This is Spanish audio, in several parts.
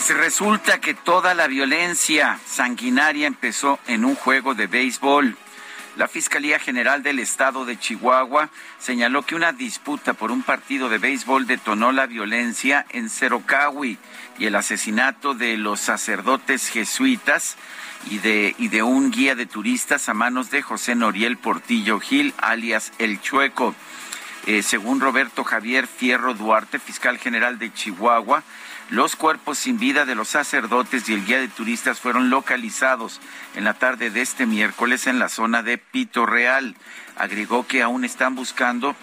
Pues resulta que toda la violencia sanguinaria empezó en un juego de béisbol. La Fiscalía General del Estado de Chihuahua señaló que una disputa por un partido de béisbol detonó la violencia en Cerocahui y el asesinato de los sacerdotes jesuitas y de, y de un guía de turistas a manos de José Noriel Portillo Gil, alias El Chueco. Eh, según Roberto Javier Fierro Duarte, fiscal general de Chihuahua, los cuerpos sin vida de los sacerdotes y el guía de turistas fueron localizados en la tarde de este miércoles en la zona de Pito Real. Agregó que aún están buscando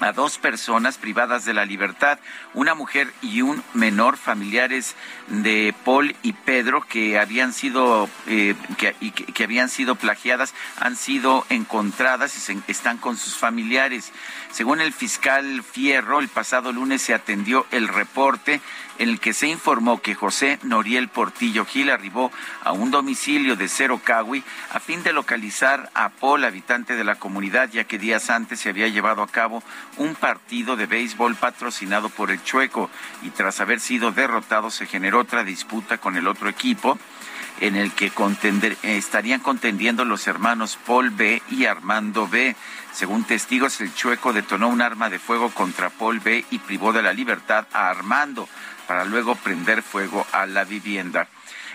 a dos personas privadas de la libertad, una mujer y un menor, familiares de Paul y Pedro, que habían sido eh, que, y que, habían sido plagiadas, han sido encontradas y están con sus familiares. Según el fiscal Fierro, el pasado lunes se atendió el reporte en el que se informó que José Noriel Portillo Gil arribó a un domicilio de Cerocahui a fin de localizar a Paul, habitante de la comunidad, ya que días antes se había llevado a cabo un partido de béisbol patrocinado por el Chueco y tras haber sido derrotado se generó otra disputa con el otro equipo en el que estarían contendiendo los hermanos Paul B y Armando B. Según testigos, el chueco detonó un arma de fuego contra Paul B y privó de la libertad a Armando para luego prender fuego a la vivienda.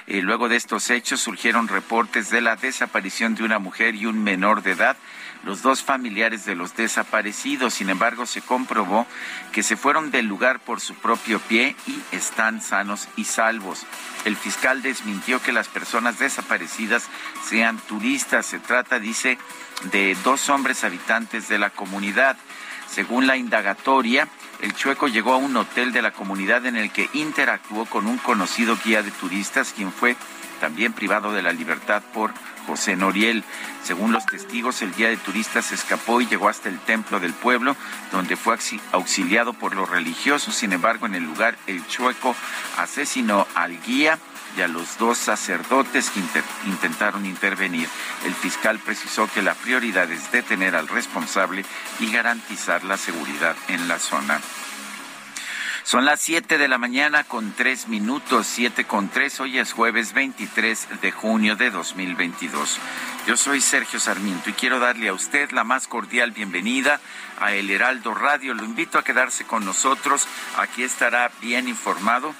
Eh, luego de estos hechos surgieron reportes de la desaparición de una mujer y un menor de edad, los dos familiares de los desaparecidos. Sin embargo, se comprobó que se fueron del lugar por su propio pie y están sanos y salvos. El fiscal desmintió que las personas desaparecidas sean turistas. Se trata, dice, de dos hombres habitantes de la comunidad. Según la indagatoria, el chueco llegó a un hotel de la comunidad en el que interactuó con un conocido guía de turistas, quien fue también privado de la libertad por José Noriel. Según los testigos, el guía de turistas escapó y llegó hasta el templo del pueblo, donde fue auxi- auxiliado por los religiosos. Sin embargo, en el lugar, el chueco asesinó al guía y a los dos sacerdotes que intentaron intervenir. El fiscal precisó que la prioridad es detener al responsable y garantizar la seguridad en la zona. Son las 7 de la mañana con 3 minutos, 7 con 3. Hoy es jueves 23 de junio de 2022. Yo soy Sergio Sarmiento y quiero darle a usted la más cordial bienvenida a El Heraldo Radio. Lo invito a quedarse con nosotros. Aquí estará bien informado.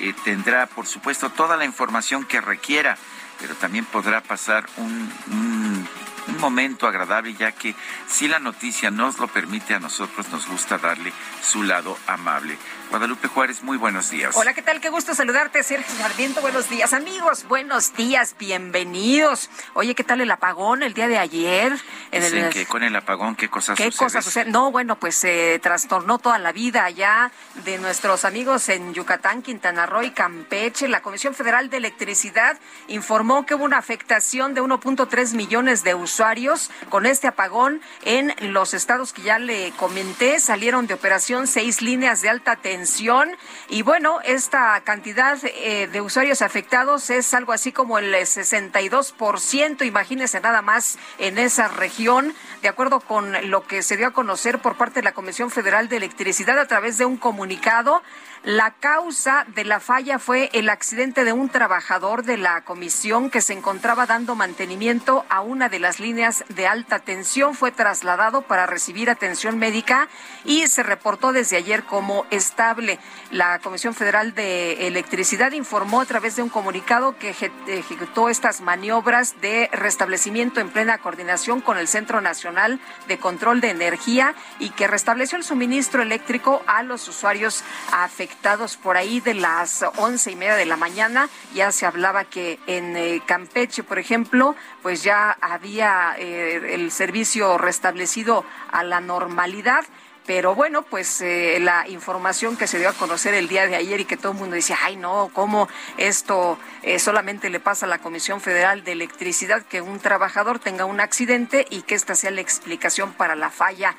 Eh, tendrá, por supuesto, toda la información que requiera, pero también podrá pasar un, momento agradable, ya que si la noticia nos lo permite, a nosotros nos gusta darle su lado amable. Guadalupe Juárez, muy buenos días. Hola, ¿qué tal? Qué gusto saludarte, Sergio Sarmiento. Buenos días, amigos. Buenos días, bienvenidos. Oye, ¿qué tal el apagón el día de ayer? En Dicen el- que con el apagón, ¿qué cosas ¿Qué suceden? cosas suceden? No, bueno, pues se trastornó toda la vida allá de nuestros amigos en Yucatán, Quintana Roo y Campeche. La Comisión Federal de Electricidad informó que hubo una afectación de 1.3 millones de usuarios con este apagón en los estados que ya le comenté. Salieron de operación seis líneas de alta tensión y bueno, esta cantidad eh, de usuarios afectados es algo así como el eh, 62%. Imagínense nada más en esa región, de acuerdo con lo que se dio a conocer por parte de la Comisión Federal de Electricidad a través de un comunicado. La causa de la falla fue el accidente de un trabajador de la comisión que se encontraba dando mantenimiento a una de las líneas de alta tensión. Fue trasladado para recibir atención médica y se reportó desde ayer como estable. La Comisión Federal de Electricidad informó a través de un comunicado que ejecutó estas maniobras de restablecimiento en plena coordinación con el Centro Nacional de Control de Energía y que restableció el suministro eléctrico a los usuarios afectados por ahí de las once y media de la mañana. Ya se hablaba que en eh, Campeche, por ejemplo, pues ya había eh, el servicio restablecido a la normalidad. Pero bueno, pues eh, la información que se dio a conocer el día de ayer y que todo el mundo decía, ay no, ¿cómo esto solamente le pasa a la Comisión Federal de Electricidad que un trabajador tenga un accidente y que esta sea la explicación para la falla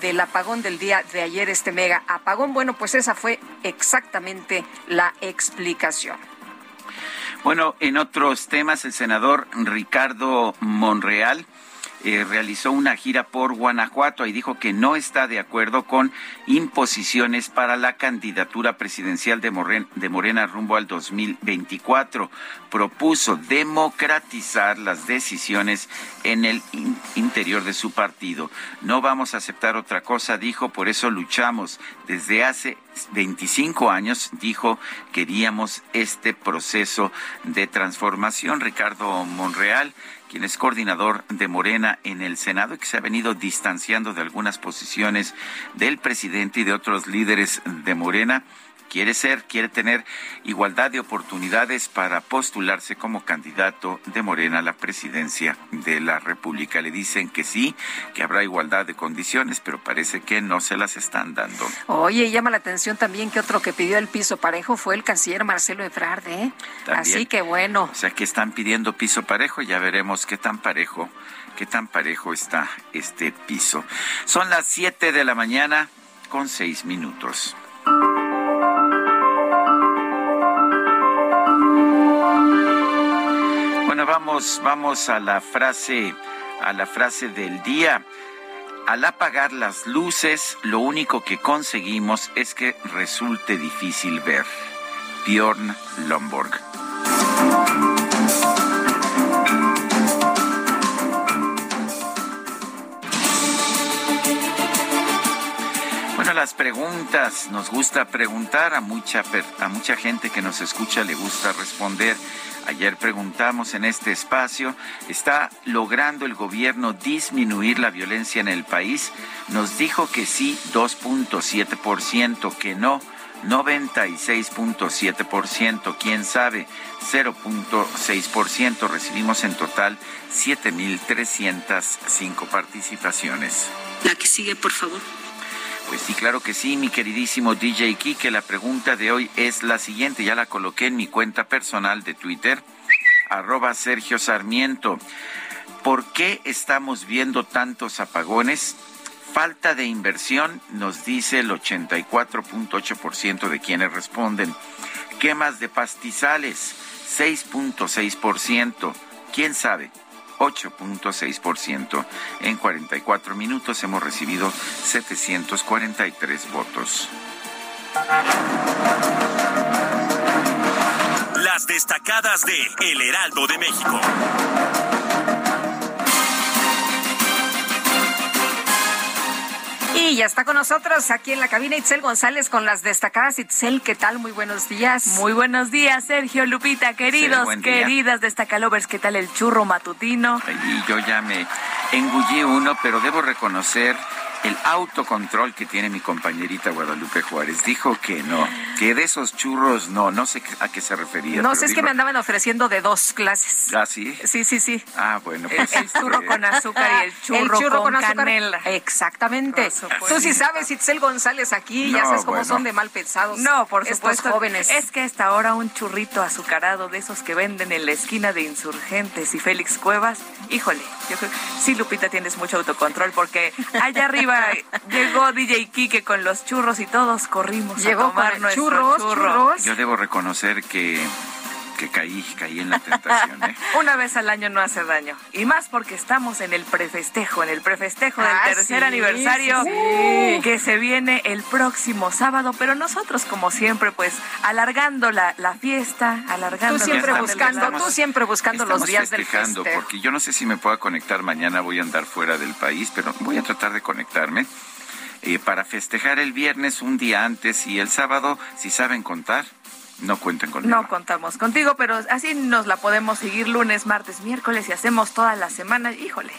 del apagón del día de ayer, este mega apagón? Bueno, pues esa fue exactamente la explicación. Bueno, en otros temas, el senador Ricardo Monreal eh, realizó una gira por Guanajuato y dijo que no está de acuerdo con imposiciones para la candidatura presidencial de, de Morena rumbo al 2024. Propuso democratizar las decisiones en el interior de su partido. No vamos a aceptar otra cosa, dijo, por eso luchamos. Desde hace 25 años, dijo, queríamos este proceso de transformación. Ricardo Monreal quien es coordinador de Morena en el Senado y que se ha venido distanciando de algunas posiciones del presidente y de otros líderes de Morena quiere ser, quiere tener igualdad de oportunidades para postularse como candidato de Morena a la presidencia de la República. Le dicen que sí, que habrá igualdad de condiciones, pero parece que no se las están dando. Oye, llama la atención también que otro que pidió el piso parejo fue el canciller Marcelo Ebrard, ¿eh? Así que bueno. O sea que están pidiendo piso parejo, ya veremos qué tan parejo, qué tan parejo está este piso. Son las 7 de la mañana con seis minutos. Vamos, vamos a la frase, a la frase del día. Al apagar las luces, lo único que conseguimos es que resulte difícil ver. Bjorn Lomborg. Las preguntas, nos gusta preguntar a mucha, a mucha gente que nos escucha, le gusta responder. Ayer preguntamos en este espacio, ¿está logrando el gobierno disminuir la violencia en el país? Nos dijo que sí, 2.7%, que no, 96.7%, quién sabe, 0.6%. Recibimos en total 7.305 participaciones. La que sigue, por favor. Pues sí, claro que sí, mi queridísimo DJ Kike. La pregunta de hoy es la siguiente, ya la coloqué en mi cuenta personal de Twitter, arroba Sergio Sarmiento. ¿Por qué estamos viendo tantos apagones? Falta de inversión, nos dice el 84.8% de quienes responden. Quemas de pastizales, 6.6%. ¿Quién sabe? 8.6%. En 44 minutos hemos recibido 743 votos. Las destacadas de El Heraldo de México. Y ya está con nosotros aquí en la cabina Itzel González con las destacadas. Itzel, ¿qué tal? Muy buenos días. Muy buenos días, Sergio Lupita, queridos, queridas destacalovers, ¿qué tal el churro matutino? Y yo ya me engullí uno, pero debo reconocer el autocontrol que tiene mi compañerita Guadalupe Juárez. Dijo que no, que de esos churros no, no sé a qué se refería. No sé, es que me andaban ofreciendo de dos clases. ¿Ah, sí? Sí, sí, sí. Ah, bueno. Pues, el, churro este, con azúcar y el churro, con, canela. Exactamente. Tú sí sabes, Itzel González aquí, ya sabes cómo son de mal pensados. No, por supuesto. jóvenes. Es que esta hora un churrito azucarado de esos que venden en la esquina de Insurgentes y Félix Cuevas, híjole, yo creo, sí, Lupita, tienes mucho autocontrol porque allá arriba llegó DJ Kike con los churros y todos corrimos llegó a tomar churros, churros. Yo debo reconocer que que caí, caí en la tentación. ¿eh? Una vez al año no hace daño. Y más porque estamos en el prefestejo, en el prefestejo del ah, tercer aniversario que se viene el próximo sábado. Pero nosotros, como siempre, pues alargando la, la fiesta, alargando tú siempre buscando, tú siempre buscando los días del festejo. Porque yo no sé si me pueda conectar mañana, voy a andar fuera del país, pero voy a tratar de conectarme. Eh, para festejar el viernes un día antes y el sábado, si saben contar, no cuenten conmigo. No contamos contigo, pero así nos la podemos seguir lunes, martes, miércoles y hacemos toda la semana. Híjole.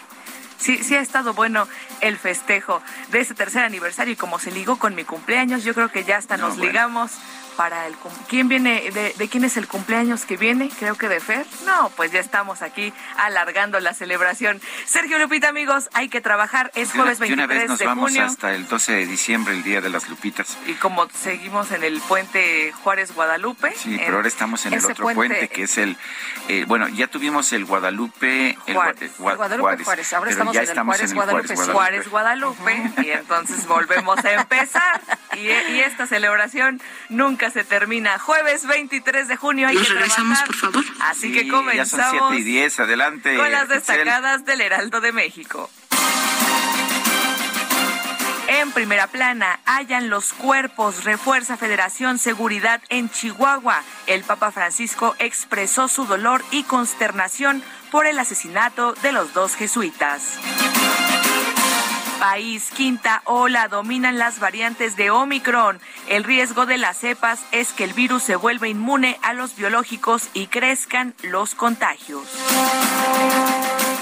Sí, sí ha estado bueno el festejo de ese tercer aniversario y como se ligó con mi cumpleaños, yo creo que ya hasta nos ligamos para el quién viene de, quién es el cumpleaños que viene creo que de Fer. No pues ya estamos aquí alargando la celebración. Sergio Lupita amigos hay que trabajar. Es jueves 23 de, una vez nos vamos hasta el 12 de diciembre el día de las Lupitas. Y como seguimos en el puente Juárez Guadalupe sí pero ahora estamos en el otro puente, que es el eh, bueno ya tuvimos el Guadalupe el Juárez, Guadalupe Juárez, ahora estamos, en, el Juárez, Guadalupe, Juárez Guadalupe y entonces volvemos a empezar. Y, y esta celebración nunca se termina. Jueves 23 de junio hay Nos que regresamos, por favor. Así que comenzamos. Ya son 7 y 10, adelante. Con las destacadas del Heraldo de México. En primera plana, hallan los cuerpos, refuerza Federación Seguridad en Chihuahua. El Papa Francisco expresó su dolor y consternación por el asesinato de los dos jesuitas país. Quinta ola dominan las variantes de Omicron. El riesgo de las cepas es que el virus se vuelva inmune a los biológicos y crezcan los contagios.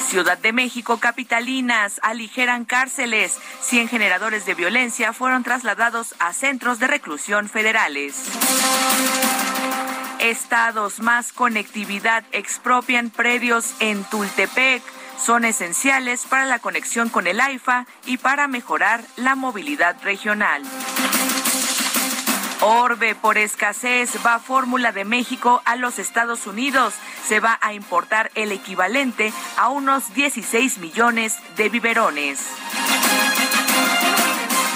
Ciudad de México, capitalinas, aligeran cárceles. 100 generadores de violencia fueron trasladados a centros de reclusión federales. Estados más conectividad expropian predios en Tultepec son esenciales para la conexión con el AIFA y para mejorar la movilidad regional. Orbe por escasez va fórmula de México a los Estados Unidos. Se va a importar el equivalente a unos 16 millones de biberones.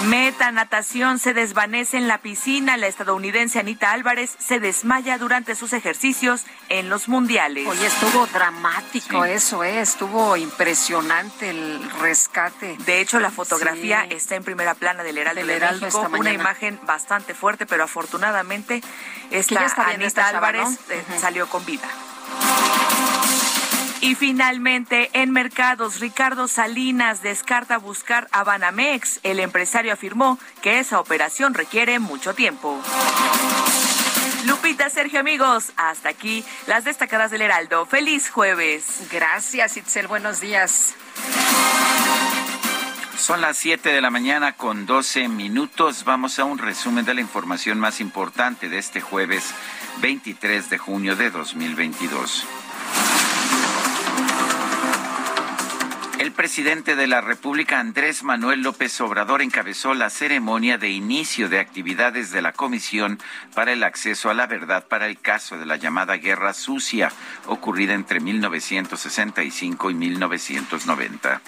Meta natación se desvanece en la piscina. La estadounidense Anita Álvarez se desmaya durante sus ejercicios en los mundiales. Oye, estuvo dramático eso, ¿eh? estuvo impresionante el rescate. De hecho, la fotografía está en primera plana del Heraldo, de México, una imagen bastante fuerte, pero afortunadamente esta Anita Álvarez eh, salió con vida. Y finalmente, en mercados, Ricardo Salinas descarta buscar a Banamex. El empresario afirmó que esa operación requiere mucho tiempo. Lupita, Sergio, amigos, hasta aquí las destacadas del Heraldo. Feliz jueves. Gracias, Itzel. Buenos días. Son las 7 de la mañana con 12 minutos. Vamos a un resumen de la información más importante de este jueves 23 de junio de 2022. El presidente de la República, Andrés Manuel López Obrador, encabezó la ceremonia de inicio de actividades de la Comisión para el Acceso a la Verdad para el caso de la llamada Guerra Sucia, ocurrida entre 1965 y 1990.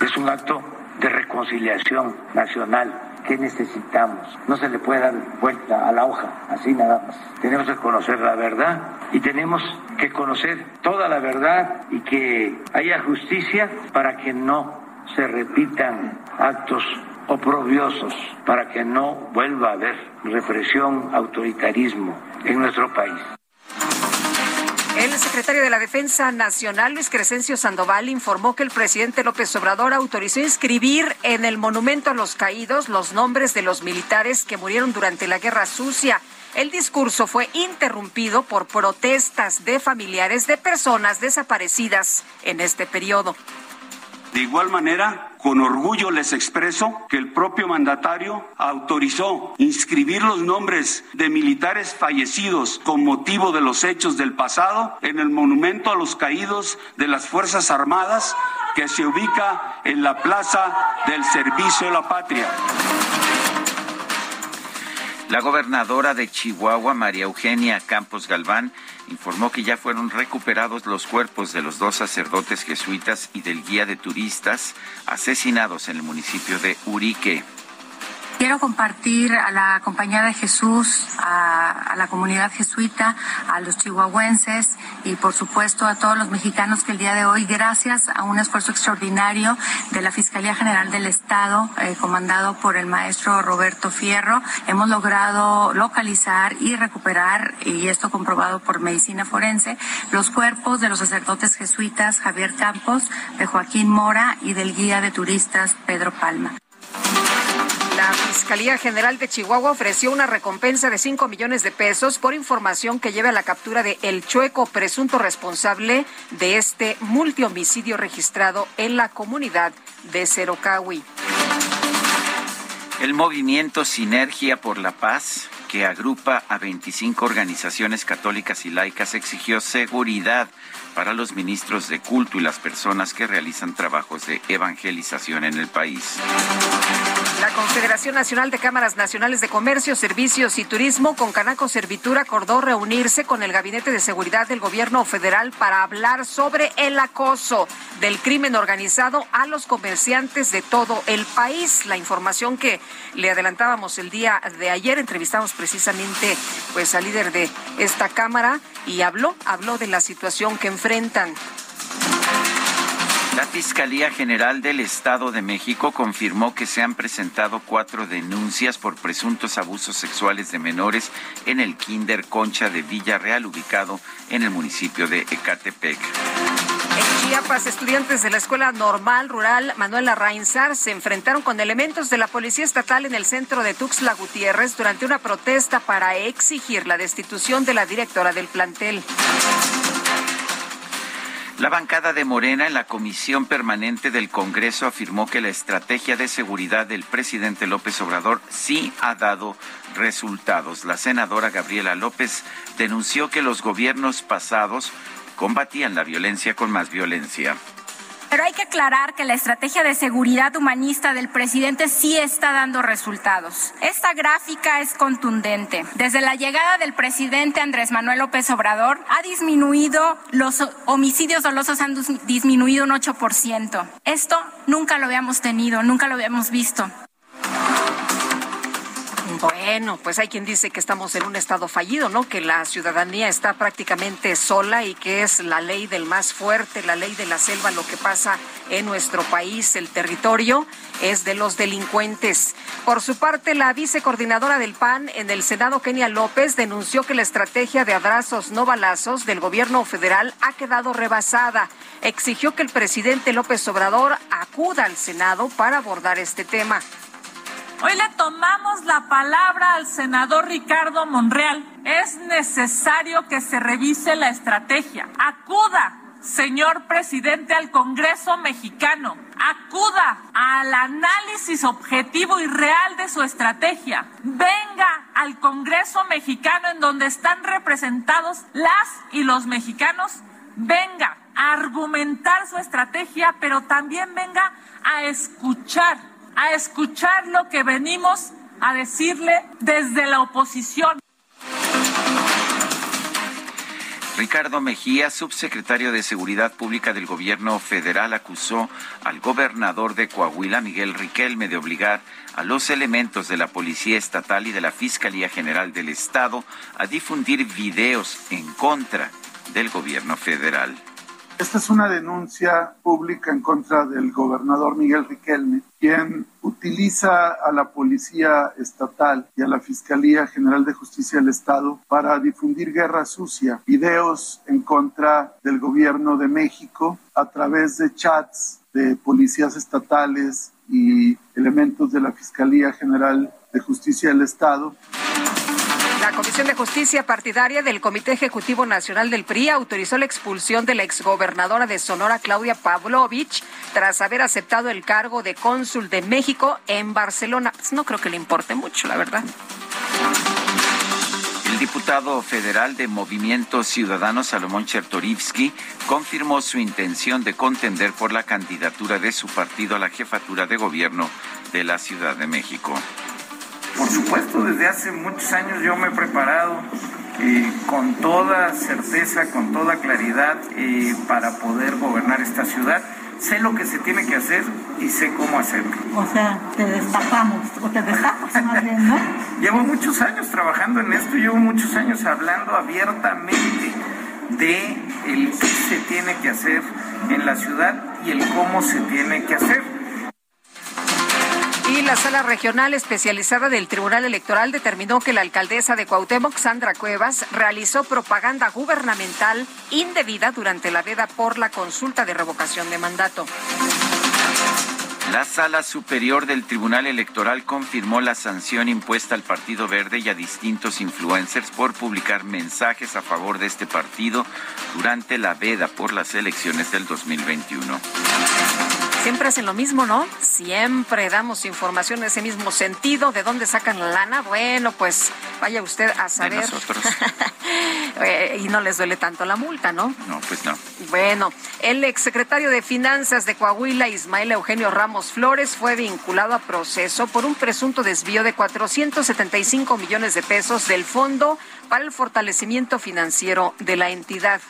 Es un acto de reconciliación nacional ¿Qué necesitamos? No se le puede dar vuelta a la hoja, así nada más. Tenemos que conocer la verdad y tenemos que conocer toda la verdad y que haya justicia para que no se repitan actos oprobiosos, para que no vuelva a haber represión, autoritarismo en nuestro país. El secretario de la Defensa Nacional, Luis Crescencio Sandoval, informó que el presidente López Obrador autorizó inscribir en el Monumento a los Caídos los nombres de los militares que murieron durante la Guerra Sucia. El discurso fue interrumpido por protestas de familiares de personas desaparecidas en este periodo. De igual manera, con orgullo les expreso que el propio mandatario autorizó inscribir los nombres de militares fallecidos con motivo de los hechos del pasado en el monumento a los caídos de las Fuerzas Armadas que se ubica en la Plaza del Servicio de la Patria. La gobernadora de Chihuahua, María Eugenia Campos Galván, informó que ya fueron recuperados los cuerpos de los dos sacerdotes jesuitas y del guía de turistas asesinados en el municipio de Urique. Quiero compartir a la Compañía de Jesús, a, la comunidad jesuita, a los chihuahuenses y por supuesto a todos los mexicanos que el día de hoy, gracias a un esfuerzo extraordinario de la Fiscalía General del Estado, eh, comandado por el maestro Roberto Fierro, hemos logrado localizar y recuperar, y esto comprobado por medicina forense, los cuerpos de los sacerdotes jesuitas Javier Campos, de Joaquín Mora y del guía de turistas Pedro Palma. La Fiscalía General de Chihuahua ofreció una recompensa de 5 millones de pesos por información que lleve a la captura de El Chueco, presunto responsable de este multihomicidio registrado en la comunidad de Cerocahui. El movimiento Sinergia por la Paz, que agrupa a 25 organizaciones católicas y laicas, exigió seguridad para los ministros de culto y las personas que realizan trabajos de evangelización en el país. La Confederación Nacional de Cámaras Nacionales de Comercio, Servicios y Turismo, con Canaco Servitura, acordó reunirse con el Gabinete de Seguridad del Gobierno Federal para hablar sobre el acoso del crimen organizado a los comerciantes de todo el país. La información que le adelantábamos el día de ayer, entrevistamos precisamente pues al líder de esta Cámara y habló, habló de la situación que enfrentan. La Fiscalía General del Estado de México confirmó que se han presentado cuatro denuncias por presuntos abusos sexuales de menores en el Kinder Concha de Villarreal, ubicado en el municipio de Ecatepec. En Chiapas, estudiantes de la Escuela Normal Rural Manuela Reinsar se enfrentaron con elementos de la Policía Estatal en el centro de Tuxtla Gutiérrez durante una protesta para exigir la destitución de la directora del plantel. La bancada de Morena en la Comisión Permanente del Congreso afirmó que la estrategia de seguridad del presidente López Obrador sí ha dado resultados. La senadora Gabriela López denunció que los gobiernos pasados combatían la violencia con más violencia. Pero hay que aclarar que la estrategia de seguridad humanista del presidente sí está dando resultados. Esta gráfica es contundente. Desde la llegada del presidente Andrés Manuel López Obrador ha disminuido, los homicidios dolosos han disminuido un 8%. Esto nunca lo habíamos tenido, nunca lo habíamos visto. Bueno, pues hay quien dice que estamos en un estado fallido, ¿no? Que la ciudadanía está prácticamente sola y que es la ley del más fuerte, la ley de la selva, lo que pasa en nuestro país, el territorio es de los delincuentes. Por su parte, la vicecoordinadora del PAN en el Senado, Kenia López, denunció que la estrategia de abrazos no balazos del gobierno federal ha quedado rebasada. Exigió que el presidente López Obrador acuda al Senado para abordar este tema. Hoy le tomamos la palabra al senador Ricardo Monreal. Es necesario que se revise la estrategia. Acuda, señor presidente, al Congreso mexicano. Acuda al análisis objetivo y real de su estrategia. Venga al Congreso mexicano en donde están representados las y los mexicanos. Venga a argumentar su estrategia, pero también venga a escuchar a escuchar lo que venimos a decirle desde la oposición. Ricardo Mejía, subsecretario de Seguridad Pública del Gobierno Federal, acusó al gobernador de Coahuila, Miguel Riquelme, de obligar a los elementos de la Policía Estatal y de la Fiscalía General del Estado a difundir videos en contra del gobierno federal. Esta es una denuncia pública en contra del gobernador Miguel Riquelme, quien utiliza a la Policía Estatal y a la Fiscalía General de Justicia del Estado para difundir guerra sucia, videos en contra del gobierno de México a través de chats de policías estatales y elementos de la Fiscalía General de Justicia del Estado. La Comisión de Justicia Partidaria del Comité Ejecutivo Nacional del PRI autorizó la expulsión de la exgobernadora de Sonora, Claudia Pavlovich, tras haber aceptado el cargo de cónsul de México en Barcelona. Pues no creo que le importe mucho, la verdad. El diputado federal de Movimiento Ciudadano, Salomón Chertorivsky, confirmó su intención de contender por la candidatura de su partido a la jefatura de gobierno de la Ciudad de México. Por supuesto, desde hace muchos años yo me he preparado eh, con toda certeza, con toda claridad eh, para poder gobernar esta ciudad. sé lo que se tiene que hacer y sé cómo hacerlo. O sea, te destapamos, o te destapas más bien, ¿no? Llevo muchos años trabajando en esto, llevo muchos años hablando abiertamente de el qué se tiene que hacer en la ciudad y el cómo se tiene que hacer. Y la sala regional especializada del Tribunal Electoral determinó que la alcaldesa de Cuauhtémoc, Sandra Cuevas, realizó propaganda gubernamental indebida durante la veda por la consulta de revocación de mandato. La Sala Superior del Tribunal Electoral confirmó la sanción impuesta al Partido Verde y a distintos influencers por publicar mensajes a favor de este partido durante la veda por las elecciones del 2021. Siempre hacen lo mismo, ¿no? Siempre damos información en ese mismo sentido. ¿De dónde sacan la lana? Bueno, pues vaya usted a saber. De nosotros. Eh, y no les duele tanto la multa, ¿no? No, pues no. Bueno, el exsecretario de Finanzas de Coahuila, Ismael Eugenio Ramos Flores, fue vinculado a proceso por un presunto desvío de 475 millones de pesos del Fondo para el Fortalecimiento Financiero de la entidad.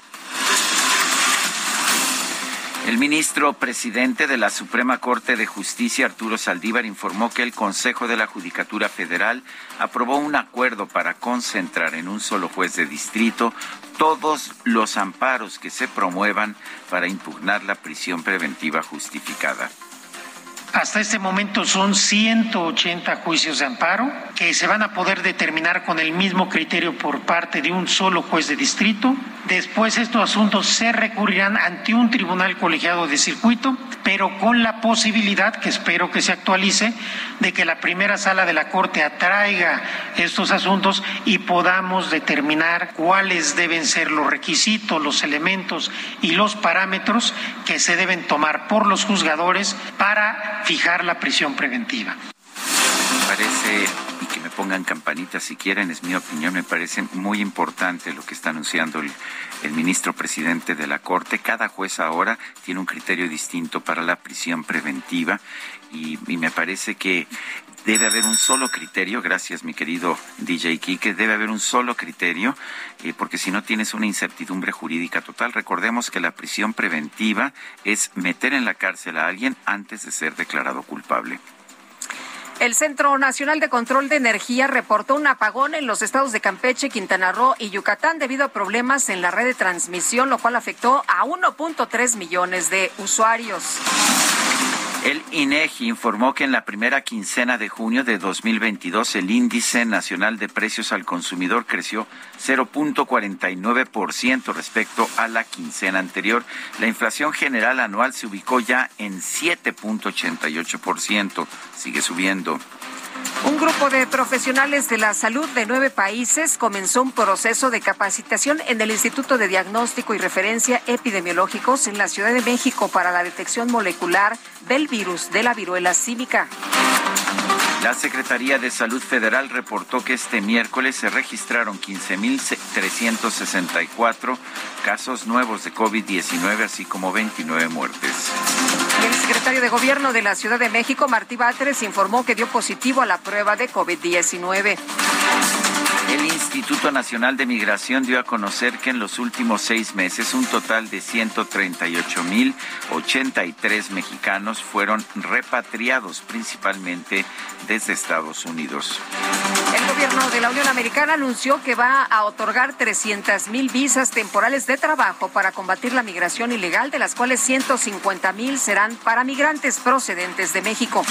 El ministro presidente de la Suprema Corte de Justicia, Arturo Saldívar, informó que el Consejo de la Judicatura Federal aprobó un acuerdo para concentrar en un solo juez de distrito todos los amparos que se promuevan para impugnar la prisión preventiva justificada. Hasta este momento son 180 juicios de amparo que se van a poder determinar con el mismo criterio por parte de un solo juez de distrito. Después estos asuntos se recurrirán ante un tribunal colegiado de circuito, pero con la posibilidad, que espero que se actualice, de que la primera sala de la Corte atraiga estos asuntos y podamos determinar cuáles deben ser los requisitos, los elementos y los parámetros que se deben tomar por los juzgadores para fijar la prisión preventiva. Me parece, y que me pongan campanitas si quieren, es mi opinión, me parece muy importante lo que está anunciando el, ministro presidente de la Corte. Cada juez ahora tiene un criterio distinto para la prisión preventiva y, me parece que debe haber un solo criterio, gracias mi querido DJ Kike, debe haber un solo criterio, eh, porque si no tienes una incertidumbre jurídica total, recordemos que la prisión preventiva es meter en la cárcel a alguien antes de ser declarado culpable. El Centro Nacional de Control de Energía reportó un apagón en los estados de Campeche, Quintana Roo y Yucatán debido a problemas en la red de transmisión, lo cual afectó a 1.3 millones de usuarios. El INEGI informó que en la primera quincena de junio de 2022 el índice nacional de precios al consumidor creció 0.49% respecto a la quincena anterior. La inflación general anual se ubicó ya en 7.88%. Sigue subiendo. Un grupo de profesionales de la salud de nueve países comenzó un proceso de capacitación en el Instituto de Diagnóstico y Referencia Epidemiológicos en la Ciudad de México para la detección molecular del virus de la viruela cívica. La Secretaría de Salud Federal reportó que este miércoles se registraron 15.364 casos nuevos de COVID-19, así como 29 muertes. El secretario de Gobierno de la Ciudad de México, Martí Batres, informó que dio positivo a la prueba de COVID-19. El Instituto Nacional de Migración dio a conocer que en los últimos seis meses un total de 138.083 mexicanos fueron repatriados, principalmente desde Estados Unidos. El gobierno de la Unión Americana anunció que va a otorgar 300.000 visas temporales de trabajo para combatir la migración ilegal, de las cuales 150.000 serán para migrantes procedentes de México.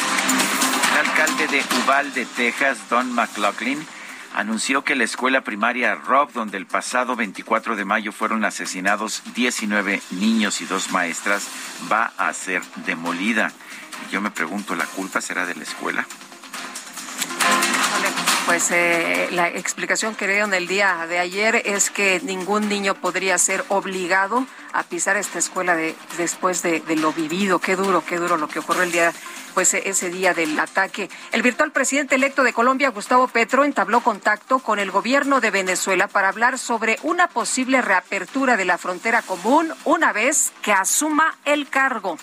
El alcalde de Uvalde, Texas, Don McLaughlin, anunció que la escuela primaria Rob, donde el pasado 24 de mayo fueron asesinados 19 niños y dos maestras, va a ser demolida. Y yo me pregunto, ¿la culpa será de la escuela? Pues eh, la explicación que dieron el día de ayer es que ningún niño podría ser obligado a pisar esta escuela de, después de, de, lo vivido. Qué duro, qué duro lo que ocurrió el día, pues ese día del ataque. El virtual presidente electo de Colombia, Gustavo Petro, entabló contacto con el gobierno de Venezuela para hablar sobre una posible reapertura de la frontera común una vez que asuma el cargo.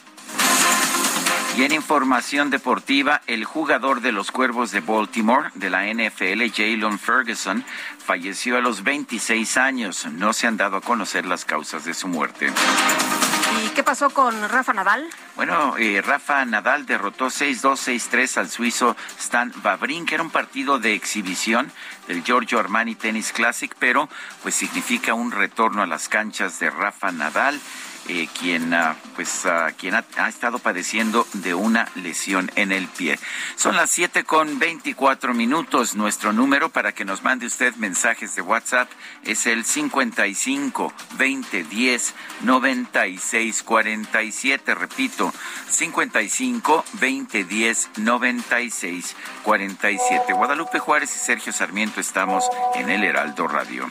Y en información deportiva, el jugador de los Cuervos de Baltimore de la NFL, Jalen Ferguson, falleció a los 26 años. No se han dado a conocer las causas de su muerte. ¿Y qué pasó con Rafa Nadal? Bueno, eh, Rafa Nadal derrotó 6-2, 6-3 al suizo Stan Wawrinka. Era un partido de exhibición del Giorgio Armani Tennis Classic, pero pues significa un retorno a las canchas de Rafa Nadal. Eh, quien, ah, pues, ah, quien ha, estado padeciendo de una lesión en el pie. Son las 7 con 24 minutos. Nuestro número para que nos mande usted mensajes de WhatsApp es el 55 20 10 96 47. Repito, 55 20 10 96 47. Guadalupe Juárez y Sergio Sarmiento estamos en el Heraldo Radio.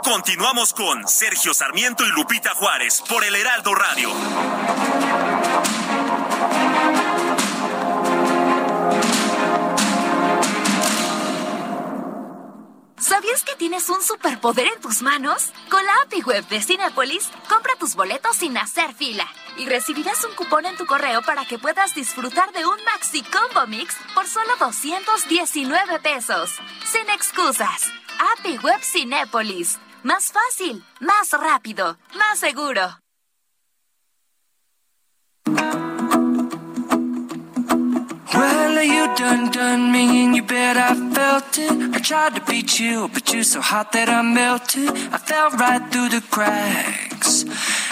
Continuamos con Sergio Sarmiento y Lupita Juárez por el Heraldo Radio. ¿Sabías que tienes un superpoder en tus manos? Con la API Web de Cinepolis, compra tus boletos sin hacer fila y recibirás un cupón en tu correo para que puedas disfrutar de un Maxi Combo Mix por solo 219 pesos. Sin excusas. API Web Cinepolis. Más fácil, más rápido, más seguro. Well, you done done me and you bet I felt it. I tried to beat you, but you're so hot that I melted. I fell right through the cracks.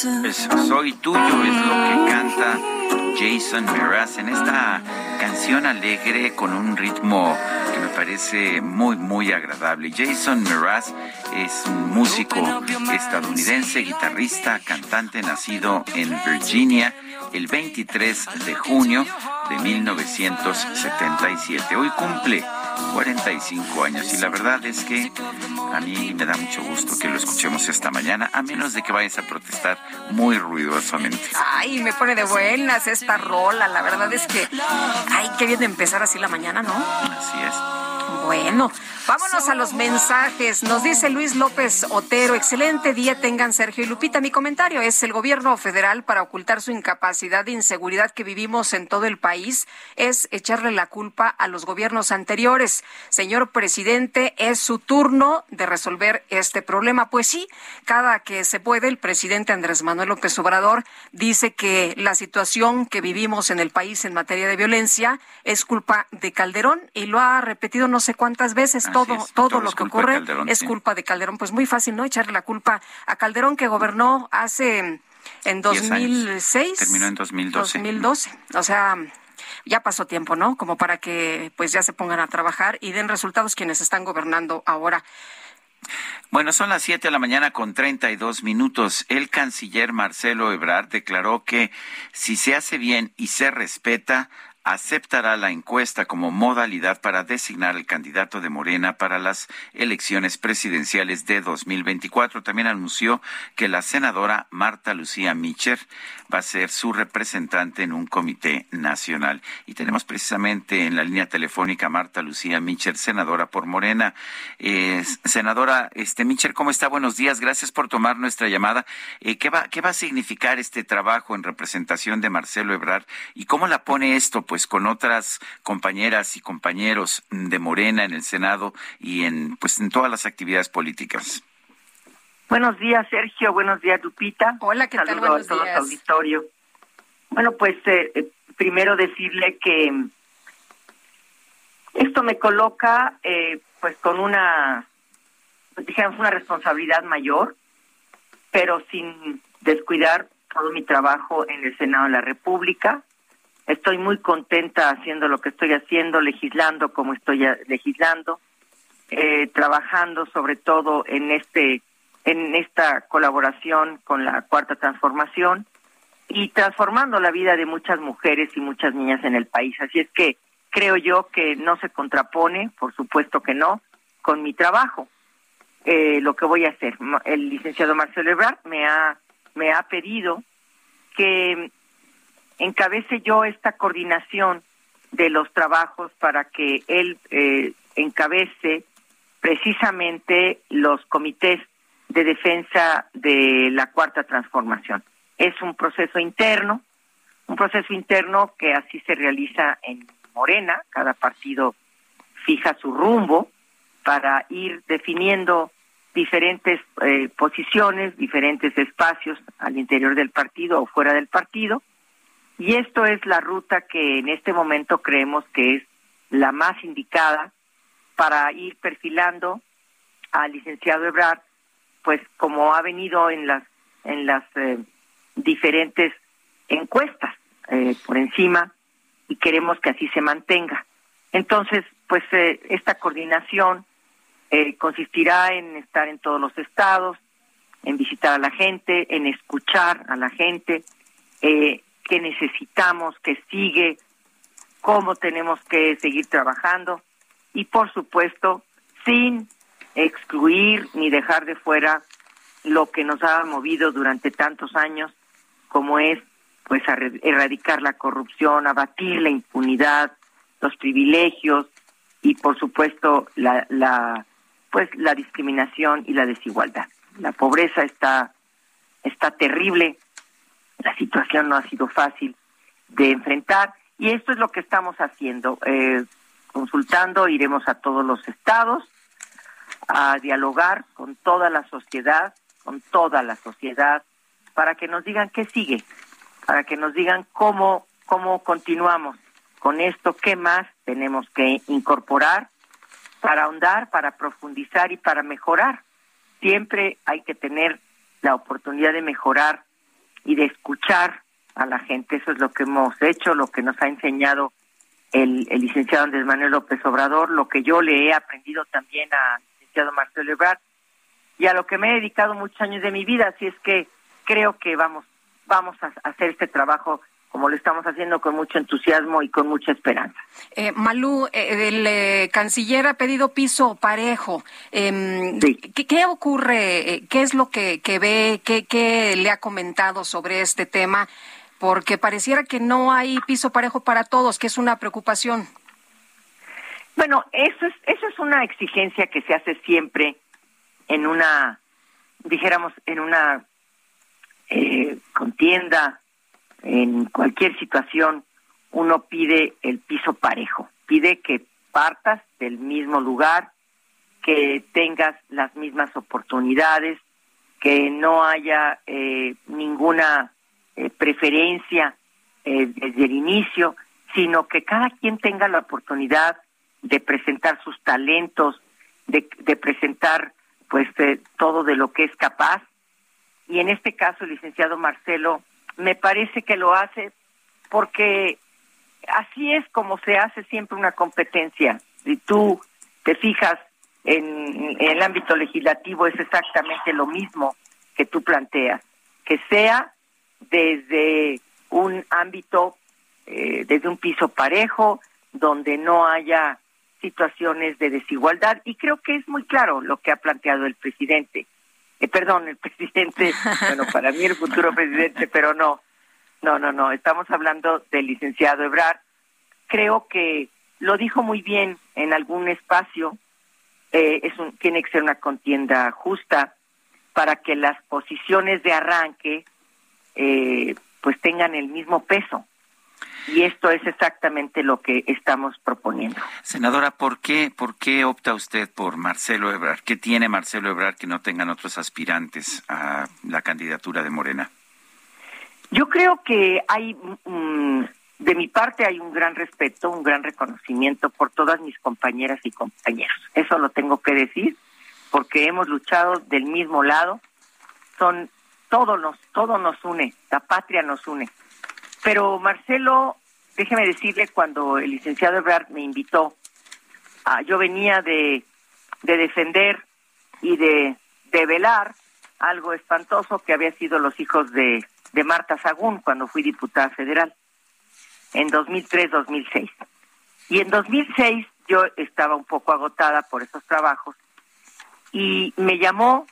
Soy tuyo es lo que canta Jason Mraz en esta canción alegre con un ritmo que me parece muy muy agradable. Jason Mraz es un músico estadounidense, guitarrista, cantante nacido en Virginia el 23 de junio de 1977. Hoy cumple 45 años y la verdad es que a mí me da mucho gusto que lo escuchemos esta mañana, a menos de que vayas a protestar muy ruidosamente. Ay, me pone de buenas esta rola, la verdad es que, ay, qué bien de empezar así la mañana, ¿no? Así es. Bueno, vámonos a los mensajes. Nos dice Luis López Otero, excelente día tengan Sergio y Lupita. Mi comentario es el gobierno federal para ocultar su incapacidad de inseguridad que vivimos en todo el país es echarle la culpa a los gobiernos anteriores. Señor presidente, es su turno de resolver este problema. Pues sí, cada que se puede, el presidente Andrés Manuel López Obrador dice que la situación que vivimos en el país en materia de violencia es culpa de Calderón y lo ha repetido no sé cuántas veces. todo, todo, lo que ocurre es culpa de Calderón. Pues muy fácil, ¿no? Echarle la culpa a Calderón que gobernó hace en 2006. Terminó en 2012. 2012. O sea, ya pasó tiempo, ¿no? Como para que pues ya se pongan a trabajar y den resultados quienes están gobernando ahora. Bueno, son las 7 de la mañana con 32 minutos. El canciller Marcelo Ebrard declaró que si se hace bien y se respeta, aceptará la encuesta como modalidad para designar el candidato de Morena para las elecciones presidenciales de 2024. También anunció que la senadora Marta Lucía Micher va a ser su representante en un comité nacional. Y tenemos precisamente en la línea telefónica Marta Lucía Micher, senadora por Morena. Eh, senadora este Micher, ¿cómo está? Buenos días. Gracias por tomar nuestra llamada. Eh, ¿qué, va, ¿Qué va a significar este trabajo en representación de Marcelo Ebrard y cómo la pone esto? Pues con otras compañeras y compañeros de Morena en el Senado y en pues en todas las actividades políticas. Buenos días, Sergio. Buenos días, Lupita. Hola, ¿qué tal? Saludos a todo el auditorio. Bueno, pues eh, eh, primero decirle que esto me coloca eh, pues con una dijéramos, una responsabilidad mayor, pero sin descuidar todo mi trabajo en el Senado de la República. Estoy muy contenta haciendo lo que estoy haciendo, legislando como estoy legislando, eh, trabajando sobre todo en este en esta colaboración con la Cuarta Transformación y transformando la vida de muchas mujeres y muchas niñas en el país. Así es que creo yo que no se contrapone, por supuesto que no, con mi trabajo. Eh, lo que voy a hacer. El licenciado Marcelo Ebrard me ha, me ha pedido que encabece yo esta coordinación de los trabajos para que él eh, encabece precisamente los comités de defensa de la cuarta transformación. Es un proceso interno, un proceso interno que así se realiza en Morena, cada partido fija su rumbo para ir definiendo diferentes eh, posiciones, diferentes espacios al interior del partido o fuera del partido. Y esto es la ruta que en este momento creemos que es la más indicada para ir perfilando al licenciado Ebrard, pues como ha venido en las en las eh, diferentes encuestas eh, por encima y queremos que así se mantenga. Entonces, pues esta coordinación eh, consistirá en estar en todos los estados, en visitar a la gente, en escuchar a la gente, eh, qué necesitamos, qué sigue, cómo tenemos que seguir trabajando y por supuesto sin excluir ni dejar de fuera lo que nos ha movido durante tantos años como es pues erradicar la corrupción, abatir la impunidad, los privilegios y por supuesto la, la pues la discriminación y la desigualdad. La pobreza está está terrible, la situación no ha sido fácil de enfrentar y esto es lo que estamos haciendo. Eh, consultando, iremos a todos los estados a dialogar con toda la sociedad, con toda la sociedad, para que nos digan qué sigue, para que nos digan cómo, cómo continuamos con esto, qué más tenemos que incorporar para ahondar, para profundizar y para mejorar. Siempre hay que tener la oportunidad de mejorar y de escuchar a la gente. Eso es lo que hemos hecho, lo que nos ha enseñado el, licenciado Andrés Manuel López Obrador, lo que yo le he aprendido también al licenciado Marcelo Ebrard y a lo que me he dedicado muchos años de mi vida. Así es que creo que vamos, vamos a hacer este trabajo como lo estamos haciendo con mucho entusiasmo y con mucha esperanza. Eh, Malú, eh, el eh, canciller ha pedido piso parejo. Em, ¿qué, ocurre? Eh, ¿Qué es lo que, ve? ¿Qué, ¿Qué le ha comentado sobre este tema? Porque pareciera que no hay piso parejo para todos, que es una preocupación. Bueno, eso es, eso es una exigencia que se hace siempre en una, dijéramos, en una contienda en cualquier situación uno pide el piso parejo, pide que partas del mismo lugar, que tengas las mismas oportunidades, que no haya eh, ninguna eh, preferencia eh, desde el inicio, sino que cada quien tenga la oportunidad de presentar sus talentos, de, de presentar pues todo de lo que es capaz. Y en este caso el licenciado Marcelo me parece que lo hace porque así es como se hace siempre una competencia. Si tú te fijas en, el ámbito legislativo es exactamente lo mismo que tú planteas, que sea desde un ámbito, eh, desde un piso parejo, donde no haya situaciones de desigualdad. Y creo que es muy claro lo que ha planteado el presidente. Perdón, el presidente, bueno, para mí el futuro presidente, pero no, no, no, no, estamos hablando del licenciado Ebrard. Creo que lo dijo muy bien en algún espacio, eh, es un, tiene que ser una contienda justa para que las posiciones de arranque eh, pues tengan el mismo peso. Y esto es exactamente lo que estamos proponiendo. Senadora, ¿por qué, ¿por qué opta usted por Marcelo Ebrard? ¿Qué tiene Marcelo Ebrard que no tengan otros aspirantes a la candidatura de Morena? Yo creo que hay, mm, de mi parte hay un gran respeto, un gran reconocimiento por todas mis compañeras y compañeros. Eso lo tengo que decir. porque hemos luchado del mismo lado. Son todo nos todo nos une, la patria nos une. Pero Marcelo, déjeme decirle cuando el licenciado Ebrard me invitó, yo venía de, de defender y de, de velar algo espantoso que había sido los hijos de, de Marta Sagún cuando fui diputada federal en 2003-2006. Y en 2006 yo estaba un poco agotada por esos trabajos y me llamó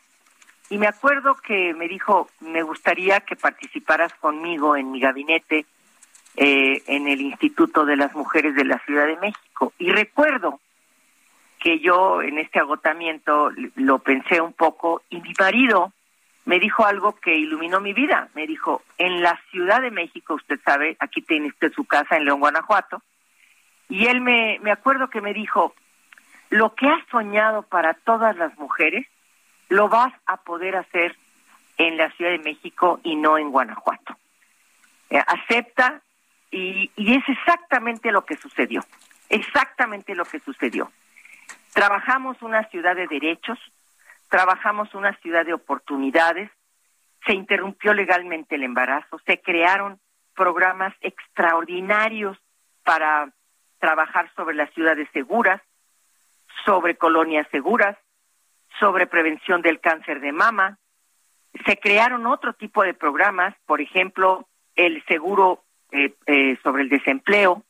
y me acuerdo que me dijo, me gustaría que participaras conmigo en mi gabinete eh, en el Instituto de las Mujeres de la Ciudad de México. Y recuerdo que yo en este agotamiento lo pensé un poco y mi marido me dijo algo que iluminó mi vida. Me dijo, en la Ciudad de México, usted sabe, aquí tiene usted su casa en León, Guanajuato, y él me, me acuerdo que me dijo, lo que has soñado para todas las mujeres, lo vas a poder hacer en la Ciudad de México y no en Guanajuato. Eh, acepta y, y es exactamente lo que sucedió, exactamente lo que sucedió. Trabajamos una ciudad de derechos, trabajamos una ciudad de oportunidades, se interrumpió legalmente el embarazo, se crearon programas extraordinarios para trabajar sobre las ciudades seguras, sobre colonias seguras, sobre prevención del cáncer de mama. Se crearon otro tipo de programas, por ejemplo, el seguro eh, eh, sobre el desempleo.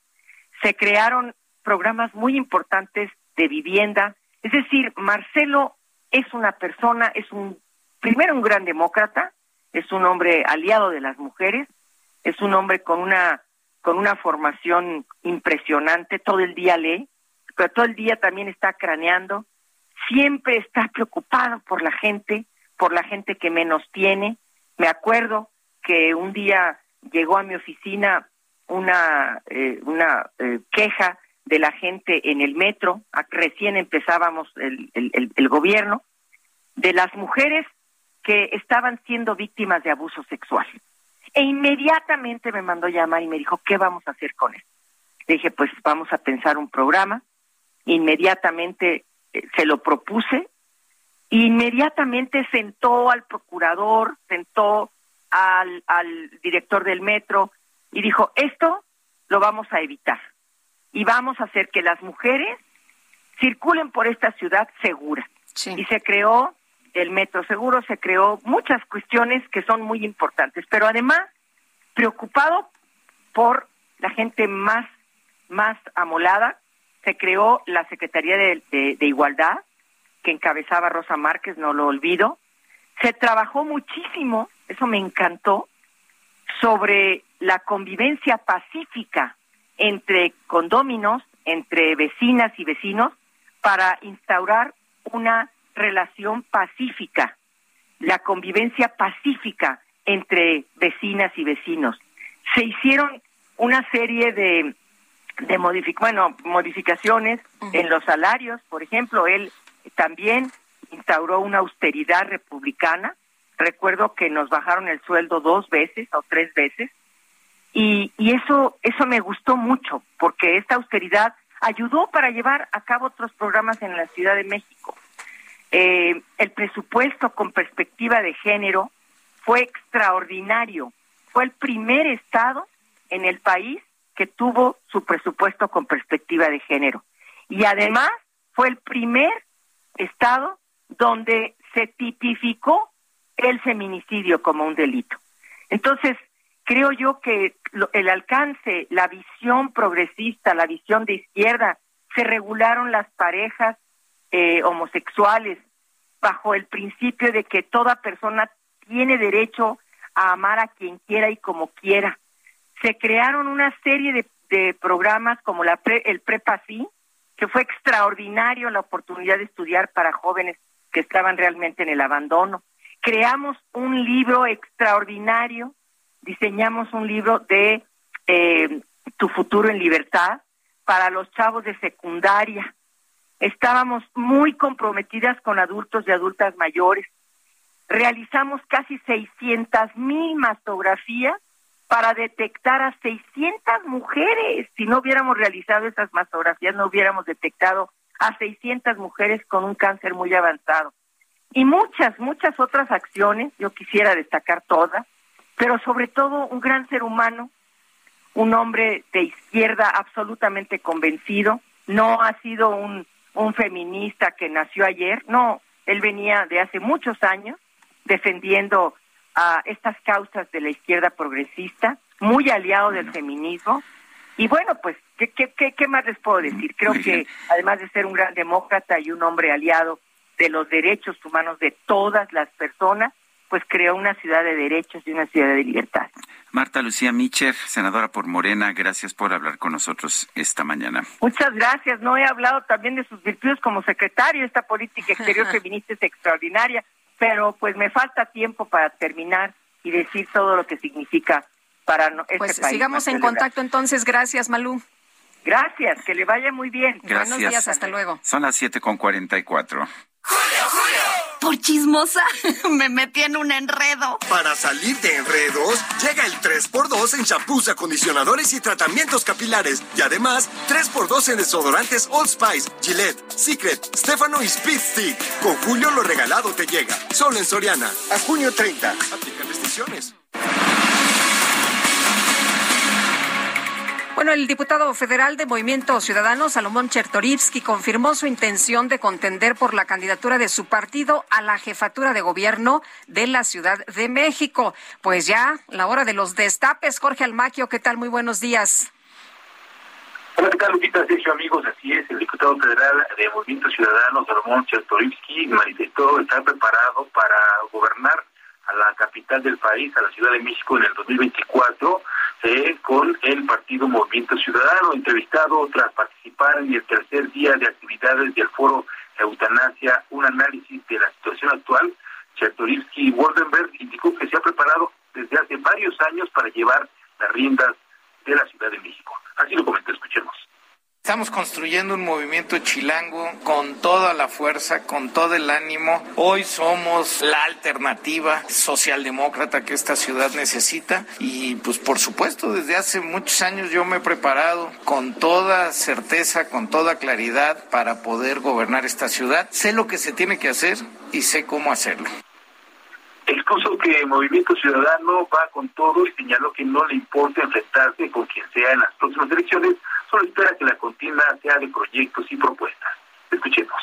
Se crearon programas muy importantes de vivienda. Es decir, Marcelo es una persona, es un, primero un gran demócrata, es un hombre aliado de las mujeres, es un hombre con una, con una formación impresionante, todo el día lee, pero todo el día también está craneando, siempre está preocupado por la gente, por la gente que menos tiene. Me acuerdo que un día llegó a mi oficina una, eh, una eh, queja de la gente en el metro, recién empezábamos el, el, el, gobierno, de las mujeres que estaban siendo víctimas de abuso sexual. E inmediatamente me mandó llamar y me dijo, ¿qué vamos a hacer con esto? Le dije, pues vamos a pensar un programa. Inmediatamente se lo propuse. Inmediatamente sentó al procurador, sentó al, al director del metro y dijo, esto lo vamos a evitar y vamos a hacer que las mujeres circulen por esta ciudad segura. Y se creó el metro seguro, se creó muchas cuestiones que son muy importantes, pero además preocupado por la gente más, más amolada, se creó la Secretaría de, Igualdad, que encabezaba Rosa Márquez, no lo olvido. Se trabajó muchísimo, eso me encantó, sobre la convivencia pacífica entre condóminos, entre vecinas y vecinos, para instaurar una relación pacífica, la convivencia pacífica entre vecinas y vecinos. Se hicieron una serie de, de bueno, modificaciones en los salarios, por ejemplo, él también instauró una austeridad republicana. Recuerdo que nos bajaron el sueldo dos veces o tres veces y, y eso, eso me gustó mucho, porque esta austeridad ayudó para llevar a cabo otros programas en la Ciudad de México. Eh, el presupuesto con perspectiva de género fue extraordinario. Fue el primer estado en el país que tuvo su presupuesto con perspectiva de género. Y además fue el primer estado donde se tipificó el feminicidio como un delito. Entonces, creo yo que el alcance, la visión progresista, la visión de izquierda, se regularon las parejas eh, homosexuales bajo el principio de que toda persona tiene derecho a amar a quien quiera y como quiera. Se crearon una serie de, de programas como la el Prepa Sí, que fue extraordinario la oportunidad de estudiar para jóvenes que estaban realmente en el abandono. Creamos un libro extraordinario diseñamos un libro de eh, Tu futuro en libertad para los chavos de secundaria. Estábamos muy comprometidas con adultos y adultas mayores. Realizamos casi 600 mil mastografías para detectar a 600 mujeres. Si no hubiéramos realizado esas mastografías, no hubiéramos detectado a 600 mujeres con un cáncer muy avanzado. y muchas, muchas otras acciones, yo quisiera destacar todas, pero sobre todo un gran ser humano, un hombre de izquierda absolutamente convencido, no ha sido un, feminista que nació ayer, no, él venía de hace muchos años defendiendo a estas causas de la izquierda progresista, muy aliado del feminismo. Y bueno, pues, ¿qué, qué, qué, más les puedo decir? Creo que además de ser un gran demócrata y un hombre aliado de los derechos humanos de todas las personas, pues creó una ciudad de derechos y una ciudad de libertad. Marta Lucía Micher, senadora por Morena, gracias por hablar con nosotros esta mañana. Muchas gracias. No he hablado también de sus virtudes como secretario. Esta política exterior feminista es extraordinaria, pero pues me falta tiempo para terminar y decir todo lo que significa para este pues sigamos en contacto entonces. Gracias, Malú. Gracias, que le vaya muy bien. Gracias. Buenos días, hasta luego. Son las siete con cuarenta y cuatro. Julio, Julio. Por chismosa, me metí en un enredo. Para salir de enredos, llega el 3x2 en champús, acondicionadores y tratamientos capilares. Y además, 3x2 en desodorantes Old Spice, Gillette, Secret, Stefano y Speed Stick. Con Julio lo regalado te llega. Solo en Soriana. A junio 30. Aplica restricciones. Bueno, el diputado federal de Movimiento Ciudadano, Salomón Chertorivsky, confirmó su intención de contender por la candidatura de su partido a la jefatura de gobierno de la Ciudad de México. Pues ya, la hora de los destapes. Jorge Almaquio, ¿qué tal? Muy buenos días. Hola, ¿qué tal, Lupita? Sergio, amigos, así es. El diputado federal de Movimiento Ciudadano, Salomón Chertorivsky, manifestó estar preparado para gobernar a la capital del país, a la Ciudad de México, en el 2024 eh, con el Partido Movimiento Ciudadano, entrevistado tras participar en el tercer día de actividades del foro Eutanasia, un análisis de la situación actual. Chertorivsky Woldenberg indicó que se ha preparado desde hace varios años para llevar las riendas de la Ciudad de México. Así lo comentó, escuchemos. Estamos construyendo un movimiento chilango con toda la fuerza, con todo el ánimo. Hoy somos la alternativa socialdemócrata que esta ciudad necesita y pues por supuesto desde hace muchos años yo me he preparado con toda certeza, con toda claridad para poder gobernar esta ciudad. Sé lo que se tiene que hacer y sé cómo hacerlo. Expuso que el Movimiento Ciudadano va con todo y señaló que no le importa enfrentarse con quien sea en las próximas elecciones solo espera que la contienda sea de proyectos y propuestas. Escuchemos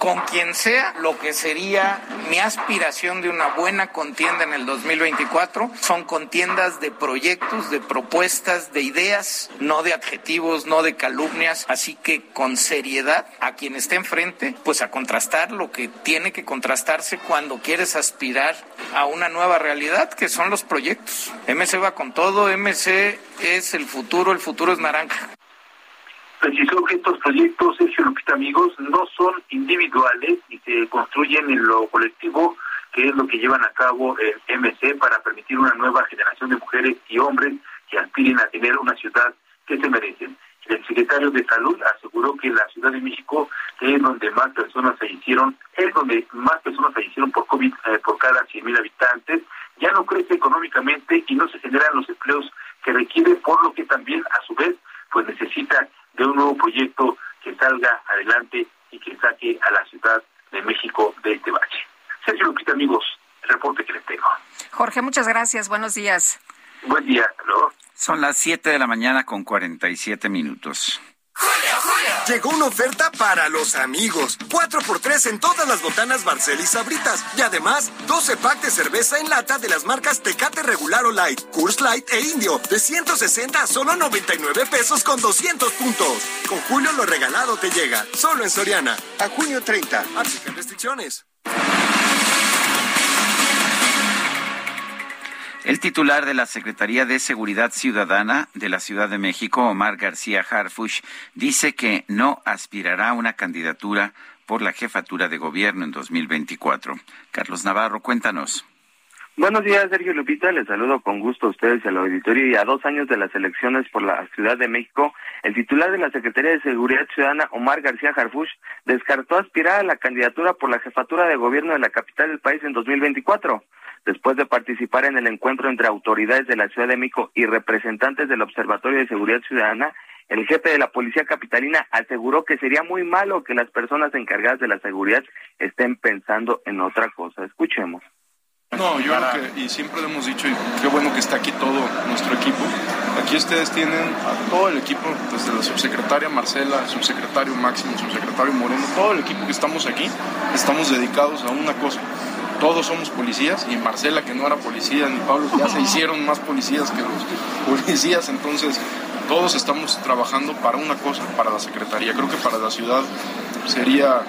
con quien sea lo que sería mi aspiración de una buena contienda en el 2024 son contiendas de proyectos, de propuestas, de ideas, no de adjetivos, no de calumnias, así que con seriedad a quien esté enfrente, pues a contrastar lo que tiene que contrastarse cuando quieres aspirar a una nueva realidad, que son los proyectos. MC va con todo, MC es el futuro, el futuro es naranja precisó que estos proyectos, Sergio Lupita Amigos, no son individuales y se construyen en lo colectivo, que es lo que llevan a cabo el MC para permitir una nueva generación de mujeres y hombres que aspiren a tener una ciudad que se merecen. El secretario de Salud aseguró que la Ciudad de México, es donde más personas fallecieron, es donde más personas fallecieron por COVID eh, por cada 100.000 habitantes, ya no crece económicamente y no se generan los empleos que requiere, por lo que también, a su vez, pues necesita de un nuevo proyecto que salga adelante y que saque a la Ciudad de México de este bache. Sergio Lupita, amigos, el reporte que les tengo. Jorge, muchas gracias. Buenos días. Buen día. Hasta Son las 7 de la mañana con 47 minutos. Llegó una oferta para los amigos. 4x3 en todas las botanas Barcel y Sabritas. Y además, 12 packs de cerveza en lata de las marcas Tecate Regular o Light, Coors Light e Indio. De 160 a solo 99 pesos con 200 puntos. Con Julio lo regalado te llega. Solo en Soriana. A junio 30. Aplican restricciones. El titular de la Secretaría de Seguridad Ciudadana de la Ciudad de México, Omar García Harfush, dice que no aspirará a una candidatura por la jefatura de gobierno en 2024. Carlos Navarro, cuéntanos. Buenos días, Sergio Lupita. Les saludo con gusto a ustedes al auditorio. Y a dos años de las elecciones por la Ciudad de México, el titular de la Secretaría de Seguridad Ciudadana, Omar García Harfush, descartó aspirar a la candidatura por la jefatura de gobierno de la capital del país en 2024 después de participar en el encuentro entre autoridades de la Ciudad de México y representantes del Observatorio de Seguridad Ciudadana, El jefe de la policía capitalina aseguró que sería muy malo que las personas encargadas de la seguridad estén pensando en otra cosa. Escuchemos. No, yo creo que, y siempre lo hemos dicho, y qué bueno que está aquí todo nuestro equipo. Aquí ustedes tienen a todo el equipo, desde la subsecretaria Marcela, subsecretario Máximo, subsecretario Moreno, todo el equipo que estamos aquí, estamos dedicados a una cosa. Todos somos policías y Marcela, que no era policía, ni Pablo, ya se hicieron más policías que los policías, entonces todos estamos trabajando para una cosa, para la Secretaría. Creo que para la ciudad sería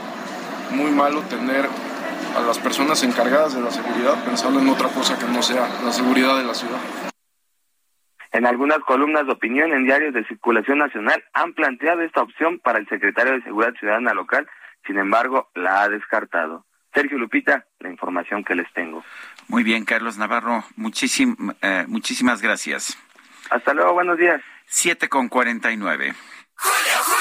muy malo tener a las personas encargadas de la seguridad pensando en otra cosa que no sea la seguridad de la ciudad. En algunas columnas de opinión en diarios de circulación nacional han planteado esta opción para el secretario de Seguridad Ciudadana local, sin embargo, la ha descartado. Sergio Lupita, la información que les tengo. Muy bien, Carlos Navarro, muchísim, eh, muchísimas gracias. Hasta luego, buenos días. Siete con cuarenta y nueve. Lo nuestro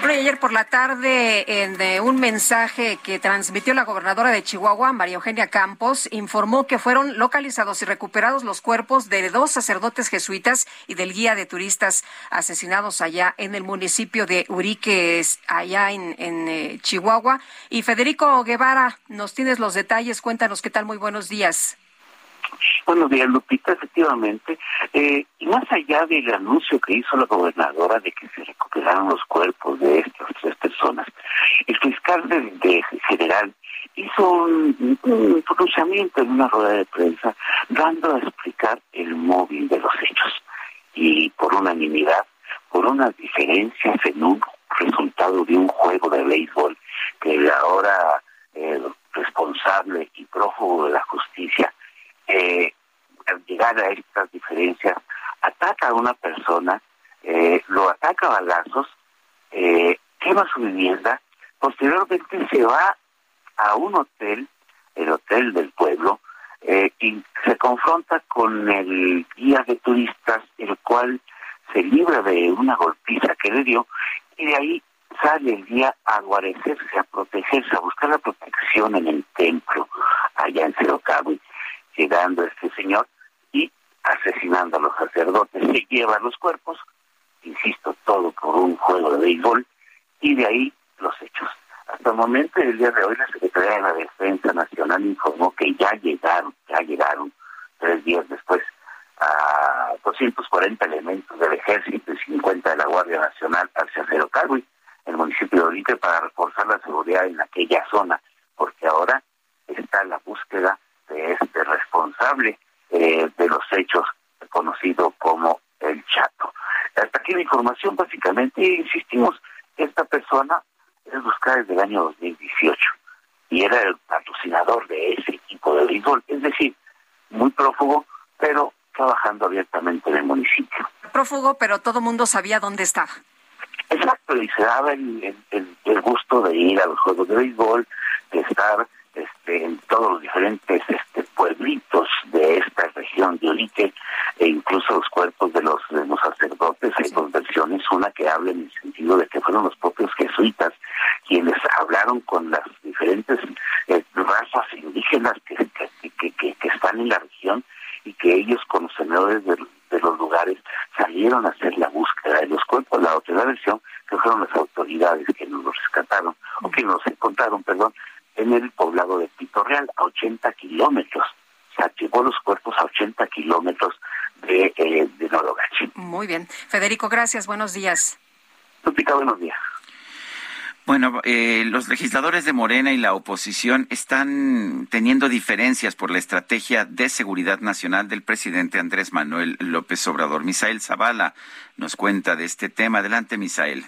Bueno, ayer por la tarde, en eh, un mensaje que transmitió la gobernadora de Chihuahua, María Eugenia Campos, informó que fueron localizados y recuperados los cuerpos de dos sacerdotes jesuitas y del guía de turistas asesinados allá en el municipio de Uriques, allá en, en eh, Chihuahua. Y Federico Guevara, nos tienes los detalles. Cuéntanos qué tal. Muy buenos días. Buenos días, Lupita, efectivamente. Eh, y más allá del anuncio que hizo la gobernadora de que se recuperaron los cuerpos de estas tres personas, el fiscal de, de general hizo un, un, pronunciamiento en una rueda de prensa dando a explicar el móvil de los hechos. Y por unanimidad, por unas diferencias en un resultado de un juego de béisbol que ahora eh, responsable y prófugo de la justicia eh, al llegar a estas diferencias, ataca a una persona, eh, lo ataca a balazos, eh, quema su vivienda, posteriormente se va a un hotel, el hotel del pueblo, eh, y se confronta con el guía de turistas, el cual se libra de una golpiza que le dio, y de ahí sale el día a guarecerse, a protegerse, a buscar la protección en el templo allá en Cerocahui llegando este señor y asesinando a los sacerdotes. Se lleva los cuerpos, insisto, todo por un juego de béisbol, y de ahí los hechos. Hasta el momento, el día de hoy, la Secretaría de la Defensa Nacional informó que ya llegaron, ya llegaron tres días después a 240 elementos del Ejército y 50 de la Guardia Nacional hacia Cero Calvi, el municipio de Oriente, para reforzar la seguridad en aquella zona, porque ahora está la búsqueda de este responsable eh, de los hechos conocido como el Chato. Hasta aquí la información, básicamente, insistimos, esta persona es buscada desde el año 2018 y era el patrocinador de ese equipo de béisbol, es decir, muy prófugo, pero trabajando abiertamente en el municipio. Prófugo, pero todo mundo sabía dónde estaba. Exacto, y se daba el, el, el gusto de ir a los juegos de béisbol, de estar este, en todos los diferentes este, pueblitos de esta región de Orique e incluso los cuerpos de los, de los sacerdotes. Hay dos versiones, una que habla en el sentido de que fueron los propios jesuitas quienes hablaron con las diferentes eh, razas indígenas que, que, que, que, están en la región y que ellos, conocedores de, de los lugares, salieron a hacer la búsqueda de los cuerpos. La otra versión que fueron las autoridades que nos los rescataron, o que nos encontraron, perdón, en el poblado de Pito Real, a 80 kilómetros. Se llevó los cuerpos a 80 kilómetros de, eh, de Nologachi. Muy bien. Federico, gracias. Buenos días. Lupita, buenos días. Bueno, eh, los legisladores de Morena y la oposición están teniendo diferencias por la estrategia de seguridad nacional del presidente Andrés Manuel López Obrador. Misael Zavala nos cuenta de este tema. Adelante, Misael.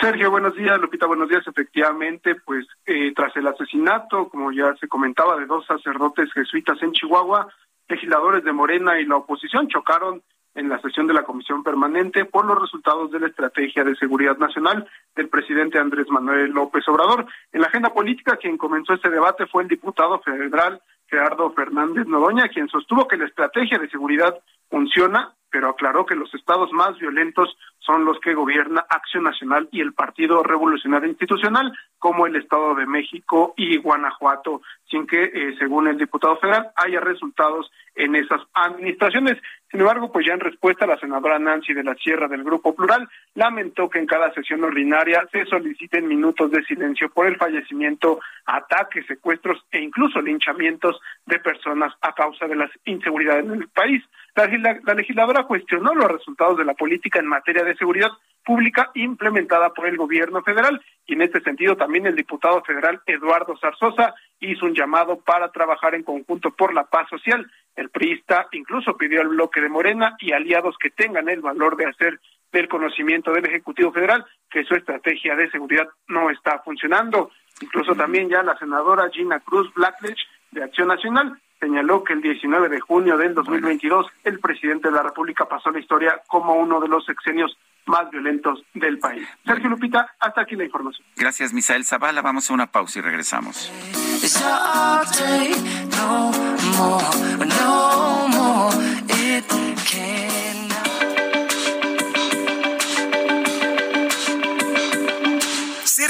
Sergio, buenos días. Lupita, buenos días. Efectivamente, pues eh, tras el asesinato, como ya se comentaba, de dos sacerdotes jesuitas en Chihuahua, legisladores de Morena y la oposición chocaron en la sesión de la Comisión Permanente por los resultados de la Estrategia de Seguridad Nacional del presidente Andrés Manuel López Obrador. En la agenda política, quien comenzó este debate fue el diputado federal Gerardo Fernández Nodoña, quien sostuvo que la estrategia de seguridad funciona, pero aclaró que los estados más violentos son los que gobierna Acción Nacional y el Partido Revolucionario Institucional, como el Estado de México y Guanajuato, sin que, eh, según el diputado federal, haya resultados en esas administraciones. Sin embargo, pues ya en respuesta, la senadora Nancy de la Sierra del Grupo Plural lamentó que en cada sesión ordinaria se soliciten minutos de silencio por el fallecimiento, ataques, secuestros e incluso linchamientos de personas a causa de las inseguridades en el país. La, la legisladora cuestionó los resultados de la política en materia de seguridad pública implementada por el gobierno federal y en este sentido también el diputado federal Eduardo Zarzosa hizo un llamado para trabajar en conjunto por la paz social. El priista incluso pidió al bloque de Morena y aliados que tengan el valor de hacer del conocimiento del Ejecutivo Federal que su estrategia de seguridad no está funcionando. Incluso también ya la senadora Gina Cruz Blackledge de Acción Nacional señaló que el 19 de junio del 2022 el presidente de la República pasó la historia como uno de los sexenios más violentos del país. Sergio Lupita, hasta aquí la información. Gracias, Misael Zavala. Vamos a una pausa y regresamos.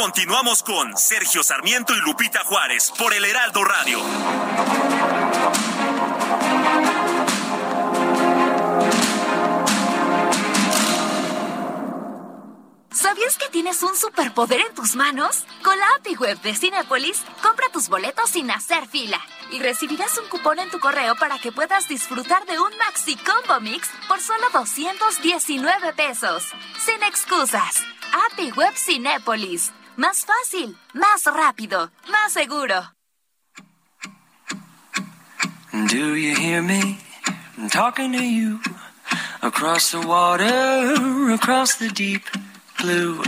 Continuamos con Sergio Sarmiento y Lupita Juárez por el Heraldo Radio. ¿Sabías que tienes un superpoder en tus manos? Con la API Web de Cinepolis, compra tus boletos sin hacer fila y recibirás un cupón en tu correo para que puedas disfrutar de un Maxi Combo Mix por solo 219 pesos. Sin excusas. API Web Cinepolis. Más fácil, más rápido, más seguro. Do you hear me? Talking to you. Across the water, across the deep blue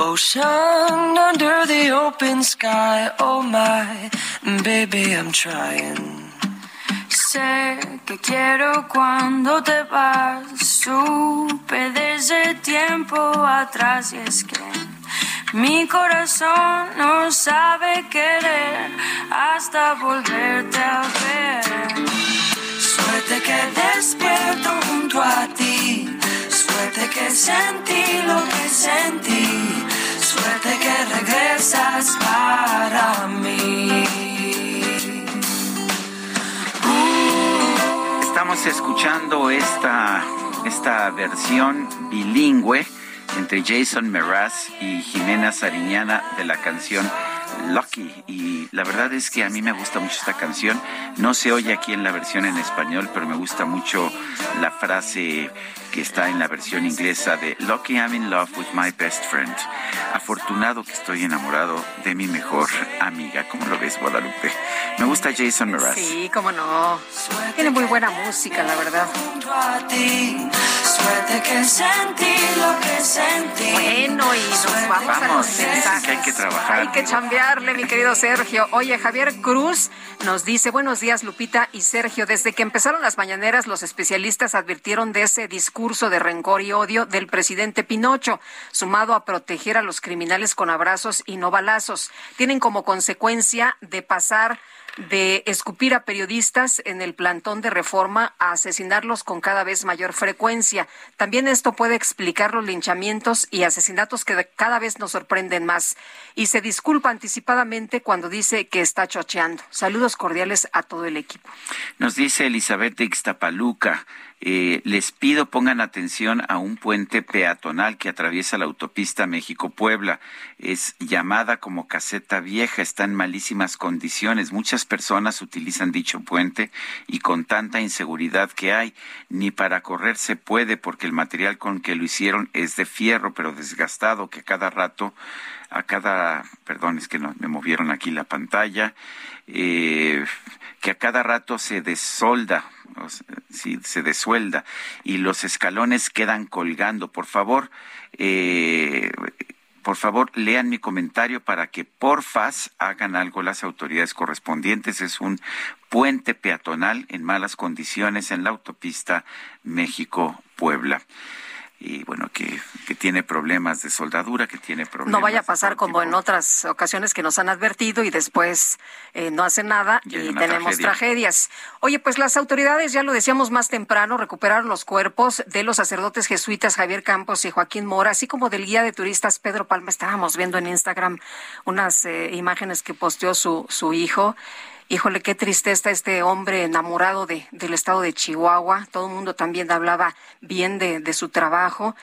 ocean, under the open sky. Oh my, baby, I'm trying. Sé que quiero cuando te vas. Supe desde tiempo atrás y es que mi corazón no sabe querer hasta volverte a ver. Suerte que despierto junto a ti. Suerte que sentí lo que sentí. Suerte que regresas para mí. Estamos escuchando esta, versión bilingüe entre Jason Meraz y Jimena Sariñana de la canción Lucky. Y la verdad es que a mí me gusta mucho esta canción. No se oye aquí en la versión en español, pero me gusta mucho la frase que está en la versión inglesa de Lucky I'm in love with my best friend. Afortunado que estoy enamorado de mi mejor amiga. ¿Cómo lo ves, Guadalupe? Me gusta Jason Mraz. Sí, cómo no. Tiene muy buena música, la verdad. Suerte que sentí lo que sentí. Bueno, y nos vamos, a los mensajes. Que hay que trabajar. Hay que chambearle, mi querido Sergio. Oye, Javier Cruz nos dice, buenos días, Lupita y Sergio. Desde que empezaron las mañaneras, los especialistas advirtieron de ese discurso de rencor y odio del presidente Pinocho, sumado a proteger a los criminales con abrazos y no balazos. Tienen como consecuencia de pasar de escupir a periodistas en el plantón de reforma a asesinarlos con cada vez mayor frecuencia. También esto puede explicar los linchamientos y asesinatos que cada vez nos sorprenden más. Y se disculpa anticipadamente cuando dice que está chocheando. Saludos cordiales a todo el equipo. Nos dice Elizabeth Ixtapaluca. Eh, les pido pongan atención a un puente peatonal que atraviesa la autopista México-Puebla. Es llamada como caseta vieja, está en malísimas condiciones. Muchas personas utilizan dicho puente y con tanta inseguridad que hay, ni para correr se puede porque el material con que lo hicieron es de fierro, pero desgastado, que cada rato a cada, perdón, es que no, me movieron aquí la pantalla, eh, que a cada rato se desolda, se desuelda y los escalones quedan colgando. Por favor, eh, por favor, lean mi comentario para que porfas hagan algo las autoridades correspondientes. Es un puente peatonal en malas condiciones en la autopista México-Puebla y bueno, que, que, tiene problemas de soldadura, que tiene problemas. No vaya a pasar como en otras ocasiones que nos han advertido y después eh, no hacen nada y, tenemos tragedias. Oye, pues las autoridades, ya lo decíamos más temprano, recuperaron los cuerpos de los sacerdotes jesuitas Javier Campos y Joaquín Mora, así como del guía de turistas Pedro Palma. Estábamos viendo en Instagram unas eh, imágenes que posteó su, su hijo. Híjole, qué tristeza este hombre enamorado de, del estado de Chihuahua. Todo el mundo también hablaba bien de, de su trabajo.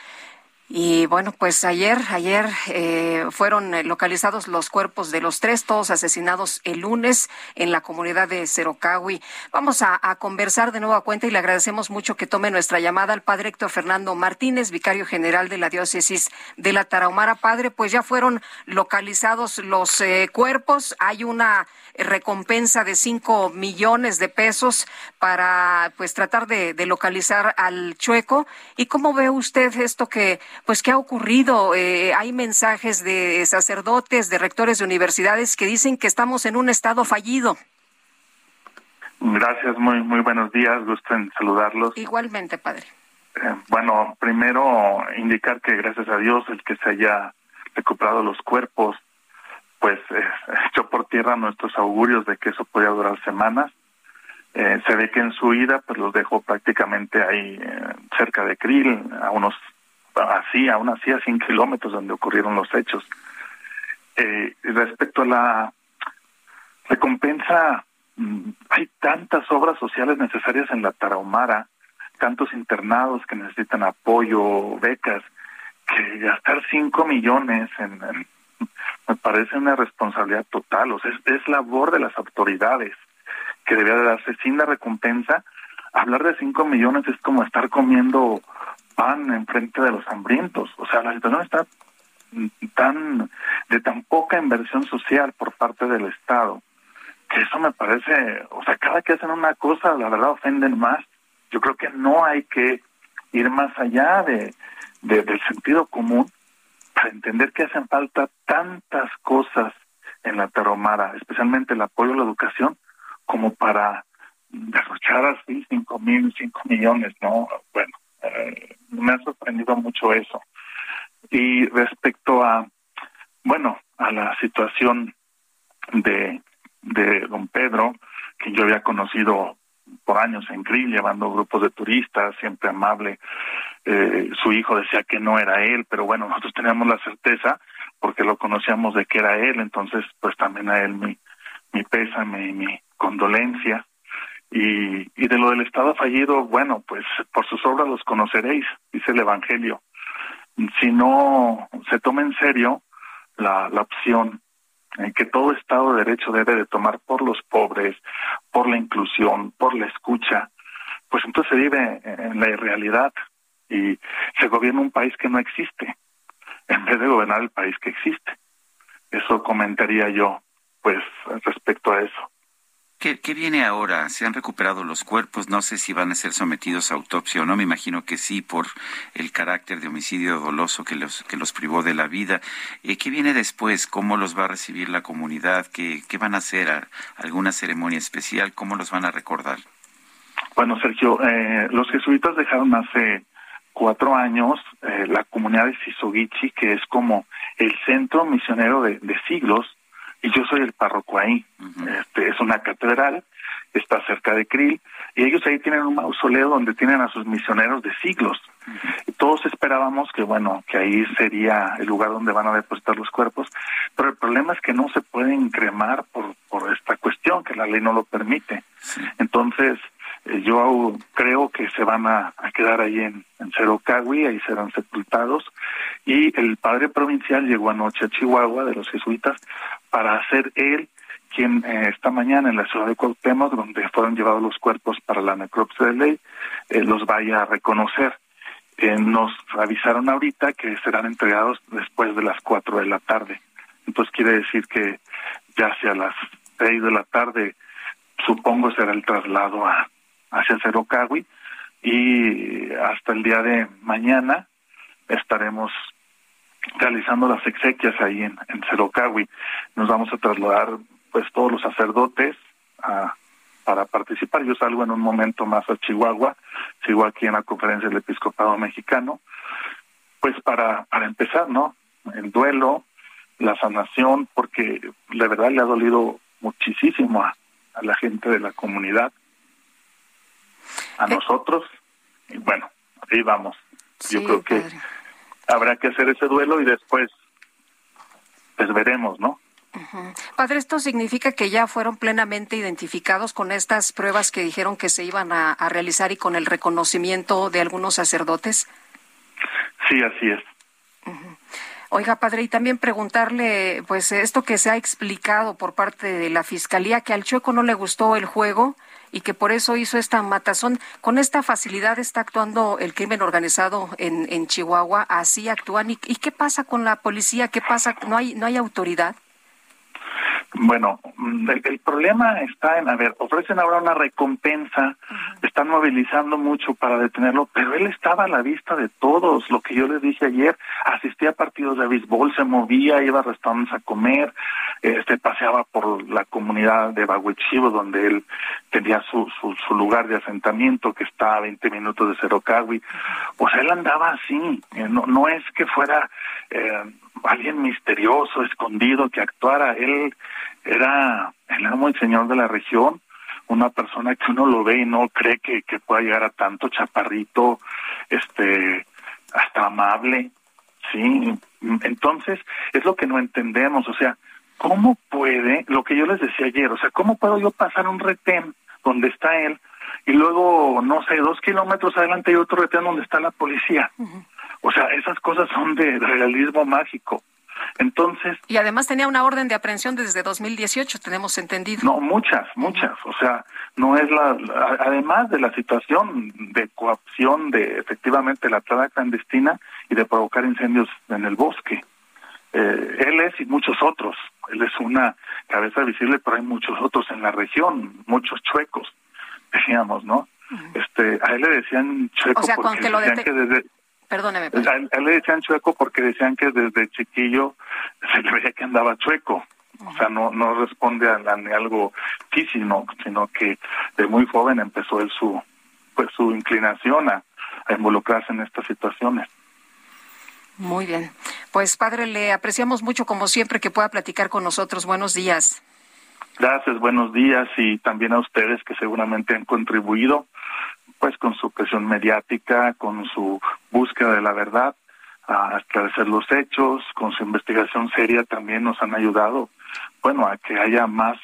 Y bueno, pues ayer, ayer eh, fueron localizados los cuerpos de los tres, todos asesinados el lunes en la comunidad de Cerocahui. Vamos a, conversar de nuevo a cuenta y le agradecemos mucho que tome nuestra llamada al padre Héctor Fernando Martínez, vicario general de la diócesis de la Tarahumara. Padre, pues ya fueron localizados los eh, cuerpos. Hay una recompensa de cinco millones de pesos para pues tratar de, de localizar al chueco. ¿Y cómo ve usted esto que pues qué ha ocurrido. Eh, hay mensajes de sacerdotes, de rectores de universidades que dicen que estamos en un estado fallido. Gracias, muy muy buenos días, gusto en saludarlos. Igualmente, padre. Eh, bueno, primero indicar que gracias a Dios el que se haya recuperado los cuerpos, pues eh, echó por tierra nuestros augurios de que eso podía durar semanas. Eh, se ve que en su ida pues los dejó prácticamente ahí cerca de Krill, a unos así, aún así a 100 kilómetros donde ocurrieron los hechos. Eh, respecto a la recompensa, mm, hay tantas obras sociales necesarias en la Tarahumara, tantos internados que necesitan apoyo, becas, que gastar 5 millones en, me parece una responsabilidad total, o sea, es, es labor de las autoridades que debía de darse sin la recompensa. Hablar de 5 millones es como estar comiendo pan enfrente de los hambrientos. O sea, la situación está tan de tan poca inversión social por parte del Estado que eso me parece, o sea, cada que hacen una cosa, la verdad ofenden más. Yo creo que no hay que ir más allá de, del sentido común para entender que hacen falta tantas cosas en la Taromara, especialmente el apoyo a la educación, como para derrochar así cinco mil, cinco millones, ¿no? Bueno, eh, me ha sorprendido mucho eso. Y respecto a, bueno, a la situación de, de don Pedro, que yo había conocido por años en Grill, llevando grupos de turistas, siempre amable. Eh, su hijo decía que no era él, pero bueno, nosotros teníamos la certeza porque lo conocíamos de que era él, entonces pues también a él mi, mi pésame y mi condolencia. Y, y de lo del Estado fallido, bueno, pues por sus obras los conoceréis, dice el Evangelio. Si no se toma en serio la, la opción eh, que todo Estado de Derecho debe de tomar por los pobres, por la inclusión, por la escucha, pues entonces se vive en la irrealidad y se gobierna un país que no existe, en vez de gobernar el país que existe. Eso comentaría yo, pues, respecto a eso. ¿Qué, viene ahora? ¿Se han recuperado los cuerpos? No sé si van a ser sometidos a autopsia o no. Me imagino que sí, por el carácter de homicidio doloso que los, que los privó de la vida. Eh, ¿Qué viene después? ¿Cómo los va a recibir la comunidad? ¿Qué, qué van a hacer? ¿Alguna ceremonia especial? ¿Cómo los van a recordar? Bueno, Sergio, eh, los jesuitas dejaron hace cuatro años eh, la comunidad de Sisogichi, que es como el centro misionero de siglos y yo soy el párroco ahí. este, es una catedral, está cerca de Krill, y ellos ahí tienen un mausoleo donde tienen a sus misioneros de siglos. y todos esperábamos que, bueno, que ahí sería el lugar donde van a depositar los cuerpos, pero el problema es que no se pueden cremar por, por esta cuestión, que la ley no lo permite. Entonces, Eh, yo creo que se van a, quedar ahí en, en Cerocagui, ahí serán sepultados. Y el padre provincial llegó anoche a Chihuahua de los jesuitas para hacer él quien eh, esta mañana en la ciudad de Cuauhtémoc, donde fueron llevados los cuerpos para la necropsia de ley, eh, los vaya a reconocer. Eh, nos avisaron ahorita que serán entregados después de las cuatro de la tarde. Entonces quiere decir que ya hacia las seis de la tarde, supongo será el traslado a hacia Cerocagui y hasta el día de mañana estaremos realizando las exequias ahí en, en Cerocagui. Nos vamos a trasladar pues todos los sacerdotes a, para participar. Yo salgo en un momento más a Chihuahua, sigo aquí en la conferencia del episcopado mexicano, pues para, para empezar, ¿no? El duelo, la sanación, porque la verdad le ha dolido muchísimo a, la gente de la comunidad, a eh. nosotros, y bueno, ahí vamos. Yo creo que habrá que hacer ese duelo y después, pues veremos, ¿no? Padre, ¿esto significa que ya fueron plenamente identificados con estas pruebas que dijeron que se iban a, realizar y con el reconocimiento de algunos sacerdotes? Sí, así es. Oiga, padre, y también preguntarle, pues esto que se ha explicado por parte de la Fiscalía, que al Chueco no le gustó el juego y que por eso hizo esta matazón. ¿Con esta facilidad está actuando el crimen organizado en, en Chihuahua? ¿Así actúan? ¿Y, ¿Y qué pasa con la policía? ¿Qué pasa? ¿No hay, no hay autoridad? Bueno, el, problema está en, a ver, ofrecen ahora una recompensa, están movilizando mucho para detenerlo, pero él estaba a la vista de todos, lo que yo les dije ayer, asistía a partidos de béisbol, se movía, iba a restaurantes a comer, este paseaba por la comunidad de Baguichivo, donde él tenía su, su, lugar de asentamiento, que está a 20 minutos de Cerocagui, pues él andaba así, eh, no, no es que fuera... Eh, alguien misterioso, escondido, que actuara. Él era el amo y señor de la región, una persona que uno lo ve y no cree que, que pueda llegar a tanto chaparrito, este, hasta amable, sí. Entonces, es lo que no entendemos, o sea, ¿cómo puede, lo que yo les decía ayer, o sea, cómo puedo yo pasar un retén donde está él y luego, no sé, dos kilómetros adelante hay otro retén donde está la policía? O sea, esas cosas son de realismo mágico. Entonces. Y además tenía una orden de aprehensión desde 2018, tenemos entendido. No, muchas, muchas. O sea, no es la, además de la situación de coacción de efectivamente la trada clandestina y de provocar incendios en el bosque. Eh, él es y muchos otros. Él es una cabeza visible, pero hay muchos otros en la región, muchos chuecos, decíamos, ¿no? Este, a él le decían chueco porque decían que desde Perdóneme. A, él le decían chueco porque decían que desde chiquillo se le veía que andaba chueco. O sea, no no responde a, algo físico, sino que de muy joven empezó él su pues su inclinación a, a involucrarse en estas situaciones. Muy bien. Pues padre, le apreciamos mucho como siempre que pueda platicar con nosotros. Buenos días. Gracias, buenos días y también a ustedes que seguramente han contribuido pues con su presión mediática, con su búsqueda de la verdad, a esclarecer los hechos, con su investigación seria también nos han ayudado, bueno, a que haya más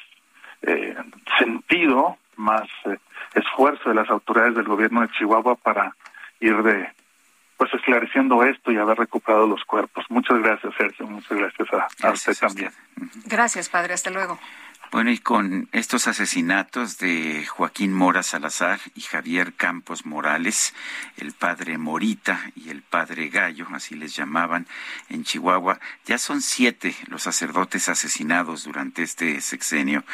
eh, sentido, más eh, esfuerzo de las autoridades del gobierno de Chihuahua para ir de pues esclareciendo esto y haber recuperado los cuerpos. Muchas gracias, Sergio. Muchas gracias a, usted también. Gracias, padre. Hasta luego. Bueno, y con estos asesinatos de Joaquín Mora Salazar y Javier Campos Morales, el padre Morita y el padre Gallo, así les llamaban, en Chihuahua, ya son siete los sacerdotes asesinados durante este sexenio.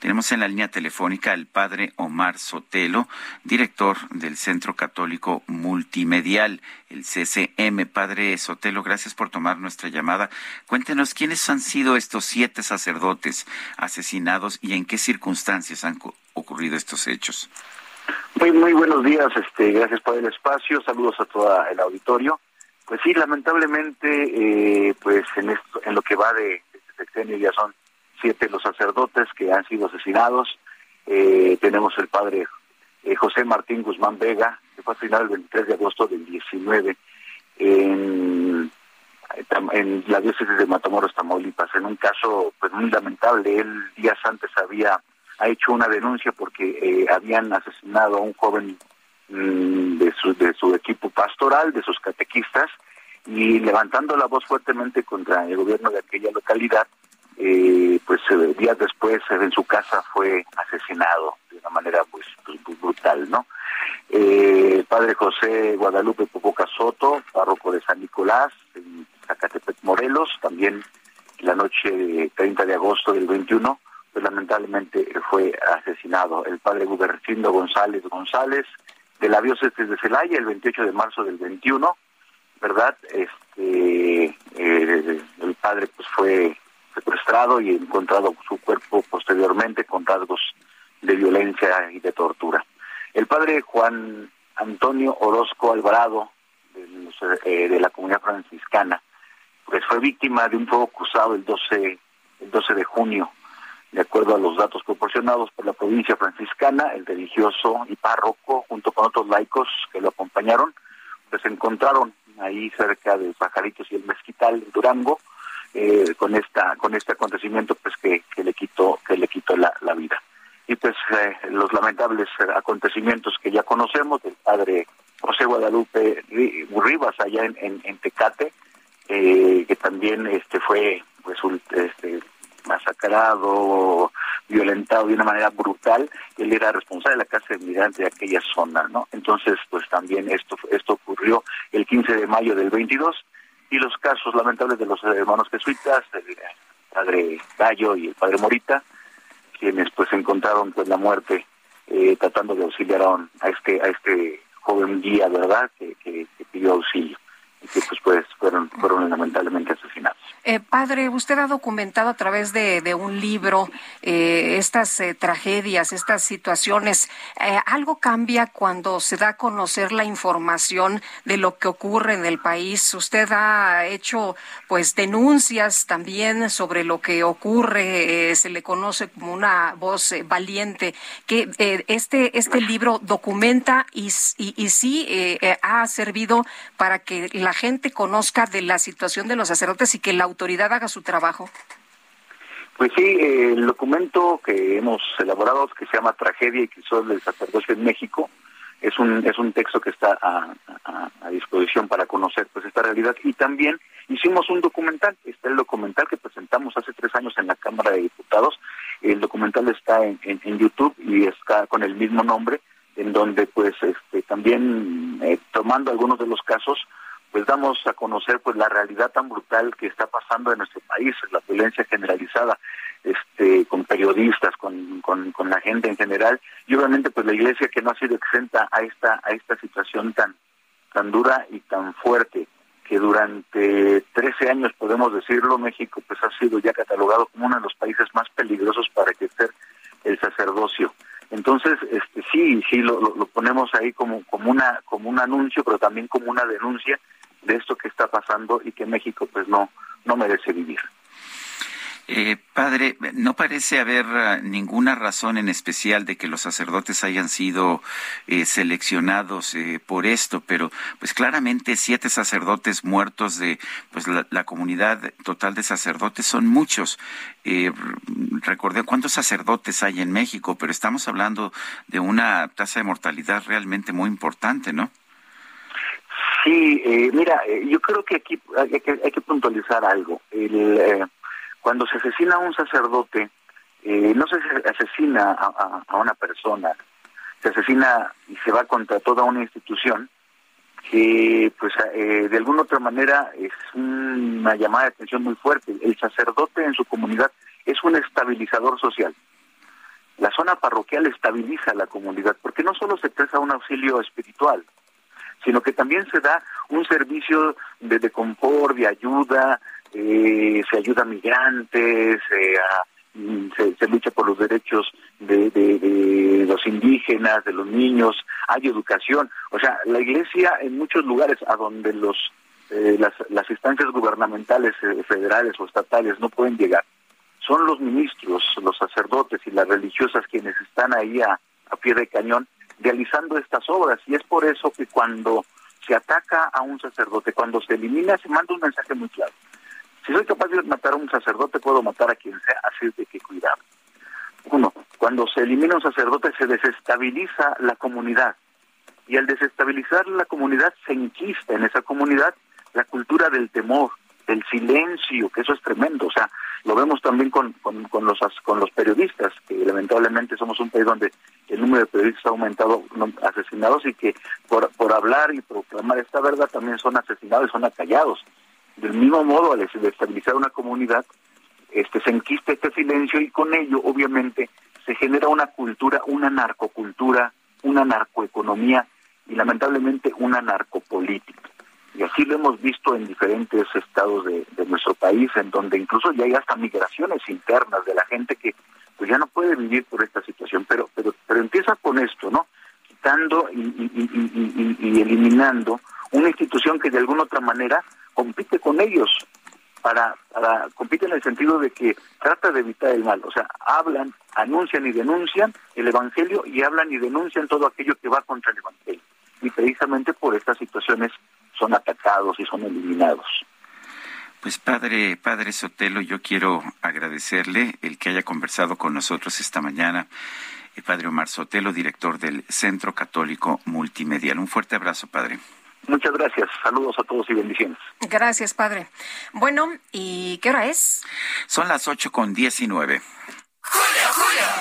Tenemos en la línea telefónica al padre Omar Sotelo, director del Centro Católico Multimedial, el CCM. Padre Sotelo, gracias por tomar nuestra llamada. Cuéntenos quiénes han sido estos siete sacerdotes asesinados y en qué circunstancias han ocurrido estos hechos. Muy, muy buenos días, este, gracias por el espacio, saludos a todo el auditorio. Pues sí, lamentablemente, eh, pues en, esto, en lo que va de este sexenio ya son siete los sacerdotes que han sido asesinados. Eh, tenemos el padre eh, José Martín Guzmán Vega, que fue asesinado el 23 de agosto del 19 en en la diócesis de Matamoros, Tamaulipas, en un caso pues muy lamentable. Él días antes había ha hecho una denuncia porque eh, habían asesinado a un joven mm, de, su, de su equipo pastoral, de sus catequistas, y levantando la voz fuertemente contra el gobierno de aquella localidad, eh, pues eh, días después en su casa fue asesinado de una manera pues, pues, brutal, ¿no? Eh, padre José Guadalupe Popoca Soto, párroco de San Nicolás, en Zacatepec, Morelos, también la noche de 30 de agosto del 21, pues lamentablemente fue asesinado. El padre Gubercindo González González, de la diócesis de Celaya, el 28 de marzo del 21, ¿verdad? Este, eh, el padre pues fue secuestrado y encontrado su cuerpo posteriormente con rasgos de violencia y de tortura. El padre Juan Antonio Orozco Alvarado, de, eh, la comunidad franciscana, pues fue víctima de un fuego cruzado el 12, el 12 de junio. De acuerdo a los datos proporcionados por la provincia franciscana, el religioso y párroco, junto con otros laicos que lo acompañaron, pues se encontraron ahí cerca de Pajaritos y el Mezquital, en Durango, eh, con esta con este acontecimiento pues que, que le quitó que le quitó la, la vida y pues eh, los lamentables acontecimientos que ya conocemos del padre José Guadalupe Rivas allá en, en, Tecate eh, que también este fue pues este masacrado violentado de una manera brutal él era responsable de la casa de migrante de aquella zona no entonces pues también esto esto ocurrió el 15 de mayo del 22 y los casos lamentables de los hermanos jesuitas, el padre Gallo y el padre Morita, quienes pues encontraron pues la muerte eh, tratando de auxiliar a, este a este joven guía, ¿verdad?, que pidió auxilio y pues, pues fueron, fueron lamentablemente asesinados. Eh, padre, usted ha documentado a través de, de un libro eh, estas eh, tragedias, estas situaciones. ¿Algo cambia cuando se da a conocer la información de lo que ocurre en el país? Usted ha hecho pues denuncias también sobre lo que ocurre. se le conoce como una voz valiente. Que este este libro documenta y, y, y sí ha servido para que la gente conozca de la situación de los sacerdotes y que la autoridad haga su trabajo? Pues sí, el documento que hemos elaborado, que se llama Tragedia y Crisol del Sacerdocio en México, es un, es un texto que está a, disposición para conocer pues esta realidad. Y también hicimos un documental, está el documental que presentamos hace tres años en la Cámara de Diputados. El documental está en, en, YouTube y está con el mismo nombre, en donde pues este, también eh, tomando algunos de los casos, pues damos a conocer pues la realidad tan brutal que está pasando en nuestro país, la violencia generalizada, este, con periodistas, con, con, la gente en general, y obviamente pues la iglesia que no ha sido exenta a esta, a esta situación tan, tan dura y tan fuerte, que durante 13 años, podemos decirlo, México pues ha sido ya catalogado como uno de los países más peligrosos para ejercer el sacerdocio. Entonces, este, sí, sí, lo, lo, ponemos ahí como, como, una, como un anuncio, pero también como una denuncia de esto que está pasando y que México pues no, no merece vivir. Eh, padre, no parece haber ah, ninguna razón en especial de que los sacerdotes hayan sido eh, seleccionados eh, por esto, pero pues claramente siete sacerdotes muertos de pues la, comunidad total de sacerdotes son muchos. recordé cuántos sacerdotes hay en México, pero estamos hablando de una tasa de mortalidad realmente muy importante, ¿no? Sí, eh, mira, eh, yo creo que aquí hay que, hay que puntualizar algo. El, eh, cuando se asesina a un sacerdote, no se asesina a, una persona, se asesina y se va contra toda una institución que, pues, de alguna otra manera es una llamada de atención muy fuerte. El sacerdote en su comunidad es un estabilizador social. La zona parroquial estabiliza a la comunidad, porque no solo se presta un auxilio espiritual, sino que también se da un servicio de, confort, de ayuda, eh, se ayuda a migrantes, mm, se, lucha por los derechos de, los indígenas, de los niños, hay educación. O sea, la iglesia en muchos lugares a donde los eh, las, las instancias gubernamentales, eh, federales o estatales no pueden llegar, son los ministros, los sacerdotes y las religiosas quienes están ahí a pie de cañón realizando estas obras. Y es por eso que cuando se ataca a un sacerdote, cuando se elimina, se manda un mensaje muy claro. Si soy capaz de matar a un sacerdote, puedo matar a quien sea, así de que cuidado. Uno, cuando se elimina un sacerdote se desestabiliza la comunidad y al desestabilizar la comunidad se enquista en esa comunidad la cultura del temor, del silencio, que eso es tremendo. O sea, lo vemos también con, con, con, los, con los periodistas, que lamentablemente somos un país donde el número de periodistas ha aumentado asesinados y que por, por hablar y proclamar esta verdad también son asesinados y son acallados. Del mismo modo, al desestabilizar una comunidad, este, se enquista este silencio y con ello, obviamente, se genera una cultura, una narcocultura, una narcoeconomía y lamentablemente una narcopolítica. Y así lo hemos visto en diferentes estados de, nuestro país, en donde incluso ya hay hasta migraciones internas de la gente que pues ya no puede vivir por esta situación. Pero, pero, pero empieza con esto, ¿no? Quitando y, y eliminando una institución que de alguna otra manera compite con ellos para, para compite en el sentido de que trata de evitar el mal, o sea, hablan, anuncian y denuncian el evangelio y hablan y denuncian todo aquello que va contra el evangelio. Y precisamente por estas situaciones son atacados y son eliminados. Pues padre, padre Sotelo, yo quiero agradecerle el que haya conversado con nosotros esta mañana. El padre Omar Sotelo, director del Centro Católico Multimedial. Un fuerte abrazo, padre. Muchas gracias. Saludos a todos y bendiciones. Gracias, padre. Bueno, ¿y qué hora es? Son las ocho con diecinueve.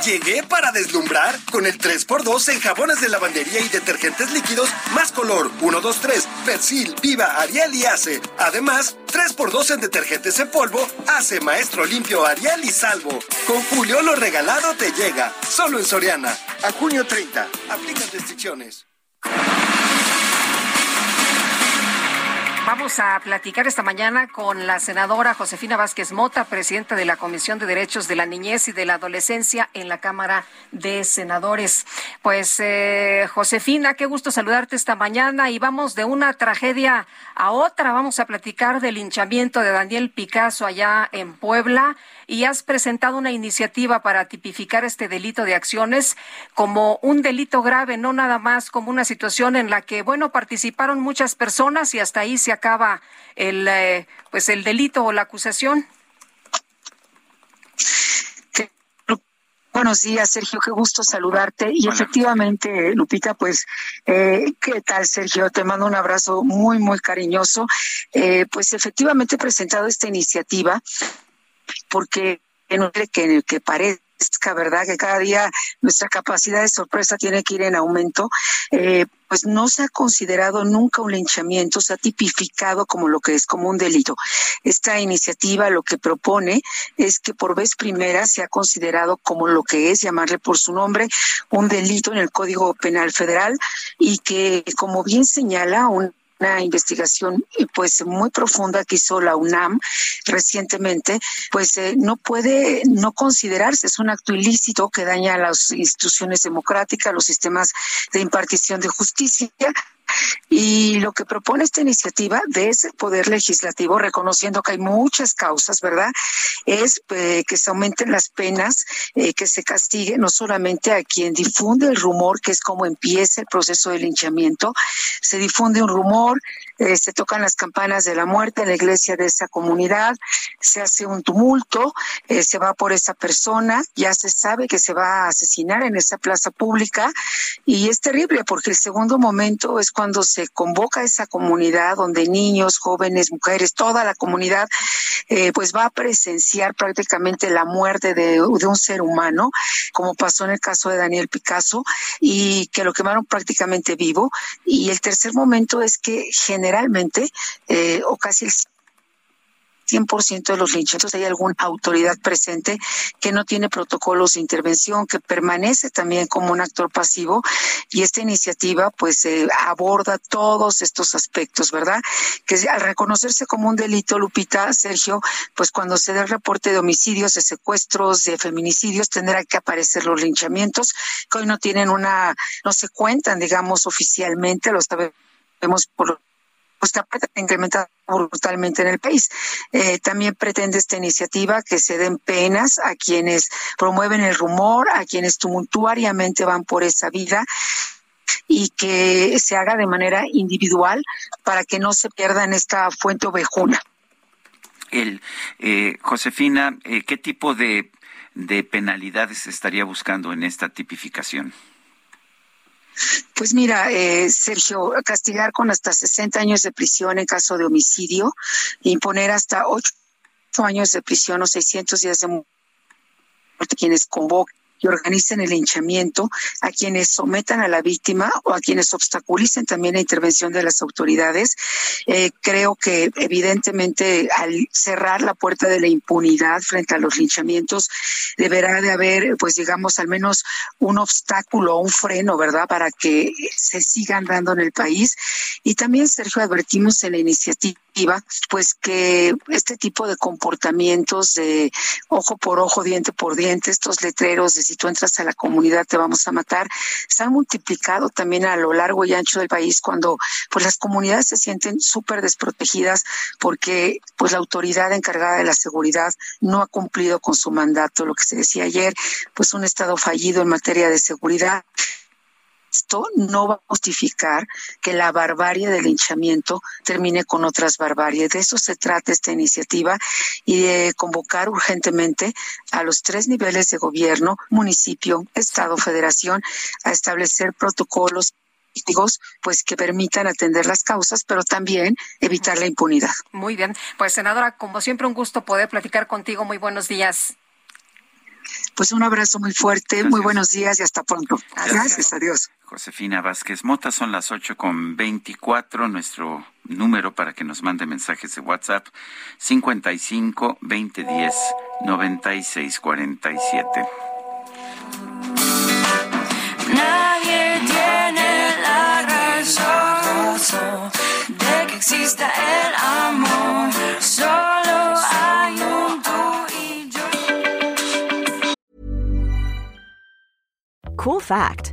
Llegué para deslumbrar con el 3x2 en jabones de lavandería y detergentes líquidos más color 1, 2, 3, Persil, Viva, Ariel y Ace. Además, 3x2 en detergentes en polvo, Ace, Maestro Limpio, Ariel y Salvo. Con Julio lo regalado te llega, solo en Soriana. A junio 30, aplican restricciones. Vamos a platicar esta mañana con la senadora Josefina Vázquez Mota, presidenta de la Comisión de Derechos de la Niñez y de la Adolescencia en la Cámara de Senadores. Pues, eh, Josefina, qué gusto saludarte esta mañana y vamos de una tragedia a otra. Vamos a platicar del linchamiento de Daniel Picasso allá en Puebla y has presentado una iniciativa para tipificar este delito de acciones como un delito grave, no nada más como una situación en la que, bueno, participaron muchas personas y hasta ahí se acaba el, eh, pues el delito o la acusación. Buenos días, Sergio, qué gusto saludarte. Y efectivamente, Lupita, pues, eh, ¿qué tal, Sergio? Te mando un abrazo muy, muy cariñoso. Eh, pues efectivamente he presentado esta iniciativa porque en que, que parezca, ¿verdad? Que cada día nuestra capacidad de sorpresa tiene que ir en aumento, eh, pues no se ha considerado nunca un linchamiento, se ha tipificado como lo que es como un delito. Esta iniciativa lo que propone es que por vez primera se ha considerado como lo que es llamarle por su nombre un delito en el Código Penal Federal y que, como bien señala, un una investigación pues muy profunda que hizo la UNAM recientemente, pues eh, no puede no considerarse, es un acto ilícito que daña a las instituciones democráticas, los sistemas de impartición de justicia y lo que propone esta iniciativa de ese poder legislativo, reconociendo que hay muchas causas, ¿verdad? Es eh, que se aumenten las penas, eh, que se castigue no solamente a quien difunde el rumor, que es como empieza el proceso de linchamiento, se difunde un rumor, eh, se tocan las campanas de la muerte en la iglesia de esa comunidad, se hace un tumulto, se va por esa persona, ya se sabe que se va a asesinar en esa plaza pública y es terrible porque el segundo momento es cuando se convoca esa comunidad donde niños, jóvenes, mujeres, toda la comunidad, eh, pues va a presenciar prácticamente la muerte de, un ser humano, como pasó en el caso de Daniel Picasso, y que lo quemaron prácticamente vivo. Y el tercer momento es que generalmente, eh, o casi el 100% de los linchamientos hay alguna autoridad presente que no tiene protocolos de intervención, que permanece también como un actor pasivo y esta iniciativa pues eh, aborda todos estos aspectos, ¿verdad? Que al reconocerse como un delito, Lupita, Sergio, pues cuando se dé el reporte de homicidios, de secuestros, de feminicidios, tendrá que aparecer los linchamientos, que hoy no tienen una, no se cuentan, digamos, oficialmente, lo sabemos por pues que brutalmente en el país. Eh, también pretende esta iniciativa que se den penas a quienes promueven el rumor, a quienes tumultuariamente van por esa vida y que se haga de manera individual para que no se pierda en esta fuente ovejuna. El, eh, Josefina, eh, ¿qué tipo de penalidades estaría buscando en esta tipificación? Pues mira, eh, Sergio, castigar con hasta 60 años de prisión en caso de homicidio, imponer hasta 8 años de prisión o 600 días de muerte quienes convoquen y organicen el linchamiento a quienes sometan a la víctima o a quienes obstaculicen también la intervención de las autoridades. Eh, creo que evidentemente al cerrar la puerta de la impunidad frente a los linchamientos deberá de haber, pues digamos, al menos un obstáculo o un freno, ¿verdad?, para que se sigan dando en el país. Y también, Sergio, advertimos en la iniciativa pues que este tipo de comportamientos de ojo por ojo, diente por diente, estos letreros de si tú entras a la comunidad te vamos a matar, se han multiplicado también a lo largo y ancho del país cuando pues las comunidades se sienten súper desprotegidas porque pues la autoridad encargada de la seguridad no ha cumplido con su mandato, lo que se decía ayer, pues un estado fallido en materia de seguridad esto no va a justificar que la barbarie del linchamiento termine con otras barbaries. De eso se trata esta iniciativa y de convocar urgentemente a los tres niveles de gobierno, municipio, Estado, Federación, a establecer protocolos pues que permitan atender las causas, pero también evitar la impunidad. Muy bien, pues senadora, como siempre un gusto poder platicar contigo. Muy buenos días. Pues un abrazo muy fuerte, muy buenos días y hasta pronto. Gracias, adiós. Josefina Vázquez Mota, son las ocho con veinticuatro. Nuestro número para que nos mande mensajes de WhatsApp, 55 2010 9647. Nadie tiene la razón de que exista el amor. Solo hay un tú y yo. Cool fact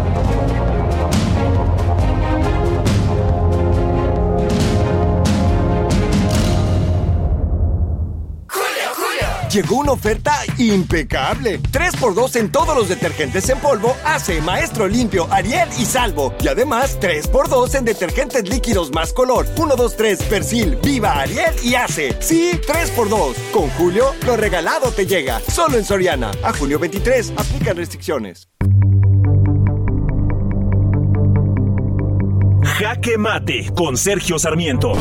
Llegó una oferta impecable. 3x2 en todos los detergentes en polvo Hace Maestro Limpio, Ariel y Salvo. Y además 3x2 en detergentes líquidos más color. 1, 2, 3, Persil, Viva, Ariel y Hace. Sí, 3x2. Con Julio, lo regalado te llega. Solo en Soriana. A junio 23. Aplican restricciones. Jaque Mate con Sergio Sarmiento.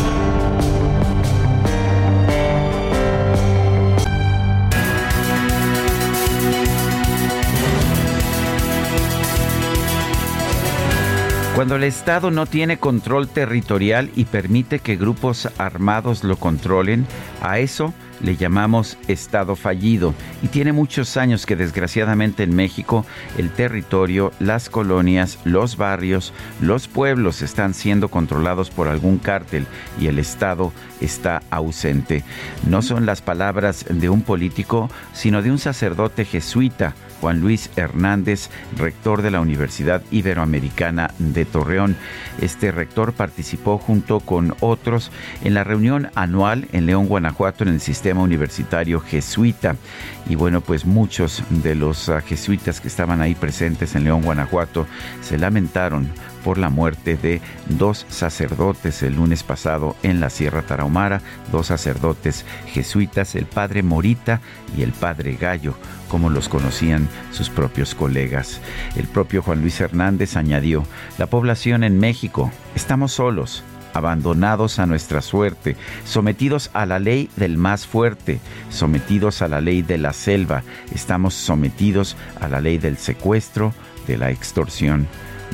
Cuando el Estado no tiene control territorial y permite que grupos armados lo controlen, a eso le llamamos Estado fallido. Y tiene muchos años que desgraciadamente en México el territorio, las colonias, los barrios, los pueblos están siendo controlados por algún cártel y el Estado está ausente. No son las palabras de un político, sino de un sacerdote jesuita Juan Luis Hernández, rector de la Universidad Iberoamericana de Torreón. Este rector participó junto con otros en la reunión anual en León, Guanajuato, en el sistema universitario jesuita. Y bueno, pues muchos de los ah, jesuitas que estaban ahí presentes en León, Guanajuato, se lamentaron por la muerte de dos sacerdotes el lunes pasado en la Sierra Tarahumara, dos sacerdotes jesuitas, el padre Morita y el padre Gallo, como los conocían sus propios colegas. El propio Juan Luis Hernández añadió, la población en México, estamos solos, abandonados a nuestra suerte, sometidos a la ley del más fuerte, sometidos a la ley de la selva, estamos sometidos a la ley del secuestro, de la extorsión.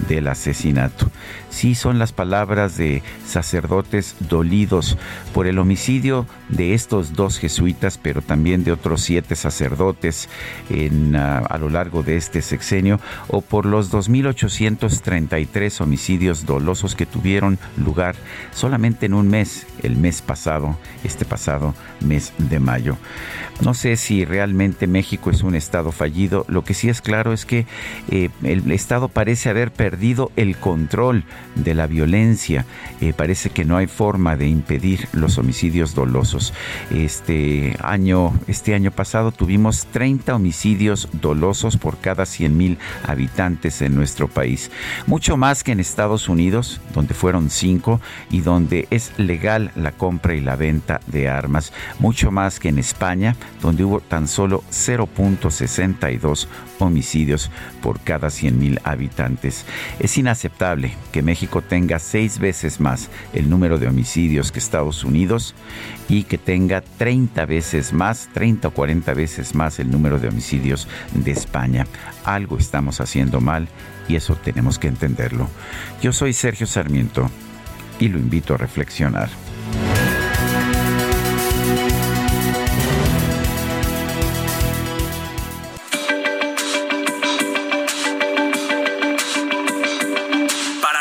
Del asesinato. Sí son las palabras de sacerdotes dolidos por el homicidio de estos dos jesuitas, pero también de otros siete sacerdotes ah, a lo largo de este sexenio, o por los 2.833 homicidios dolosos que tuvieron lugar solamente en un mes, el mes pasado, este pasado mes de mayo. No sé si realmente México es un Estado fallido, lo que sí es claro es que eh, el Estado parece haber perdido el control de la violencia. Eh, parece que no hay forma de impedir los homicidios dolosos. Este año, este año pasado tuvimos 30 homicidios dolosos por cada 100 mil habitantes en nuestro país. Mucho más que en Estados Unidos, donde fueron 5 y donde es legal la compra y la venta de armas. Mucho más que en España, donde hubo tan solo 0.62 homicidios por cada 100.000 habitantes. Es inaceptable que México tenga seis veces más el número de homicidios que Estados Unidos y que tenga 30 veces más, 30 o 40 veces más el número de homicidios de España. Algo estamos haciendo mal y eso tenemos que entenderlo. Yo soy Sergio Sarmiento y lo invito a reflexionar.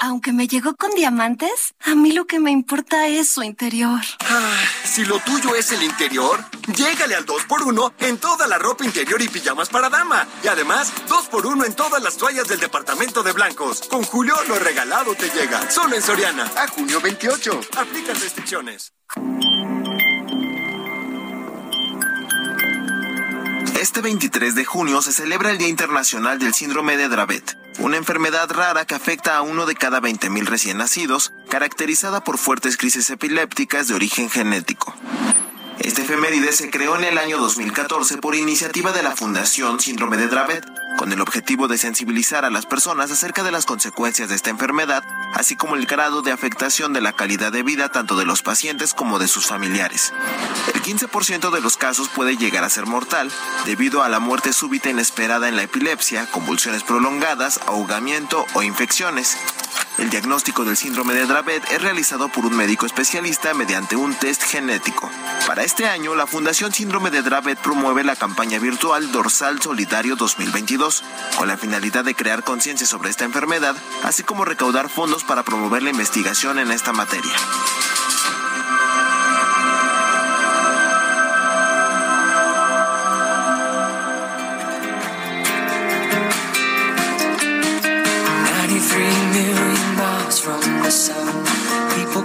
Aunque me llegó con diamantes, a mí lo que me importa es su interior. Ah, si lo tuyo es el interior, llégale al 2x1 en toda la ropa interior y pijamas para dama. Y además, 2x1 en todas las toallas del departamento de blancos. Con Julio, lo regalado te llega. Solo en Soriana. A junio 28. Aplica restricciones. Este 23 de junio se celebra el Día Internacional del Síndrome de Dravet, una enfermedad rara que afecta a uno de cada 20.000 recién nacidos, caracterizada por fuertes crisis epilépticas de origen genético. Este efeméride se creó en el año 2014 por iniciativa de la Fundación Síndrome de Dravet, con el objetivo de sensibilizar a las personas acerca de las consecuencias de esta enfermedad, así como el grado de afectación de la calidad de vida tanto de los pacientes como de sus familiares. El 15% de los casos puede llegar a ser mortal debido a la muerte súbita inesperada en la epilepsia, convulsiones prolongadas, ahogamiento o infecciones. El diagnóstico del síndrome de Dravet es realizado por un médico especialista mediante un test genético. Para este año, la Fundación Síndrome de Dravet promueve la campaña virtual Dorsal Solidario 2022, con la finalidad de crear conciencia sobre esta enfermedad, así como recaudar fondos para promover la investigación en esta materia.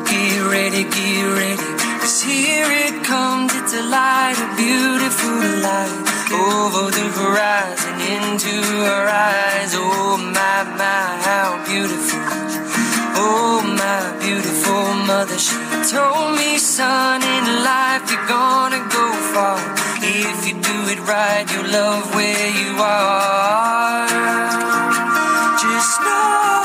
get ready, get ready. Cause here it comes, it's a light, a beautiful light. Over the horizon, into her eyes. Oh my, my, how beautiful. Oh my beautiful mother, she told me, son, in life you're gonna go far. If you do it right, you'll love where you are. Just know.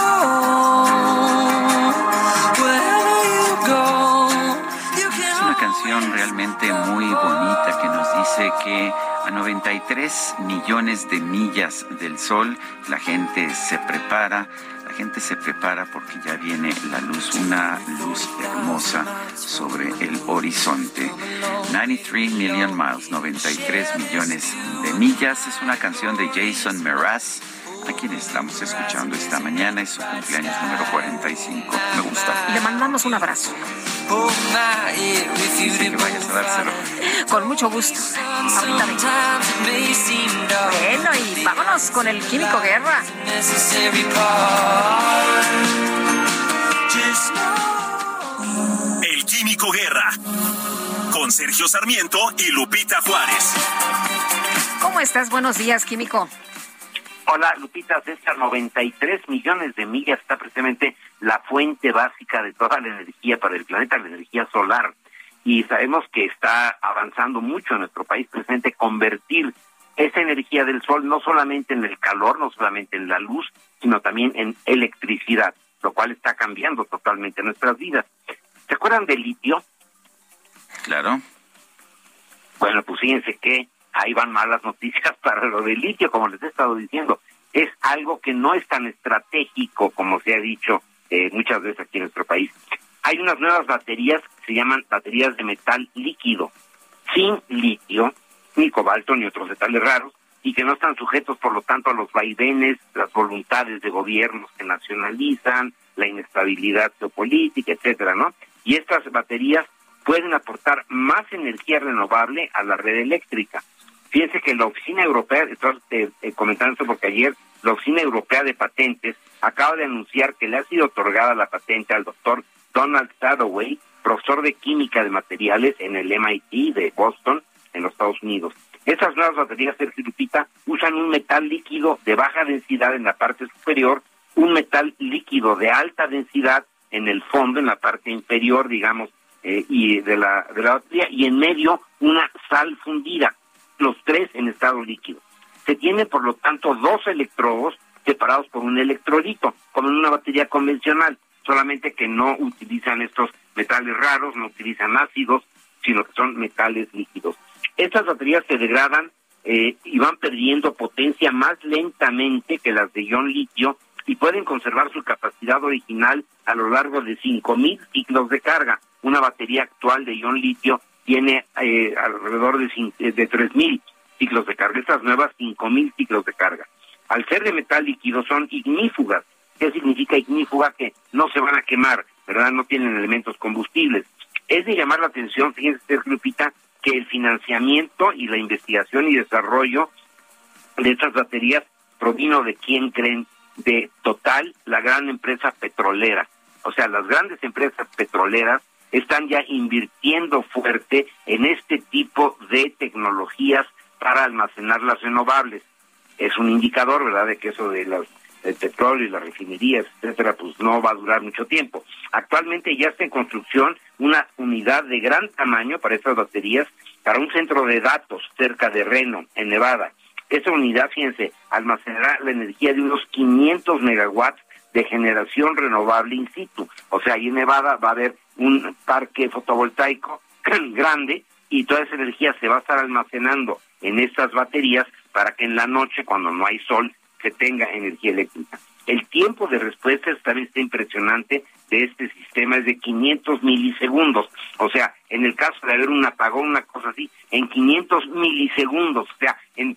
Dice que a 93 millones de millas del sol la gente se prepara, la gente se prepara porque ya viene la luz, una luz hermosa sobre el horizonte. 93 million miles, 93 millones de millas, es una canción de Jason Mraz a quien estamos escuchando esta mañana. Es su cumpleaños número 45. Me gusta. Le mandamos un abrazo. que vayas a dárselo. Con mucho gusto. Bueno, y vámonos con el Químico Guerra. El Químico Guerra. Con Sergio Sarmiento y Lupita Juárez. ¿Cómo estás? Buenos días, Químico. Hola, Lupita, de estas 93 millones de millas está precisamente la fuente básica de toda la energía para el planeta, la energía solar. Y sabemos que está avanzando mucho en nuestro país precisamente convertir esa energía del sol no solamente en el calor, no solamente en la luz, sino también en electricidad. lo cual está cambiando totalmente nuestras vidas. ¿Se acuerdan del litio? Claro. Bueno, pues fíjense que ahí van malas noticias para lo del litio, como les he estado diciendo. Es algo que no es tan estratégico como se ha dicho eh, muchas veces aquí en nuestro país. Hay unas nuevas baterías que se llaman baterías de metal líquido, sin litio, ni cobalto, ni otros metales raros, y que no están sujetos, por lo tanto, a los vaivenes, las voluntades de gobiernos que nacionalizan, la inestabilidad geopolítica, etcétera, ¿no? Y estas baterías pueden aportar más energía renovable a la red eléctrica. Fíjense que la Oficina Europea, eh, eh, comentando esto porque ayer la Oficina Europea de Patentes acaba de anunciar que le ha sido otorgada la patente al doctor Donald Sadoway, profesor de química de materiales en el MIT de Boston, en los Estados Unidos. Estas nuevas baterías, Sergio Lupita, usan un metal líquido de baja densidad en la parte superior, un metal líquido de alta densidad en el fondo, en la parte inferior, digamos, eh, y de la, de la batería, y en medio una sal fundida, los tres en estado líquido. Se tienen, por lo tanto, dos electrodos separados por un electrolito, como en una batería convencional, solamente que no utilizan estos metales raros, no utilizan ácidos, sino que son metales líquidos. Estas baterías se degradan eh, y van perdiendo potencia más lentamente que las de ion litio y pueden conservar su capacidad original a lo largo de 5.000 ciclos de carga. Una batería actual de ion litio tiene eh, alrededor de, de 3.000 ciclos de carga. Estas nuevas 5.000 ciclos de carga. Al ser de metal líquido son ignífugas. ¿Qué significa ignífuga? Que no se van a quemar, ¿verdad? No tienen elementos combustibles. Es de llamar la atención, fíjense, Lupita, que el financiamiento y la investigación y desarrollo de estas baterías provino de quién creen, de Total, la gran empresa petrolera. O sea, las grandes empresas petroleras están ya invirtiendo fuerte en este tipo de tecnologías para almacenar las renovables. Es un indicador, ¿verdad?, de que eso de los el petróleo y las refinerías, etcétera, pues no va a durar mucho tiempo. Actualmente ya está en construcción una unidad de gran tamaño para estas baterías para un centro de datos cerca de Reno, en Nevada. Esa unidad, fíjense, almacenará la energía de unos 500 megawatts de generación renovable in situ. O sea, ahí en Nevada va a haber un parque fotovoltaico grande y toda esa energía se va a estar almacenando en estas baterías para que en la noche, cuando no hay sol, se tenga energía eléctrica. El tiempo de respuesta también está impresionante de este sistema, es de 500 milisegundos. O sea, en el caso de haber un apagón, una cosa así, en 500 milisegundos, o sea, en,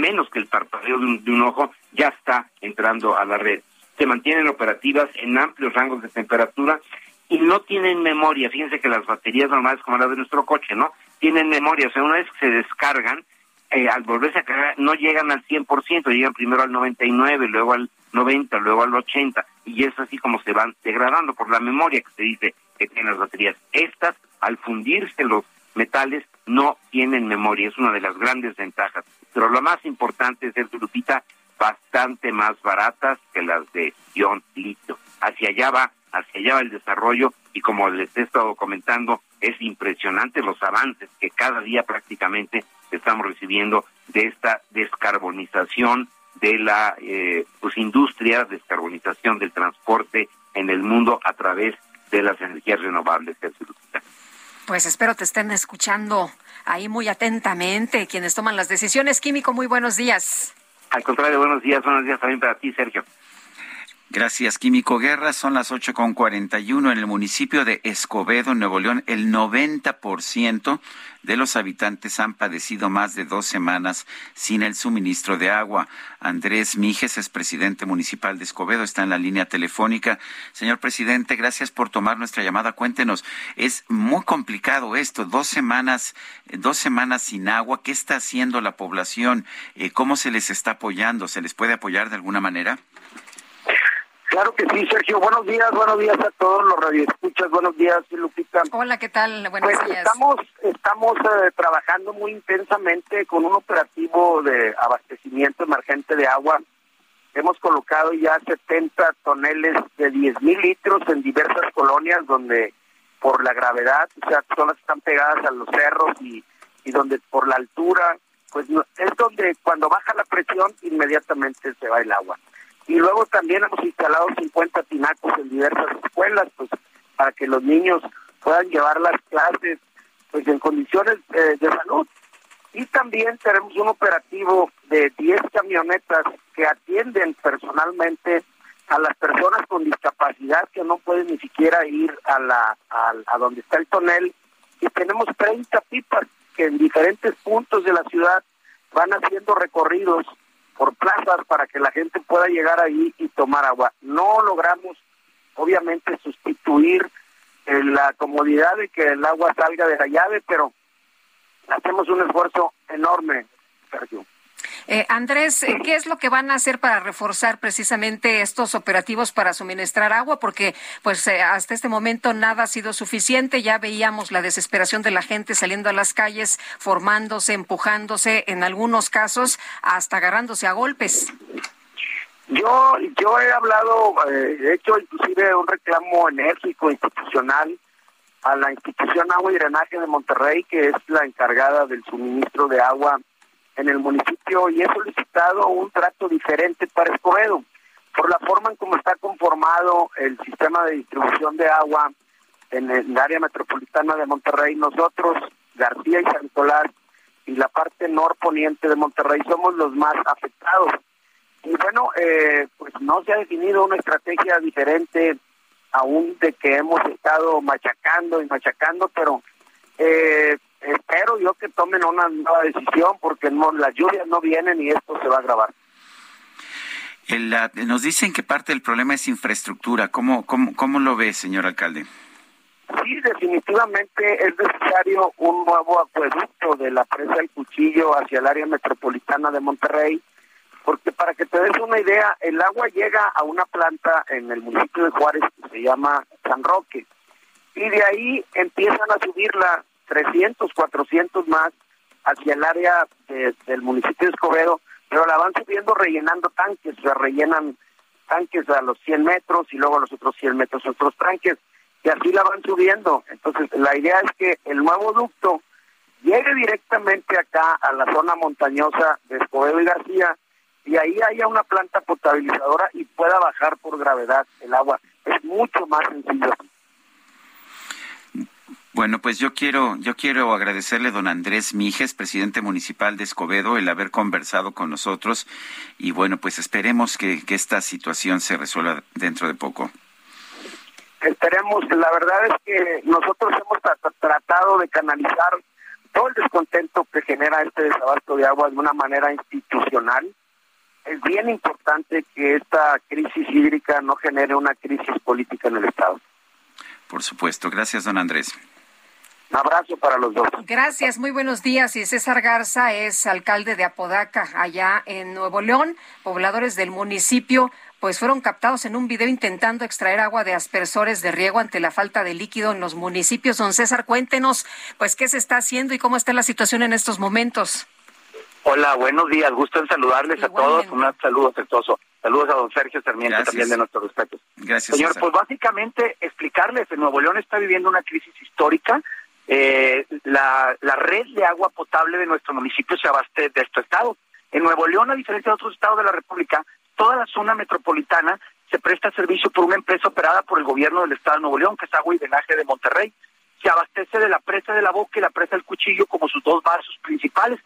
menos que el parpadeo de un, de un ojo, ya está entrando a la red. Se mantienen operativas en amplios rangos de temperatura y no tienen memoria. Fíjense que las baterías normales, como las de nuestro coche, ¿no? Tienen memoria, o sea, una vez que se descargan, eh, al volverse a cargar no llegan al 100%, llegan primero al 99, luego al 90, luego al 80, y es así como se van degradando por la memoria que se dice que tienen las baterías. Estas, al fundirse los metales, no tienen memoria, es una de las grandes ventajas. Pero lo más importante es el Lupita, bastante más baratas que las de ion litio. Hacia allá va, hacia allá va el desarrollo y como les he estado comentando, es impresionante los avances que cada día prácticamente estamos recibiendo de esta descarbonización de la eh, pues, industria, descarbonización del transporte en el mundo a través de las energías renovables. Pues espero te estén escuchando ahí muy atentamente quienes toman las decisiones. Químico, muy buenos días. Al contrario, buenos días, buenos días también para ti, Sergio. Gracias, Químico Guerra. Son las ocho con cuarenta y uno en el municipio de Escobedo, Nuevo León. El 90% de los habitantes han padecido más de dos semanas sin el suministro de agua. Andrés Mijes es presidente municipal de Escobedo, está en la línea telefónica. Señor presidente, gracias por tomar nuestra llamada. Cuéntenos, es muy complicado esto, dos semanas, dos semanas sin agua. ¿Qué está haciendo la población? Eh, ¿Cómo se les está apoyando? ¿Se les puede apoyar de alguna manera? Claro que sí, Sergio. Buenos días, buenos días a todos los radioescuchas. Buenos días, Lupita. Hola, ¿qué tal? Buenos pues días. Estamos, estamos eh, trabajando muy intensamente con un operativo de abastecimiento emergente de agua. Hemos colocado ya 70 toneles de 10 mil litros en diversas colonias donde por la gravedad, o sea, zonas están pegadas a los cerros y, y donde por la altura, pues es donde cuando baja la presión inmediatamente se va el agua y luego también hemos instalado 50 tinacos en diversas escuelas, pues para que los niños puedan llevar las clases pues en condiciones eh, de salud. Y también tenemos un operativo de 10 camionetas que atienden personalmente a las personas con discapacidad que no pueden ni siquiera ir a la a, donde está el tonel y tenemos 30 pipas que en diferentes puntos de la ciudad van haciendo recorridos por plazas para que la gente pueda llegar ahí y tomar agua. No logramos obviamente sustituir eh, la comodidad de que el agua salga de la llave, pero hacemos un esfuerzo enorme, Sergio. Eh, Andrés, eh, ¿qué es lo que van a hacer para reforzar precisamente estos operativos para suministrar agua? Porque pues eh, hasta este momento nada ha sido suficiente. Ya veíamos la desesperación de la gente saliendo a las calles, formándose, empujándose, en algunos casos hasta agarrándose a golpes. Yo, yo he hablado, he hecho inclusive un reclamo enérgico institucional a la institución Agua y Drenaje de Monterrey, que es la encargada del suministro de agua en el municipio y he solicitado un trato diferente para Escobedo por la forma en cómo está conformado el sistema de distribución de agua en el área metropolitana de Monterrey. Nosotros, García y San y la parte norponiente de Monterrey somos los más afectados. Y bueno, eh, pues no se ha definido una estrategia diferente aún de que hemos estado machacando y machacando, pero eh, espero yo que tomen una nueva decisión porque no, las lluvias no vienen y esto se va a agravar. nos dicen que parte del problema es infraestructura. ¿Cómo, cómo, cómo lo ve, señor alcalde? Sí, definitivamente es necesario un nuevo acueducto de la presa del Cuchillo hacia el área metropolitana de Monterrey, porque para que te des una idea, el agua llega a una planta en el municipio de Juárez que se llama San Roque, y de ahí empiezan a subirla 300, 400 más hacia el área del municipio de Escobedo, pero la van subiendo rellenando tanques, o sea, rellenan tanques a los 100 metros y luego a los otros 100 metros otros tanques, y así la van subiendo. Entonces, la idea es que el nuevo ducto llegue directamente acá a la zona montañosa de Escobedo y García, y ahí haya una planta potabilizadora y pueda bajar por gravedad el agua. Es mucho más sencillo. Bueno, pues yo quiero, yo quiero agradecerle a don Andrés Mijes, presidente municipal de Escobedo, el haber conversado con nosotros y bueno, pues esperemos que, esta situación se resuelva dentro de poco. Esperemos, la verdad es que nosotros hemos tratado de canalizar todo el descontento que genera este desabasto de agua de una manera institucional. Es bien importante que esta crisis hídrica no genere una crisis política en el Estado. Por supuesto. Gracias, don Andrés. Un abrazo para los dos. Gracias, muy buenos días. Y César Garza es alcalde de Apodaca, allá en Nuevo León. Pobladores del municipio pues fueron captados en un video intentando extraer agua de aspersores de riego ante la falta de líquido en los municipios. Don César, cuéntenos, pues, qué se está haciendo y cómo está la situación en estos momentos. Hola, buenos días. Gusto en saludarles a todos. Un saludo afectuoso. Saludos a don Sergio Sarmiento también de nuestro respeto. Gracias. Señor, pues básicamente explicarles que Nuevo León está viviendo una crisis histórica eh, la, la red de agua potable de nuestro municipio se abastece de este estado. En Nuevo León, a diferencia de otros estados de la República, toda la zona metropolitana se presta servicio por una empresa operada por el gobierno del estado de Nuevo León, que es Agua y Drenaje de Monterrey. Se abastece de la presa de la Boca y la presa del Cuchillo como sus dos vasos principales.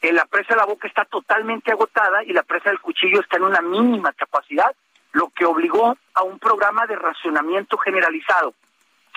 La presa de la Boca está totalmente agotada y la presa del Cuchillo está en una mínima capacidad, lo que obligó a un programa de racionamiento generalizado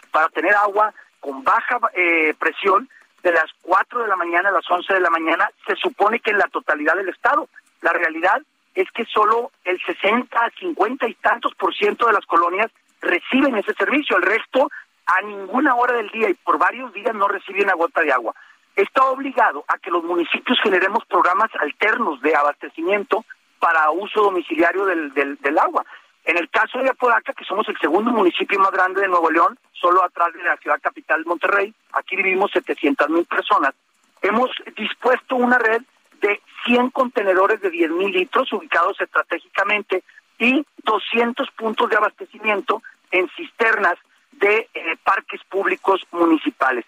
para tener agua con baja eh, presión de las 4 de la mañana a las 11 de la mañana, se supone que en la totalidad del estado. La realidad es que solo el 60, 50 y tantos por ciento de las colonias reciben ese servicio. El resto, a ninguna hora del día y por varios días no reciben una gota de agua. Está obligado a que los municipios generemos programas alternos de abastecimiento para uso domiciliario del, del, del agua. En el caso de Apodaca, que somos el segundo municipio más grande de Nuevo León, solo atrás de la ciudad capital Monterrey, aquí vivimos 700 mil personas, hemos dispuesto una red de 100 contenedores de 10 mil litros ubicados estratégicamente y 200 puntos de abastecimiento en cisternas de eh, parques públicos municipales.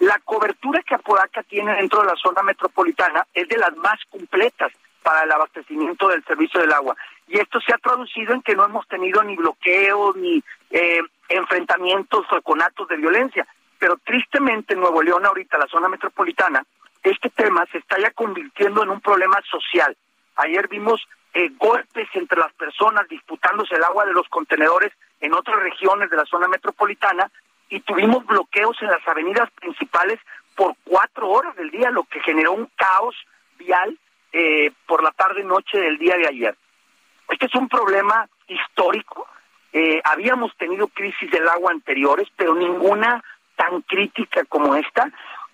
La cobertura que Apodaca tiene dentro de la zona metropolitana es de las más completas para el abastecimiento del servicio del agua y esto se ha traducido en que no hemos tenido ni bloqueos ni eh, enfrentamientos o conatos de violencia. Pero tristemente en Nuevo León, ahorita la zona metropolitana, este tema se está ya convirtiendo en un problema social. Ayer vimos eh, golpes entre las personas disputándose el agua de los contenedores en otras regiones de la zona metropolitana y tuvimos bloqueos en las avenidas principales por cuatro horas del día, lo que generó un caos vial eh, por la tarde-noche del día de ayer. Este es un problema histórico. Eh, habíamos tenido crisis del agua anteriores, pero ninguna tan crítica como esta.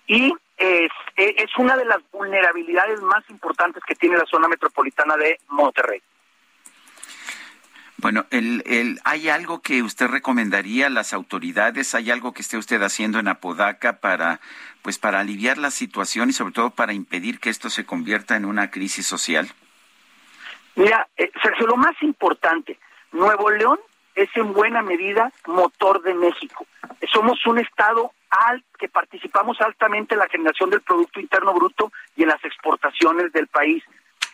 Y es, es una de las vulnerabilidades más importantes que tiene la zona metropolitana de Monterrey. Bueno, el, el, ¿hay algo que usted recomendaría a las autoridades? ¿Hay algo que esté usted haciendo en Apodaca para, pues, para aliviar la situación y sobre todo para impedir que esto se convierta en una crisis social? Mira, eh, Sergio, lo más importante, Nuevo León es en buena medida motor de México. Somos un estado al que participamos altamente en la generación del Producto Interno Bruto y en las exportaciones del país.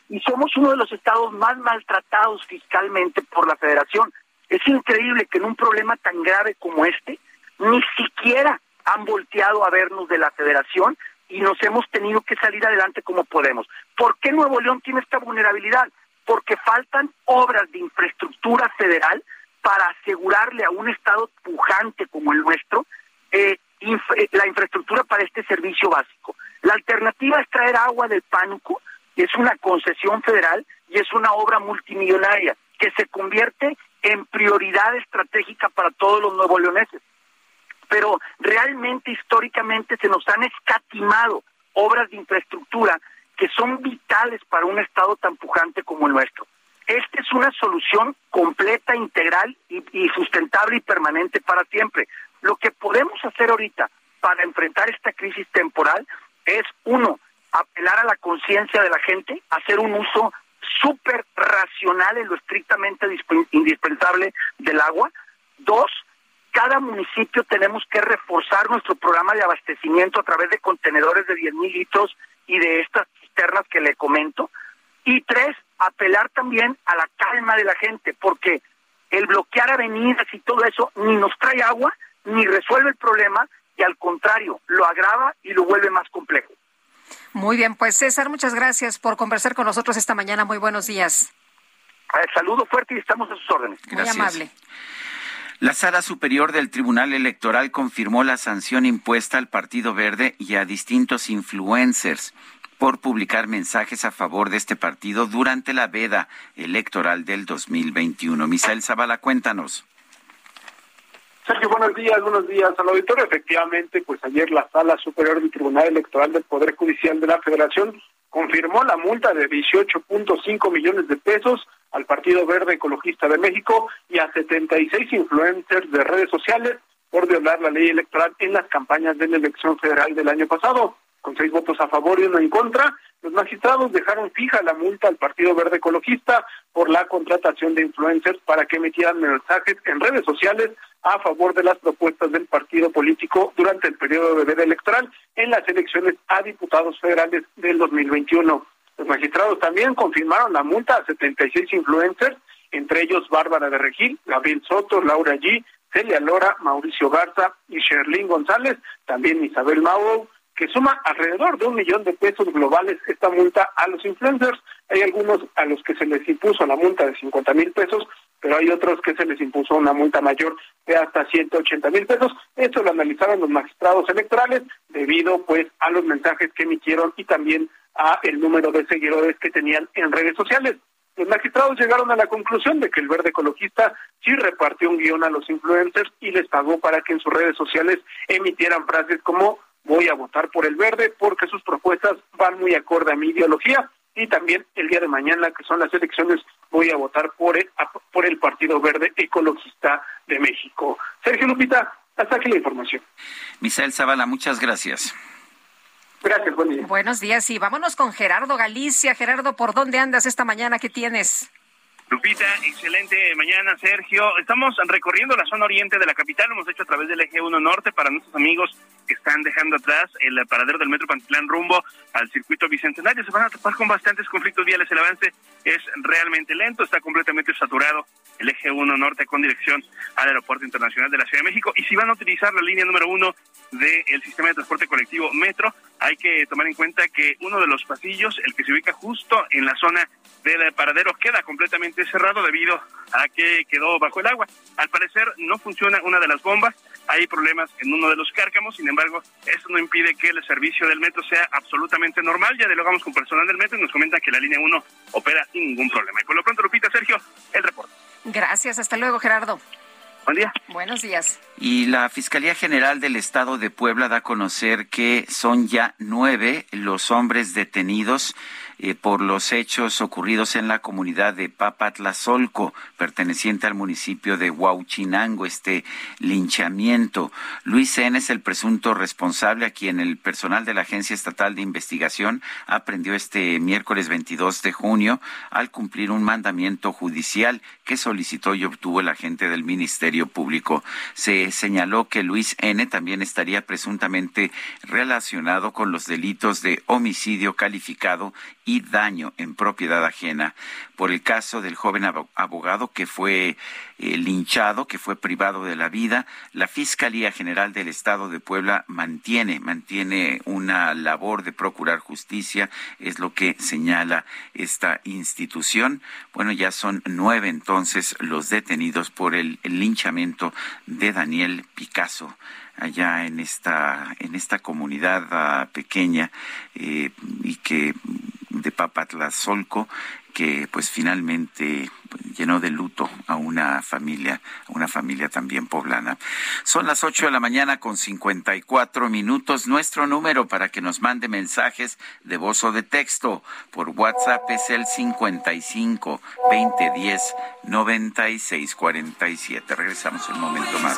Y somos uno de los estados más maltratados fiscalmente por la federación. Es increíble que en un problema tan grave como este, ni siquiera han volteado a vernos de la federación y nos hemos tenido que salir adelante como podemos. ¿Por qué Nuevo León tiene esta vulnerabilidad? Porque faltan obras de infraestructura federal para asegurarle a un Estado pujante como el nuestro eh, eh, la infraestructura para este servicio básico. La alternativa es traer agua del Pánuco, es una concesión federal y es una obra multimillonaria que se convierte en prioridad estratégica para todos los nuevo leoneses. Pero realmente históricamente se nos han escatimado obras de infraestructura que son vitales para un Estado tan pujante como el nuestro. Esta es una solución completa, integral y, y, sustentable y permanente para siempre. Lo que podemos hacer ahorita para enfrentar esta crisis temporal es, uno, apelar a la conciencia de la gente, hacer un uso súper racional en lo estrictamente indispensable del agua. Dos, cada municipio tenemos que reforzar nuestro programa de abastecimiento a través de contenedores de 10 mil litros y de estas cisternas que le comento. Y tres, apelar también a la calma de la gente, porque el bloquear avenidas y todo eso ni nos trae agua, ni resuelve el problema, y al contrario, lo agrava y lo vuelve más complejo. Muy bien, pues César, muchas gracias por conversar con nosotros esta mañana. Muy buenos días. Eh, saludo fuerte y estamos a sus órdenes. Muy amable. La Sala Superior del Tribunal Electoral confirmó la sanción impuesta al Partido Verde y a distintos influencers por publicar mensajes a favor de este partido durante la veda electoral del 2021. Misael Zavala, cuéntanos. Sergio, buenos días, buenos días al auditorio. Efectivamente, pues ayer la Sala Superior del Tribunal Electoral del Poder Judicial de la Federación confirmó la multa de 18.5 millones de pesos al Partido Verde Ecologista de México y a 76 influencers de redes sociales por violar la ley electoral en las campañas de la elección federal del año pasado con seis votos a favor y uno en contra, los magistrados dejaron fija la multa al Partido Verde Ecologista por la contratación de influencers para que emitieran mensajes en redes sociales a favor de las propuestas del partido político durante el periodo de veda electoral en las elecciones a diputados federales del 2021. Los magistrados también confirmaron la multa a 76 influencers, entre ellos Bárbara de Regil, Gabriel Soto, Laura G., Celia Lora, Mauricio Garza y Sherlyn González, también Isabel Mauro, que suma alrededor de un millón de pesos globales esta multa a los influencers. Hay algunos a los que se les impuso la multa de 50 mil pesos, pero hay otros que se les impuso una multa mayor de hasta 180 mil pesos. Esto lo analizaron los magistrados electorales debido pues a los mensajes que emitieron y también a el número de seguidores que tenían en redes sociales. Los magistrados llegaron a la conclusión de que el verde ecologista sí repartió un guion a los influencers y les pagó para que en sus redes sociales emitieran frases como voy a votar por el verde porque sus propuestas van muy acorde a mi ideología y también el día de mañana que son las elecciones voy a votar por el, por el Partido Verde Ecologista de México. Sergio Lupita, hasta aquí la información. Misael Zavala, muchas gracias. Gracias, buen día. Buenos días y vámonos con Gerardo Galicia. Gerardo, ¿por dónde andas esta mañana? ¿Qué tienes? Lupita, excelente mañana, Sergio. Estamos recorriendo la zona oriente de la capital, lo hemos hecho a través del eje 1 norte para nuestros amigos que están dejando atrás el paradero del metro Pantitlán rumbo al circuito bicentenario. Se van a topar con bastantes conflictos viales. El avance es realmente lento, está completamente saturado el eje 1 norte con dirección al Aeropuerto Internacional de la Ciudad de México. Y si van a utilizar la línea número uno del sistema de transporte colectivo Metro, hay que tomar en cuenta que uno de los pasillos, el que se ubica justo en la zona del paradero queda completamente cerrado debido a que quedó bajo el agua. Al parecer no funciona una de las bombas, hay problemas en uno de los cárcamos, sin embargo, esto no impide que el servicio del metro sea absolutamente normal. Ya dialogamos con personal del metro y nos comenta que la línea 1 opera sin ningún problema. Y por lo pronto, Lupita, Sergio, el reporte. Gracias, hasta luego, Gerardo. Buen día. Buenos días. Y la Fiscalía General del Estado de Puebla da a conocer que son ya nueve los hombres detenidos eh, por los hechos ocurridos en la comunidad de Papatlazolco, perteneciente al municipio de Huauchinango, este linchamiento. Luis N. es el presunto responsable a quien el personal de la Agencia Estatal de Investigación aprendió este miércoles 22 de junio al cumplir un mandamiento judicial que solicitó y obtuvo el agente del Ministerio Público. Se señaló que Luis N. también estaría presuntamente relacionado con los delitos de homicidio calificado y daño en propiedad ajena por el caso del joven abogado que fue eh, linchado, que fue privado de la vida. La Fiscalía General del Estado de Puebla mantiene, mantiene una labor de procurar justicia, es lo que señala esta institución. Bueno, ya son nueve entonces los detenidos por el, linchamiento de Daniel Picasso allá en esta en esta comunidad ah, pequeña eh, y que de Papatlazolco que pues finalmente pues, llenó de luto a una familia, a una familia también poblana. Son las ocho de la mañana con 54 minutos. Nuestro número para que nos mande mensajes de voz o de texto por WhatsApp es el 55 2010 9647. Regresamos un momento más.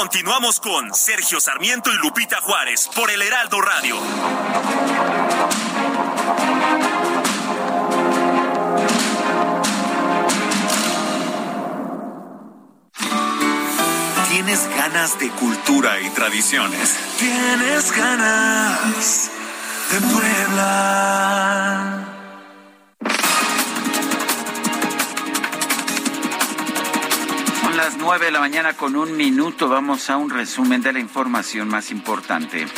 Continuamos con Sergio Sarmiento y Lupita Juárez por el Heraldo Radio. Tienes ganas de cultura y tradiciones. Tienes ganas de Puebla. Las nueve de la mañana con un minuto. Vamos a un resumen de la información más importante.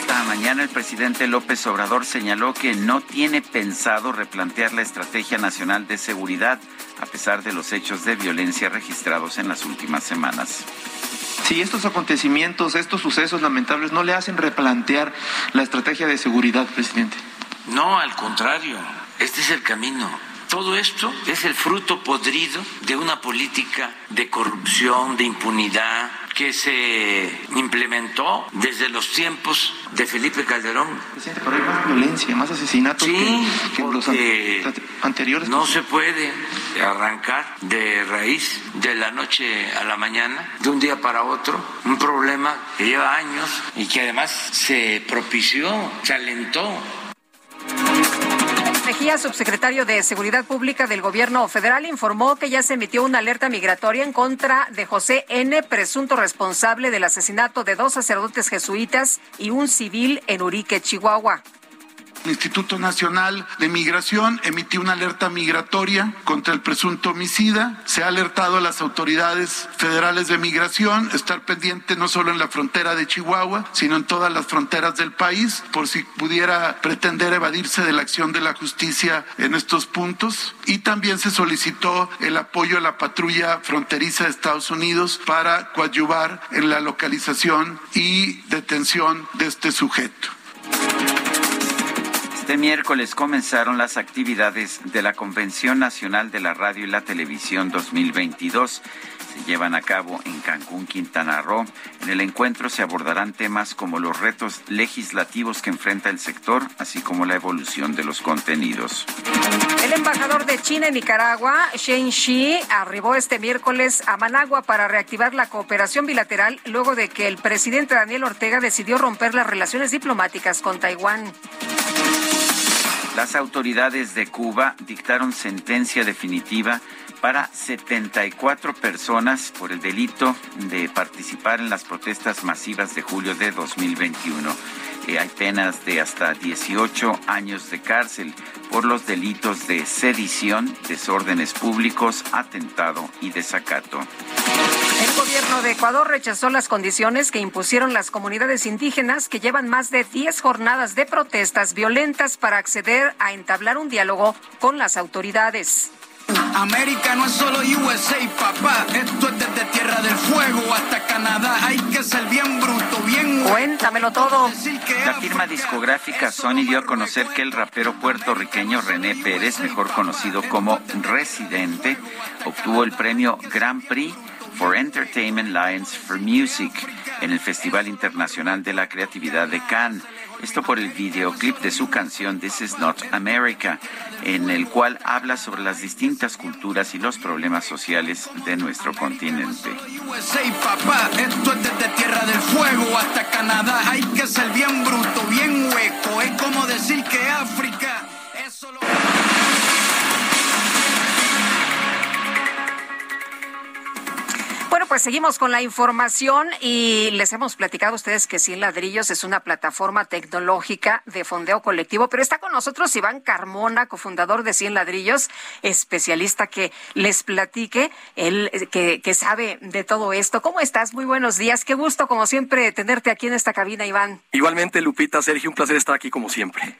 Esta mañana el presidente López Obrador señaló que no tiene pensado replantear la Estrategia Nacional de Seguridad a pesar de los hechos de violencia registrados en las últimas semanas. Si estos acontecimientos, estos sucesos lamentables no le hacen replantear la estrategia de seguridad, presidente. No, al contrario, este es el camino todo esto es el fruto podrido de una política de corrupción, de impunidad, que se implementó desde los tiempos de Felipe Calderón. Presidente, pero hay más violencia, más asesinatos que, los anteriores. No se puede arrancar de raíz de la noche a la mañana, de un día para otro, un problema que lleva años y que además se propició, se alentó Mejía, subsecretario de Seguridad Pública del Gobierno Federal, informó que ya se emitió una alerta migratoria en contra de José N., presunto responsable del asesinato de dos sacerdotes jesuitas y un civil en Urique, Chihuahua. El Instituto Nacional de Migración emitió una alerta migratoria contra el presunto homicida. Se ha alertado a las autoridades federales de migración estar pendiente no solo en la frontera de Chihuahua, sino en todas las fronteras del país, por si pudiera pretender evadirse de la acción de la justicia en estos puntos. Y también se solicitó el apoyo a la patrulla fronteriza de Estados Unidos para coadyuvar en la localización y detención de este sujeto. Este miércoles comenzaron las actividades de la Convención Nacional de la Radio y la Televisión 2022. Se llevan a cabo en Cancún, Quintana Roo. En el encuentro se abordarán temas como los retos legislativos que enfrenta el sector, así como la evolución de los contenidos. El embajador de China en Nicaragua, Shen Shi, arribó este miércoles a Managua para reactivar la cooperación bilateral luego de que el presidente Daniel Ortega decidió romper las relaciones diplomáticas con Taiwán. Las autoridades de Cuba dictaron sentencia definitiva para 74 personas por el delito de participar en las protestas masivas de julio de 2021. Eh, hay penas de hasta 18 años de cárcel por los delitos de sedición, desórdenes públicos, atentado y desacato. El gobierno de Ecuador rechazó las condiciones que impusieron las comunidades indígenas que llevan más de 10 jornadas de protestas violentas para acceder a entablar un diálogo con las autoridades. América no es solo USA, papá. Esto es desde Tierra del Fuego hasta Canadá. Hay que ser bien bruto, bien. Cuéntamelo todo. La firma discográfica Sony dio a conocer que el rapero puertorriqueño René Pérez, mejor conocido como Residente, obtuvo el premio Grand Prix for Entertainment Lions for Music en el Festival Internacional de la Creatividad de Cannes. Esto por el videoclip de su canción This Is Not America, en el cual habla sobre las distintas culturas y los problemas sociales de nuestro continente. Bueno, pues seguimos con la información y les hemos platicado a ustedes que Cien Ladrillos es una plataforma tecnológica de fondeo colectivo, pero está con nosotros Iván Carmona, cofundador de Cien Ladrillos, especialista que les platique, él que, que sabe de todo esto. ¿Cómo estás? Muy buenos días. Qué gusto, como siempre, tenerte aquí en esta cabina, Iván. Igualmente, Lupita, Sergio, un placer estar aquí como siempre.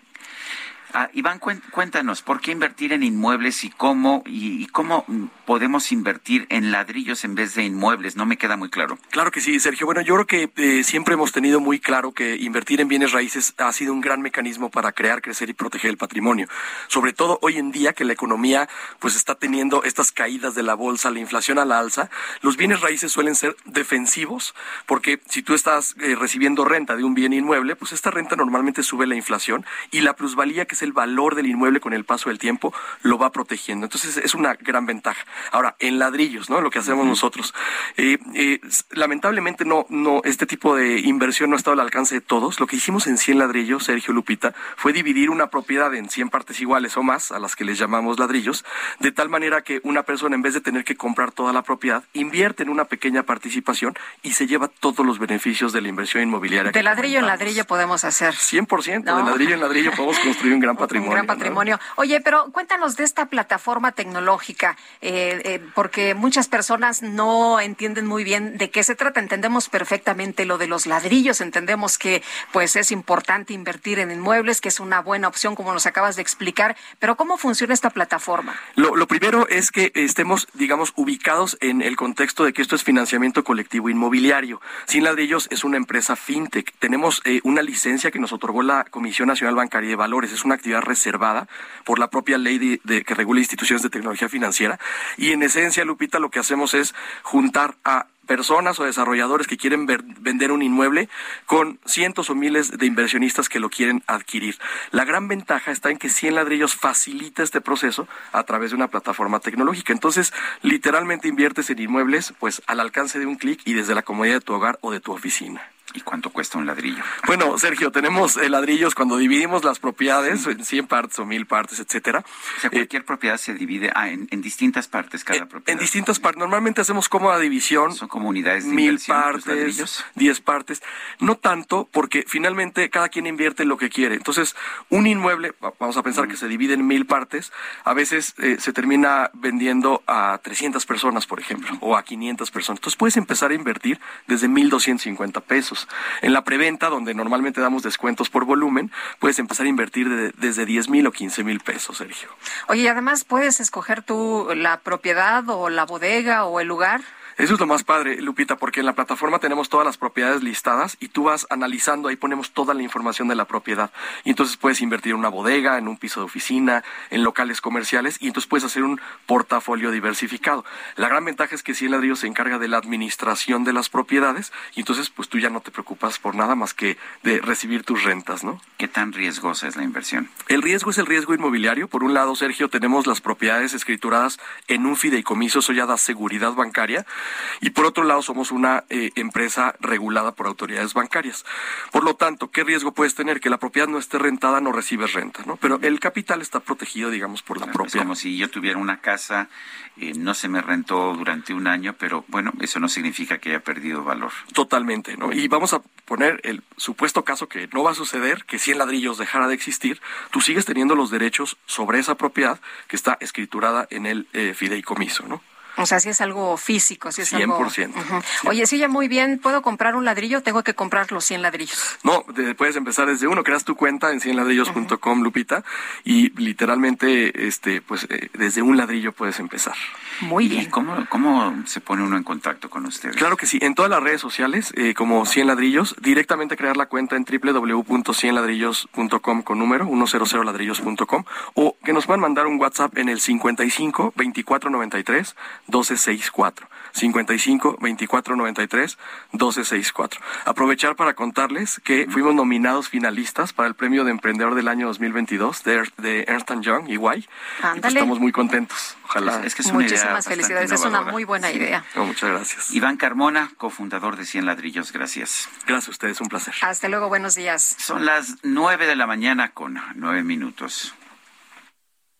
Ah, Iván, cuéntanos, ¿por qué invertir en inmuebles y cómo, y, cómo podemos invertir en ladrillos en vez de inmuebles? No me queda muy claro. Claro que sí, Sergio. Bueno, yo creo que eh, siempre hemos tenido muy claro que invertir en bienes raíces ha sido un gran mecanismo para crear, crecer y proteger el patrimonio. Sobre todo hoy en día que la economía pues está teniendo estas caídas de la bolsa, la inflación a la alza, los bienes raíces suelen ser defensivos porque si tú estás eh, recibiendo renta de un bien inmueble, pues esta renta normalmente sube la inflación y la plusvalía que es el valor del inmueble con el paso del tiempo lo va protegiendo. Entonces es una gran ventaja. Ahora, en ladrillos, ¿no? Lo que hacemos nosotros. Eh, eh, lamentablemente no, no, este tipo de inversión no ha estado al alcance de todos. Lo que hicimos en 100 ladrillos, Sergio Lupita, fue dividir una propiedad en 100 partes iguales o más, a las que les llamamos ladrillos, de tal manera que una persona, en vez de tener que comprar toda la propiedad, invierte en una pequeña participación y se lleva todos los beneficios de la inversión inmobiliaria. De ladrillo en ladrillo podemos hacer. 100% No. de ladrillo en ladrillo podemos construir un gran patrimonio. Un gran ¿no? patrimonio. Oye, pero cuéntanos de esta plataforma tecnológica, eh, eh, porque muchas personas no entienden muy bien de qué se trata. Entendemos perfectamente lo de los ladrillos, entendemos que pues es importante invertir en inmuebles, que es una buena opción, como nos acabas de explicar. Pero ¿cómo funciona esta plataforma? Lo, lo primero es que estemos, digamos, ubicados en el contexto de que esto es financiamiento colectivo inmobiliario. Sin Ladrillos es una empresa fintech. Tenemos eh, una licencia que nos otorgó la Comisión Nacional Bancaria de Valores. Es una actividad reservada por la propia ley de, que regula instituciones de tecnología financiera. Y en esencia, Lupita, lo que hacemos es juntar a personas o desarrolladores que quieren vender un inmueble con cientos o miles de inversionistas que lo quieren adquirir. La gran ventaja está en que 100 ladrillos facilita este proceso a través de una plataforma tecnológica. Entonces, literalmente inviertes en inmuebles pues al alcance de un clic y desde la comodidad de tu hogar o de tu oficina. ¿Y cuánto cuesta un ladrillo? Bueno, Sergio, tenemos eh, ladrillos cuando dividimos las propiedades en 100 partes o 1000 partes, etcétera. O sea, cualquier propiedad se divide ah, en, en distintas partes cada propiedad. En distintas partes. Normalmente hacemos cómoda división. Son como unidades de mil los partes, ladrillos. 10 partes. No tanto, porque finalmente cada quien invierte lo que quiere. Entonces, un inmueble, va- vamos a pensar que se divide en mil partes, a veces eh, se termina vendiendo a 300 personas, por ejemplo, o a 500 personas. Entonces, puedes empezar a invertir desde 1.250 pesos. En la preventa, donde normalmente damos descuentos por volumen, puedes empezar a invertir de- desde 10 mil o 15 mil pesos, Sergio. Oye, además puedes escoger tú la propiedad o la bodega o el lugar. Eso es lo más padre, Lupita, porque en la plataforma tenemos todas las propiedades listadas y tú vas analizando, ahí ponemos toda la información de la propiedad. Y entonces puedes invertir en una bodega, en un piso de oficina, en locales comerciales y entonces puedes hacer un portafolio diversificado. La gran ventaja es que Cien Ladrillos se encarga de la administración de las propiedades y entonces pues tú ya no te preocupas por nada más que de recibir tus rentas, ¿no? ¿Qué tan riesgosa es la inversión? El riesgo es el riesgo inmobiliario. Por un lado, Sergio, tenemos las propiedades escrituradas en un fideicomiso, eso ya da seguridad bancaria. Y por otro lado, somos una eh, empresa regulada por autoridades bancarias. Por lo tanto, ¿qué riesgo puedes tener? Que la propiedad no esté rentada, no recibes renta, ¿no? Pero el capital está protegido, digamos, por la Es propia. como si yo tuviera una casa, eh, no se me rentó durante un año, pero bueno, eso no significa que haya perdido valor. Totalmente, ¿no? Y vamos a poner el supuesto caso que no va a suceder, que si el ladrillos dejara de existir, tú sigues teniendo los derechos sobre esa propiedad que está escriturada en el eh, fideicomiso, ¿no? O sea, si es algo físico, si es algo... 100%. Ujú. Oye, sí, ya muy bien. ¿Puedo comprar un ladrillo? Tengo que comprar los 100 ladrillos. No, de- puedes empezar desde uno, creas tu cuenta en cienladrillos.com, Lupita, y literalmente, este, pues eh, desde un ladrillo puedes empezar. Muy ¿Y cómo, cómo se pone uno en contacto con ustedes? Claro que sí, en todas las redes sociales, eh, como 100 ladrillos, directamente crear la cuenta en www.cienladrillos.com con número, 100ladrillos.com, o que nos puedan mandar un WhatsApp en el 55 24 93 12 64. 55 24 93 12 64. Aprovechar para contarles que fuimos nominados finalistas para el premio de emprendedor del año 2022 de, Er- de Ernst Young, EY. Y pues estamos muy contentos. Ojalá. Es que es una idea Muchísimas felicidades. Es una muy buena idea. No, muchas gracias. Iván Carmona, cofundador de Cien Ladrillos, gracias. Gracias a ustedes, un placer. Hasta luego, buenos días. Son las nueve de la mañana con nueve minutos.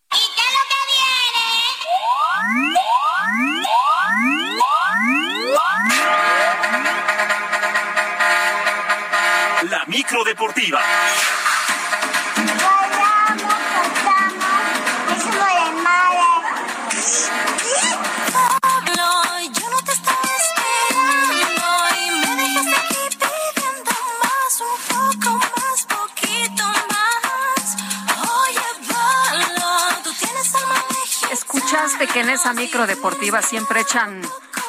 La micro deportiva. Pablo, yo no de ¿Escuchaste que en esa micro deportiva siempre echan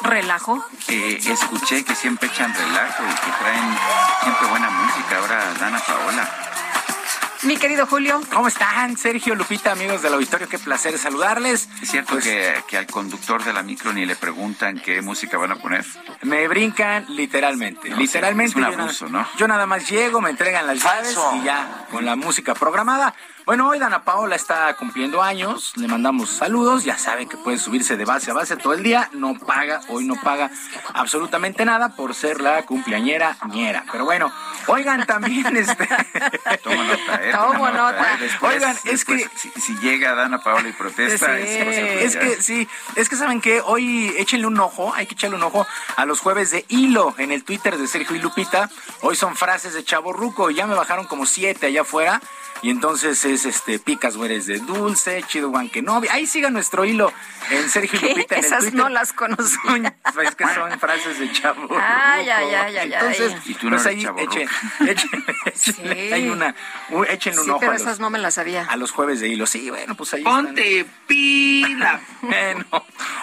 relajo? Eh, escuché que siempre echan relajo y que traen siempre buena música. Ahora Dana Paola. Mi querido Julio. ¿Cómo están, Sergio, Lupita, amigos del auditorio? Qué placer saludarles. ¿Es cierto que, que al conductor de la micro ni le preguntan qué música van a poner? Me brincan literalmente. No, literalmente. es un yo nada- abuso, ¿no? Yo nada más llego, me entregan las llaves y ya, con la música programada. Bueno, hoy Dana Paola está cumpliendo años, le mandamos saludos, ya saben que puede subirse de base a base todo el día, no paga, hoy no paga absolutamente nada por ser la cumpleañera ñera. Pero bueno, oigan también este... Toma nota, ¿eh? Tomo nota. Después- Oigan, es que- Si, si llega Dana Paola y protesta, Sí. es Es que sí, es que saben que hoy échenle un ojo, hay que echarle un ojo a los jueves de hilo en el Twitter de Sergio y Lupita. Hoy son frases de Chavo Ruco, ya me bajaron como siete allá afuera. Y entonces es este picas güeres de dulce, chido guanquenobi. Ahí siga nuestro hilo en Sergio ¿Qué? Lupita en el Esas Twitter. no las conocía. Es que son frases de Chavo Ruco. Ay, ay, ay, ay, Entonces. Y tú no pues ahí Chavo echen, echen- Sí. ahí una, un- échenle un Sí, ojo pero a los, esas no me las sabía. a los jueves de hilo. Sí, bueno, pues ahí Ponte pila. Bueno,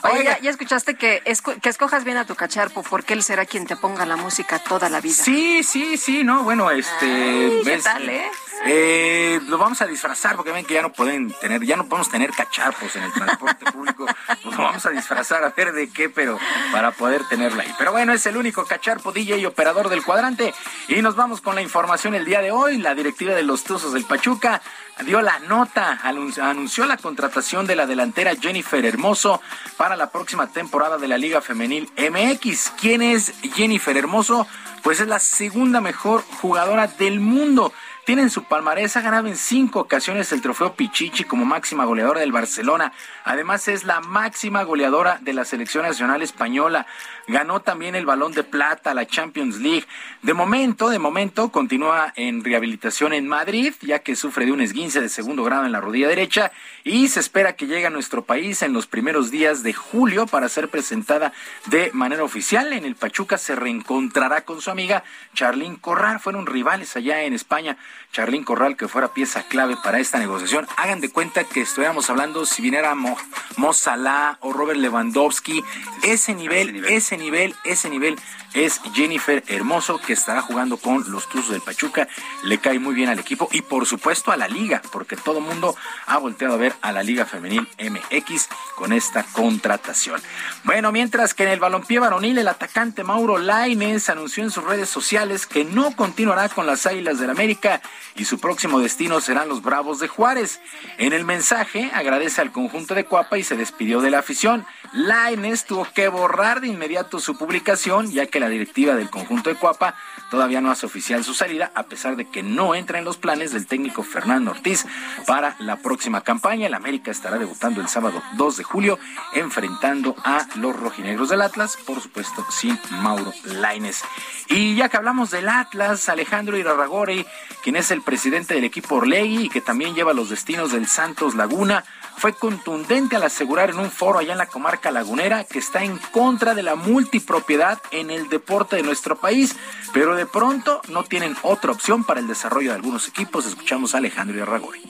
Oye, oiga, ya, ya escuchaste que, escu- que escojas bien a tu cacharpo porque él será quien te ponga la música toda la vida. Sí, sí, sí, no, bueno, este, Ay, ¿qué ves, tal, eh? Eh, lo vamos a disfrazar porque ven que ya no pueden tener, ya no podemos tener cacharpos en el transporte público. Lo vamos a disfrazar a ver de qué, pero para poder tenerla ahí. Pero bueno, es el único cacharpo DJ y operador del cuadrante. Y nos vamos con la información el día de hoy. La directiva de los Tuzos del Pachuca dio la nota, anunció la contratación de la delantera Jennifer Hermoso para la próxima temporada de la Liga Femenil MX. ¿Quién es Jennifer Hermoso? Pues es la segunda mejor jugadora del mundo. Tiene en su palmarés, ha ganado en cinco ocasiones el trofeo Pichichi como máxima goleadora del Barcelona. Además es la máxima goleadora de la selección nacional española. Ganó también el balón de plata, la Champions League. De momento, de momento, continúa en rehabilitación en Madrid, ya que sufre de un esguince de segundo grado en la rodilla derecha y se espera que llegue a nuestro país en los primeros días de julio para ser presentada de manera oficial. En el Pachuca se reencontrará con su amiga Charlín Corral. Fueron rivales allá en España. Charlín Corral, que fuera pieza clave para esta negociación. Hagan de cuenta que estuviéramos hablando si viniera Mo, Mo Salah o Robert Lewandowski. Ese nivel, ese nivel, ese nivel es Jennifer Hermoso, que estará jugando con los Tuzos del Pachuca. Le cae muy bien al equipo y por supuesto a la liga, porque todo el mundo ha volteado a ver a la Liga Femenil MX con esta contratación. Bueno, mientras que en el balompié varonil, el atacante Mauro Laines anunció en sus redes sociales que no continuará con las Águilas del América y su próximo destino serán los Bravos de Juárez. En el mensaje agradece al conjunto de Cuapa y se despidió de la afición. Laines tuvo que borrar de inmediato su publicación, ya que la directiva del conjunto de Cuapa todavía no hace oficial su salida, a pesar de que no entra en los planes del técnico Fernando Ortiz para la próxima campaña. El América estará debutando el sábado 2 de julio, enfrentando a los rojinegros del Atlas, por supuesto sin Mauro Laines. Y ya que hablamos del Atlas, Alejandro Irarragori, quien es el presidente del equipo Orlegui y que también lleva los destinos del Santos Laguna, fue contundente al asegurar en un foro allá en la comarca lagunera que está en contra de la multipropiedad en el deporte de nuestro país, pero de pronto no tienen otra opción para el desarrollo de algunos equipos. Escuchamos a Alejandro Irarragori.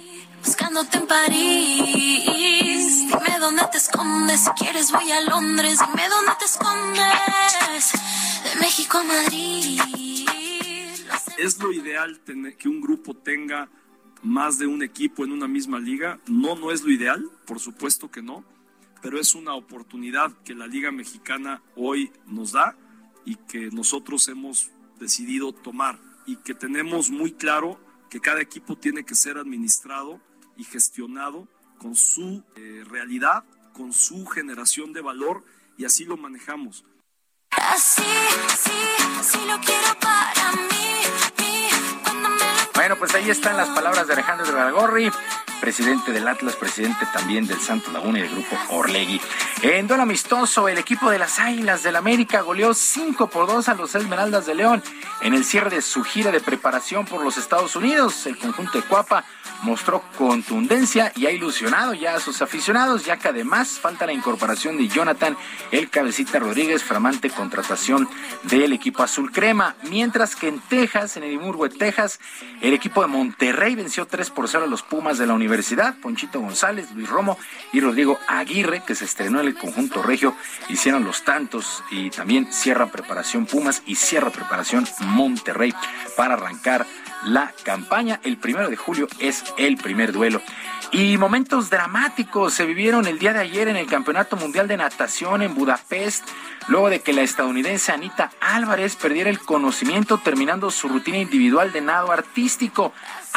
Buscándote en París, dime dónde te escondes, si quieres voy a Londres, dime dónde te escondes, de México a Madrid. ¿Es lo ideal tener, que un grupo tenga más de un equipo en una misma liga? No, no es lo ideal, por supuesto que no, pero es una oportunidad que la Liga Mexicana hoy nos da y que nosotros hemos decidido tomar y que tenemos muy claro que cada equipo tiene que ser administrado y gestionado con su eh, realidad, con su generación de valor y así lo manejamos. Así, sí, sí lo quiero para mí, cuando me Bueno, pues ahí están las palabras de Alejandro Dragorri, presidente del Atlas, presidente también del Santo Laguna y del grupo Orlegui. En duelo amistoso, el equipo de las Águilas del América goleó 5 por 2 a los Esmeraldas de León en el cierre de su gira de preparación por los Estados Unidos. El conjunto de Cuapa mostró contundencia y ha ilusionado ya a sus aficionados, ya que además falta la incorporación de Jonathan El Cabecita Rodríguez, flamante contratación del equipo azul crema. Mientras que en Texas, en Edimburgo, Texas, el equipo de Monterrey venció 3 por 0 a los Pumas de la Universidad. Ponchito González, Luis Romo y Rodrigo Aguirre, que se estrenó en el conjunto regio, hicieron los tantos y también cierra preparación Pumas y cierra preparación Monterrey para arrancar la campaña. El primero de julio es el primer duelo. Y momentos dramáticos se vivieron el día de ayer en el Campeonato Mundial de Natación en Budapest, luego de que la estadounidense Anita Álvarez perdiera el conocimiento terminando su rutina individual de nado artístico.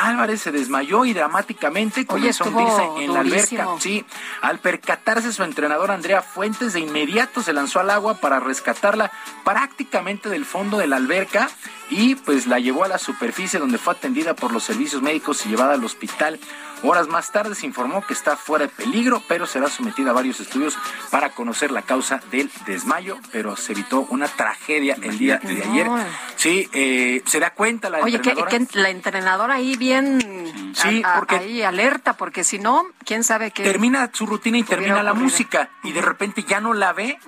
Álvarez se desmayó y dramáticamente comenzó a hundirse en la alberca. Sí, al percatarse su entrenador Andrea Fuentes de inmediato se lanzó al agua para rescatarla prácticamente del fondo de la alberca y pues la llevó a la superficie donde fue atendida por los servicios médicos y llevada al hospital. Horas más tarde se informó que está fuera de peligro, pero será sometida a varios estudios para conocer la causa del desmayo, pero se evitó una tragedia el día de ayer. Sí, eh, se da cuenta la Oye, que, entrenadora. que la entrenadora ahí bien Sí, a- a- porque- ahí alerta, porque si no, quién sabe qué. termina su rutina y termina la música y de repente ya no la ve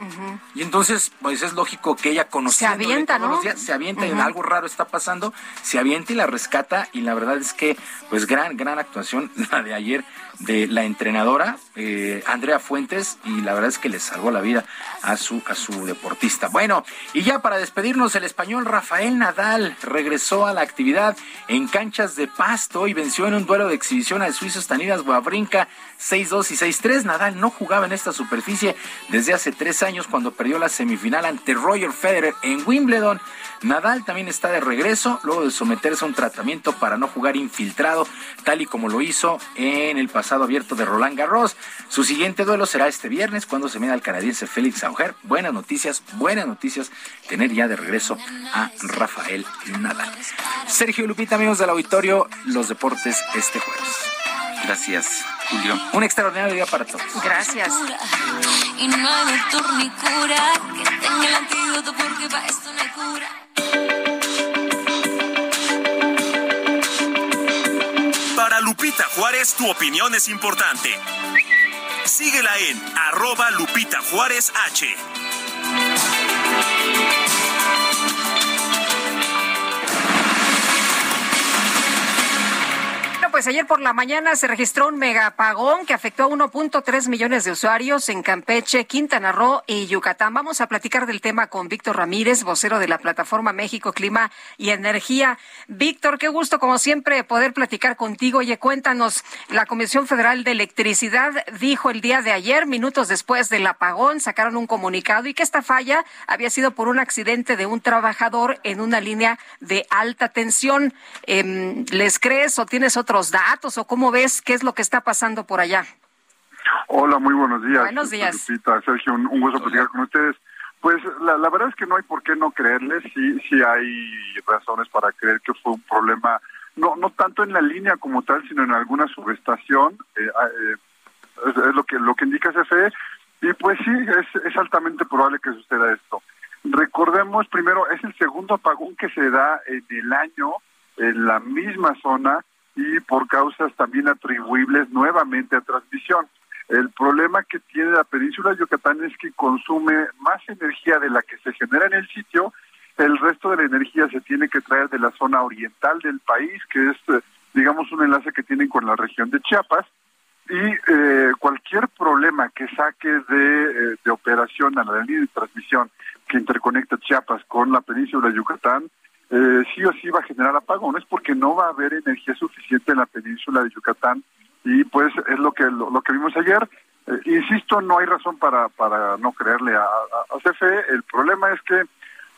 y entonces pues es lógico que ella conociéndole Se avienta, todos ¿no? los días, se avienta y Ujú. algo raro está pasando, se avienta y la rescata y la verdad es que pues gran gran actuación la de ayer de la entrenadora eh, Andrea Fuentes y la verdad es que le salvó la vida a su a su deportista. Bueno, y ya para despedirnos el español Rafael Nadal regresó a la actividad en canchas de pasto y venció en un duelo de exhibición al suizo Stanilas Wawrinka 6-2 y 6-3. Nadal no jugaba en esta superficie desde hace tres años cuando perdió la semifinal ante Roger Federer en Wimbledon. Nadal también está de regreso luego de someterse a un tratamiento para no jugar infiltrado, tal y como lo hizo en el pasado abierto de Roland Garros. Su siguiente duelo será este viernes cuando se mida al canadiense Félix Auger. Buenas noticias, buenas noticias tener ya de regreso a Rafael Nadal. Sergio Lupita, amigos del auditorio, los deportes este jueves. Gracias, Julio. Un extraordinario día para todos. Gracias. Y no hay doctor ni cura que tenga el antídoto porque para esto no hay cura. Para Lupita Juárez, tu opinión es importante. Síguela en arroba Lupita Juárez H. pues ayer por la mañana se registró un megapagón que afectó a 1.3 millones de usuarios en Campeche, Quintana Roo y Yucatán. Vamos a platicar del tema con Víctor Ramírez, vocero de la plataforma México Clima y Energía. Víctor, qué gusto como siempre poder platicar contigo. Oye, cuéntanos, la Comisión Federal de Electricidad dijo el día de ayer, minutos después del apagón, sacaron un comunicado y que esta falla había sido por un accidente de un trabajador en una línea de alta tensión. Em, ¿Les crees o tienes otros datos o cómo ves qué es lo que está pasando por allá? Hola, muy buenos días. Buenos días. Lupita, Sergio, un, un gusto platicar con ustedes. Pues la, la verdad es que no hay por qué no creerles, sí, sí hay razones para creer que fue un problema, no, no tanto en la línea como tal, sino en alguna subestación, eh, eh, es, es lo que lo que indica CFE, y pues sí, es, es altamente probable que suceda esto. Recordemos primero, es el segundo apagón que se da en el año en la misma zona y por causas también atribuibles nuevamente a transmisión. El problema que tiene la península de Yucatán es que consume más energía de la que se genera en el sitio. El resto de la energía se tiene que traer de la zona oriental del país, que es, eh, digamos, un enlace que tienen con la región de Chiapas. Y eh, cualquier problema que saque de, eh, de operación a la línea de transmisión que interconecta Chiapas con la península de Yucatán, eh, sí o sí va a generar apagones porque no va a haber energía suficiente en la península de Yucatán y pues es lo que lo, que vimos ayer. Eh, insisto, no hay razón para, para no creerle a, a, a CFE. El problema es que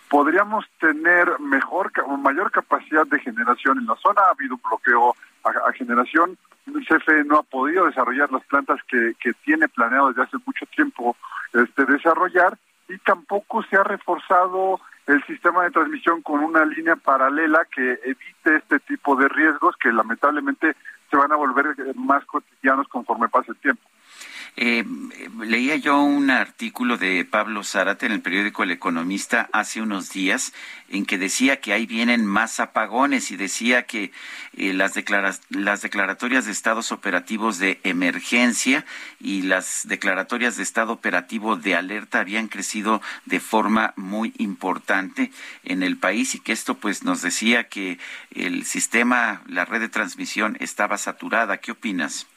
podríamos tener mejor mayor capacidad de generación en la zona. Ha habido un bloqueo a, a generación. CFE no ha podido desarrollar las plantas que, que tiene planeado desde hace mucho tiempo este, desarrollar y tampoco se ha reforzado el sistema de transmisión con una línea paralela que evite este tipo de riesgos que lamentablemente se van a volver más cotidianos conforme pase el tiempo. Eh, leía yo un artículo de Pablo Zárate en el periódico El Economista hace unos días en que decía que ahí vienen más apagones y decía que eh, las, declara- las declaratorias de estados operativos de emergencia y las declaratorias de estado operativo de alerta habían crecido de forma muy importante en el país y que esto pues nos decía que el sistema, la red de transmisión estaba saturada. ¿Qué opinas?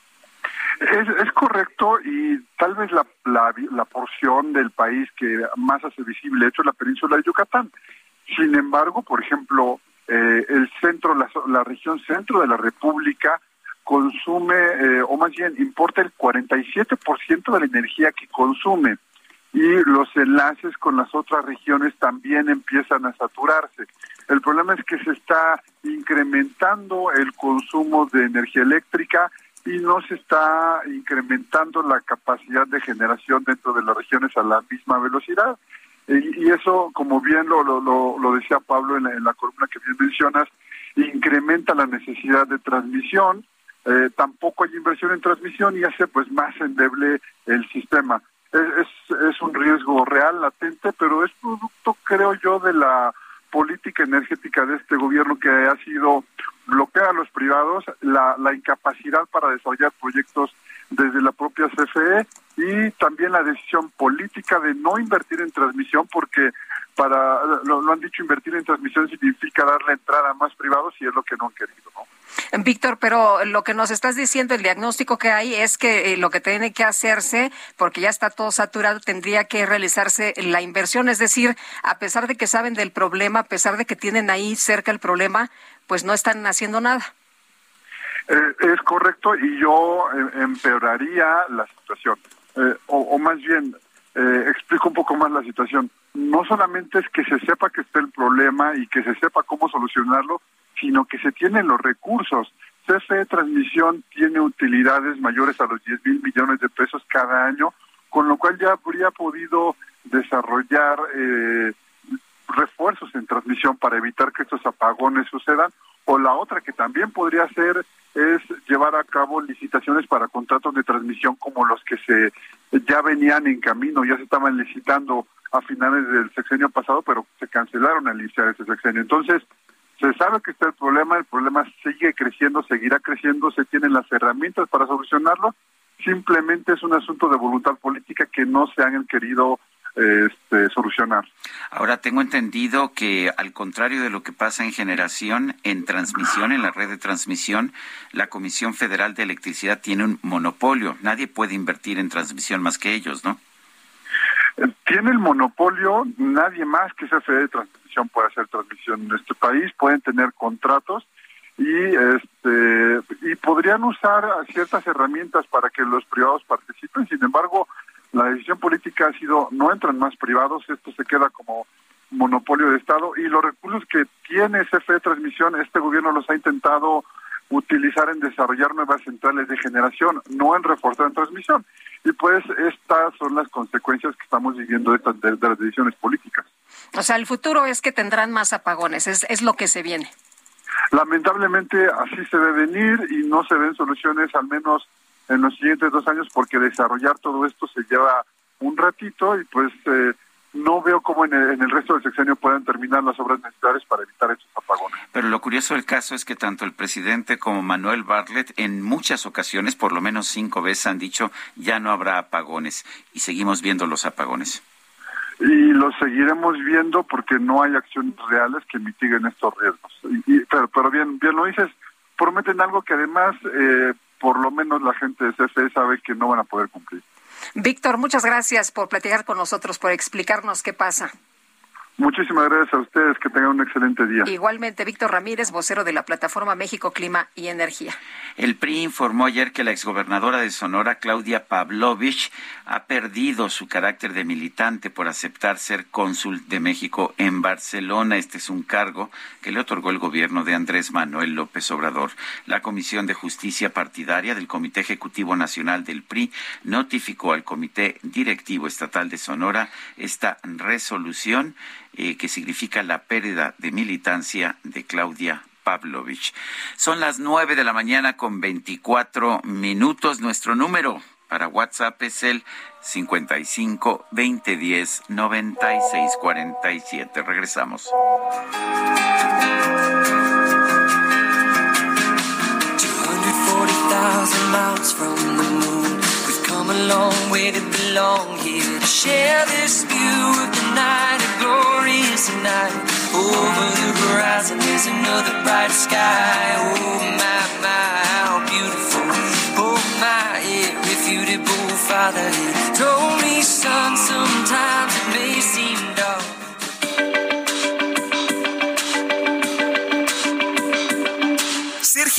Es, es correcto y tal vez la, la, la porción del país que más hace visible hecho es la península de Yucatán. Sin embargo, por ejemplo, eh, el centro, la, la región centro de la República consume, eh, o más bien importa el 47% de la energía que consume y los enlaces con las otras regiones también empiezan a saturarse. El problema es que se está incrementando el consumo de energía eléctrica y no se está incrementando la capacidad de generación dentro de las regiones a la misma velocidad. Y, eso, como bien lo, lo, lo, decía Pablo en la, columna que bien mencionas, incrementa la necesidad de transmisión, eh, tampoco hay inversión en transmisión y hace pues más endeble el sistema. Es, es un riesgo real, latente, pero es producto, creo yo, de la política energética de este gobierno que ha sido bloquear a los privados, la, la incapacidad para desarrollar proyectos desde la propia CFE y también la decisión política de no invertir en transmisión porque para, lo, han dicho, invertir en transmisión significa darle entrada a más privados y es lo que no han querido, ¿no? Víctor, pero lo que nos estás diciendo, el diagnóstico que hay es que eh, lo que tiene que hacerse, porque ya está todo saturado, tendría que realizarse la inversión. Es decir, a pesar de que saben del problema, a pesar de que tienen ahí cerca el problema, pues no están haciendo nada. Eh, es correcto y yo eh, empeoraría la situación. o, más bien, explico un poco más la situación. No solamente es que se sepa que está el problema y que se sepa cómo solucionarlo, sino que se tienen los recursos. CFE Transmisión tiene utilidades mayores a los 10 mil millones de pesos cada año, con lo cual ya habría podido desarrollar eh, refuerzos en transmisión para evitar que estos apagones sucedan. O la otra que también podría hacer es llevar a cabo licitaciones para contratos de transmisión como los que se ya venían en camino, ya se estaban licitando a finales del sexenio pasado, pero se cancelaron al iniciar ese sexenio. Entonces, se sabe que está el problema, el problema sigue creciendo, seguirá creciendo, se tienen las herramientas para solucionarlo, simplemente es un asunto de voluntad política que no se han querido este, solucionar. Ahora tengo entendido que al contrario de lo que pasa en generación, en transmisión, en la red de transmisión, la Comisión Federal de Electricidad tiene un monopolio. Nadie puede invertir en transmisión más que ellos, ¿no? Eh, tiene el monopolio, nadie más que esa Federal de Transmisión puede hacer transmisión en este país, pueden tener contratos y este y podrían usar ciertas herramientas para que los privados participen. Sin embargo, la decisión política ha sido no entran más privados, esto se queda como monopolio de Estado y los recursos que tiene CFE Transmisión, este gobierno los ha intentado utilizar en desarrollar nuevas centrales de generación, no en reforzar en transmisión. Y pues estas son las consecuencias que estamos viviendo de, estas, de las decisiones políticas. O sea, el futuro es que tendrán más apagones, es, es lo que se viene. Lamentablemente así se debe venir y no se ven soluciones al menos en los siguientes dos años porque desarrollar todo esto se lleva un ratito y pues eh, no veo cómo en el, resto del sexenio puedan terminar las obras necesarias para evitar estos apagones. Pero lo curioso del caso es que tanto el presidente como Manuel Bartlett en muchas ocasiones, por lo menos cinco veces, han dicho ya no habrá apagones y seguimos viendo los apagones y lo seguiremos viendo porque no hay acciones reales que mitiguen estos riesgos. Y, pero, pero bien, bien lo dices, prometen algo que además eh, por lo menos la gente de CFE sabe que no van a poder cumplir. Víctor, muchas gracias por platicar con nosotros, por explicarnos qué pasa. Muchísimas gracias a ustedes, que tengan un excelente día. Igualmente, Víctor Ramírez, vocero de la plataforma México Clima y Energía. El PRI informó ayer que la exgobernadora de Sonora, Claudia Pavlovich, ha perdido su carácter de militante por aceptar ser cónsul de México en Barcelona. Este es un cargo que le otorgó el gobierno de Andrés Manuel López Obrador. La Comisión de Justicia Partidaria del Comité Ejecutivo Nacional del PRI notificó al Comité Directivo Estatal de Sonora esta resolución eh, que significa la pérdida de militancia de Claudia Pavlovich. Son las nueve de la mañana con veinticuatro minutos. Nuestro número para WhatsApp es el 55 20 10 96 47. Regresamos. Night, a glorious night. Over the horizon is another bright sky. Oh my, my, how beautiful. Oh my, irrefutable father. He told me, son, sometimes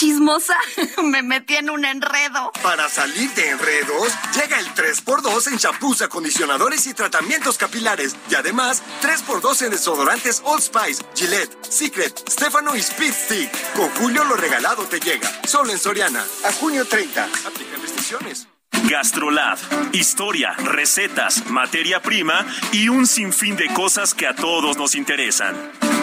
Chismosa, me metí en un enredo. Para salir de enredos, llega el 3x2 en shampoos, acondicionadores y tratamientos capilares. Y además, 3x2 en desodorantes Old Spice, Gillette, Secret, Stefano y Speed Stick. Con Julio lo regalado te llega. Solo en Soriana. A junio 30. Aplican restricciones. Gastrolab. Historia, recetas, materia prima y un sinfín de cosas que a todos nos interesan.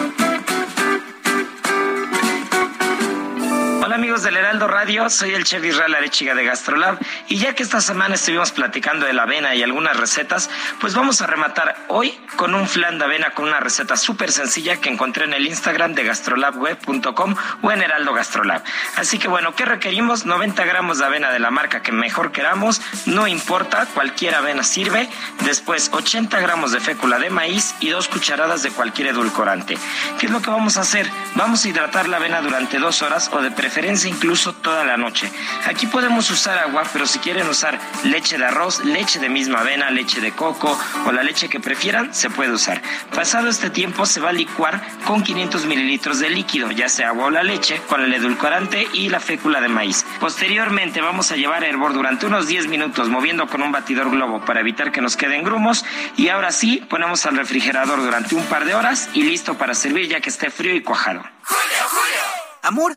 Amigos del Heraldo Radio, soy el chef Israel Arechiga de Gastrolab y ya que esta semana estuvimos platicando de la avena y algunas recetas, pues vamos a rematar hoy con un flan de avena con una receta súper sencilla que encontré en el Instagram de gastrolabweb.com o en Heraldo Gastrolab. Así que bueno, ¿qué requerimos? 90 gramos de avena de la marca que mejor queramos, no importa, cualquier avena sirve. Después 80 gramos de fécula de maíz y dos cucharadas de cualquier edulcorante. ¿Qué es lo que vamos a hacer? Vamos a hidratar la avena durante dos horas o de preferencia incluso toda la noche. Aquí podemos usar agua, pero si quieren usar leche de arroz, leche de misma avena, leche de coco o la leche que prefieran, se puede usar. Pasado este tiempo se va a licuar con 500 mililitros de líquido, ya sea agua o la leche, con el edulcorante y la fécula de maíz. Posteriormente vamos a llevar a hervor durante unos 10 minutos moviendo con un batidor globo para evitar que nos queden grumos y ahora sí ponemos al refrigerador durante un par de horas y listo para servir ya que esté frío y cuajado. Julio, Julio. Amor,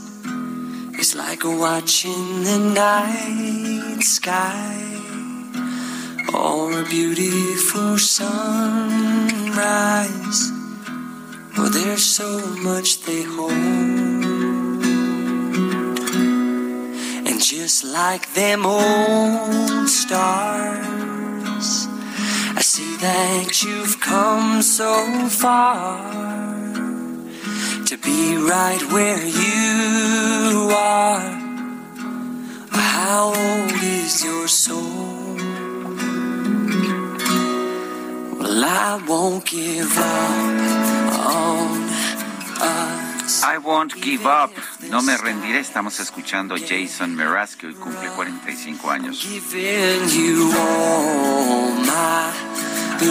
it's like watching the night sky or a beautiful sunrise. Oh, there's so much they hold. And just like them old stars, I see that you've come so far to be right where you are. How old is your soul? Well, I won't give up on us. I won't give up. No me rendiré. Estamos escuchando Jason Mraz, que hoy cumple 45 años. Giving you all my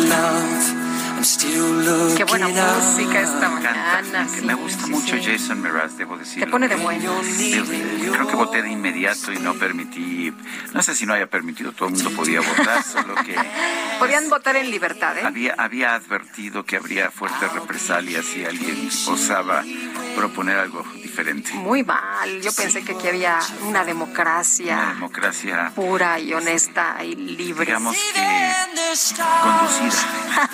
love. I'm still looking Qué buena música esta mañana. encanta. Me gusta mucho Jason Mraz, debo decirlo. Te pone de buenas. Creo que voté de inmediato y no permití, no sé si no haya permitido, todo el mundo podía votar, solo que Podían votar en libertad, ¿eh? había, había advertido que habría fuertes represalias si alguien osaba proponer algo diferente. Muy mal. Yo pensé que aquí había una Una democracia democracia, pura y honesta y libre. digamos que conducida.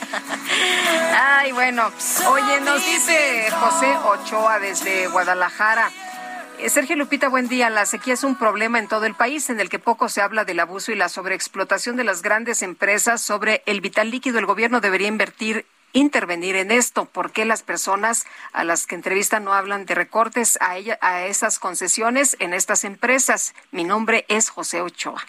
Ay, bueno. Oye, nos dice José Ochoa desde Guadalajara. Eh, Sergio Lupita, buen día. La sequía es un problema en todo el país en el que poco se habla del abuso y la sobreexplotación de las grandes empresas sobre el vital líquido. El gobierno debería invertir intervenir en esto. ¿Por qué las personas a las que entrevistan no hablan de recortes a, a esas concesiones en estas empresas? Mi nombre es José Ochoa.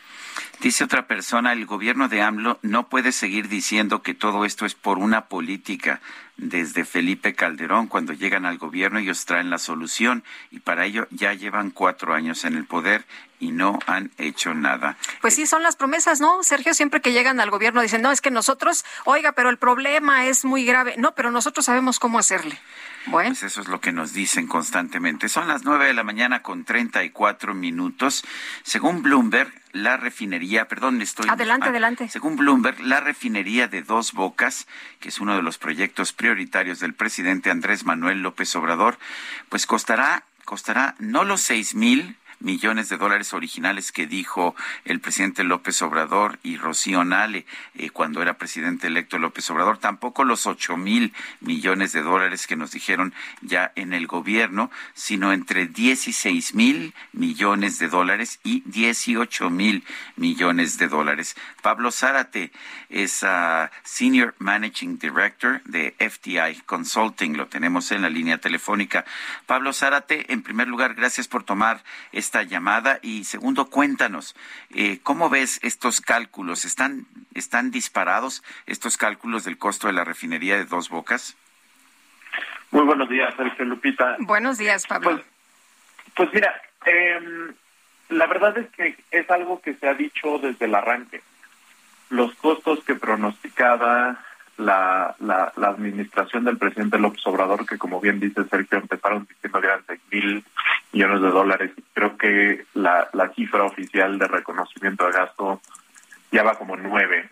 Dice otra persona, el gobierno de AMLO no puede seguir diciendo que todo esto es por una política. Desde Felipe Calderón, cuando llegan al gobierno, ellos traen la solución y para ello ya llevan cuatro años en el poder y no han hecho nada. Pues sí, son las promesas, ¿no? Sergio, siempre que llegan al gobierno dicen, no, es que nosotros, oiga, pero el problema es muy grave. No, pero nosotros sabemos cómo hacerle. Bueno. Pues eso es lo que nos dicen constantemente. Son las nueve de la mañana con treinta y cuatro minutos. Según Bloomberg, la refinería, perdón, estoy. Adelante, ah, adelante. Según Bloomberg, la refinería de Dos Bocas, que es uno de los proyectos prioritarios del presidente Andrés Manuel López Obrador, pues costará, costará no los seis mil millones de dólares originales que dijo el presidente López Obrador y Rocío Nale eh, cuando era presidente electo López Obrador, tampoco los ocho mil millones de dólares que nos dijeron ya en el gobierno, sino entre 16 mil millones de dólares y 18 mil millones de dólares. Pablo Zárate es ah, Senior Managing Director de FTI Consulting, lo tenemos en la línea telefónica. Pablo Zárate, en primer lugar, gracias por tomar esta esta llamada. Y segundo, cuéntanos, eh, ¿cómo ves estos cálculos? ¿Están, ¿Están disparados estos cálculos del costo de la refinería de Dos Bocas? Muy buenos días, Sergio Lupita. Buenos días, Pablo. Pues, pues mira, eh, la verdad es que es algo que se ha dicho desde el arranque. Los costos que pronosticaba la, la, administración del presidente López Obrador, que como bien dice Sergio, empezaron diciendo que eran seis mil millones de dólares. Creo que la, la cifra oficial de reconocimiento de gasto ya va como nueve.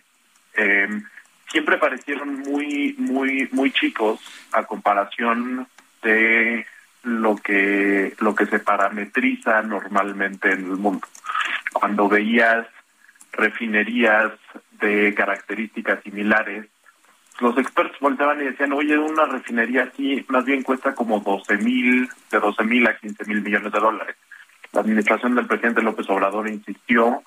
Em, siempre parecieron muy, muy, muy chicos a comparación de lo que lo que se parametriza normalmente en el mundo. Cuando veías refinerías de características similares, los expertos volteaban y decían, oye, una refinería así más bien cuesta como 12 mil, de 12 mil a 15 mil millones de dólares. La administración del presidente López Obrador insistió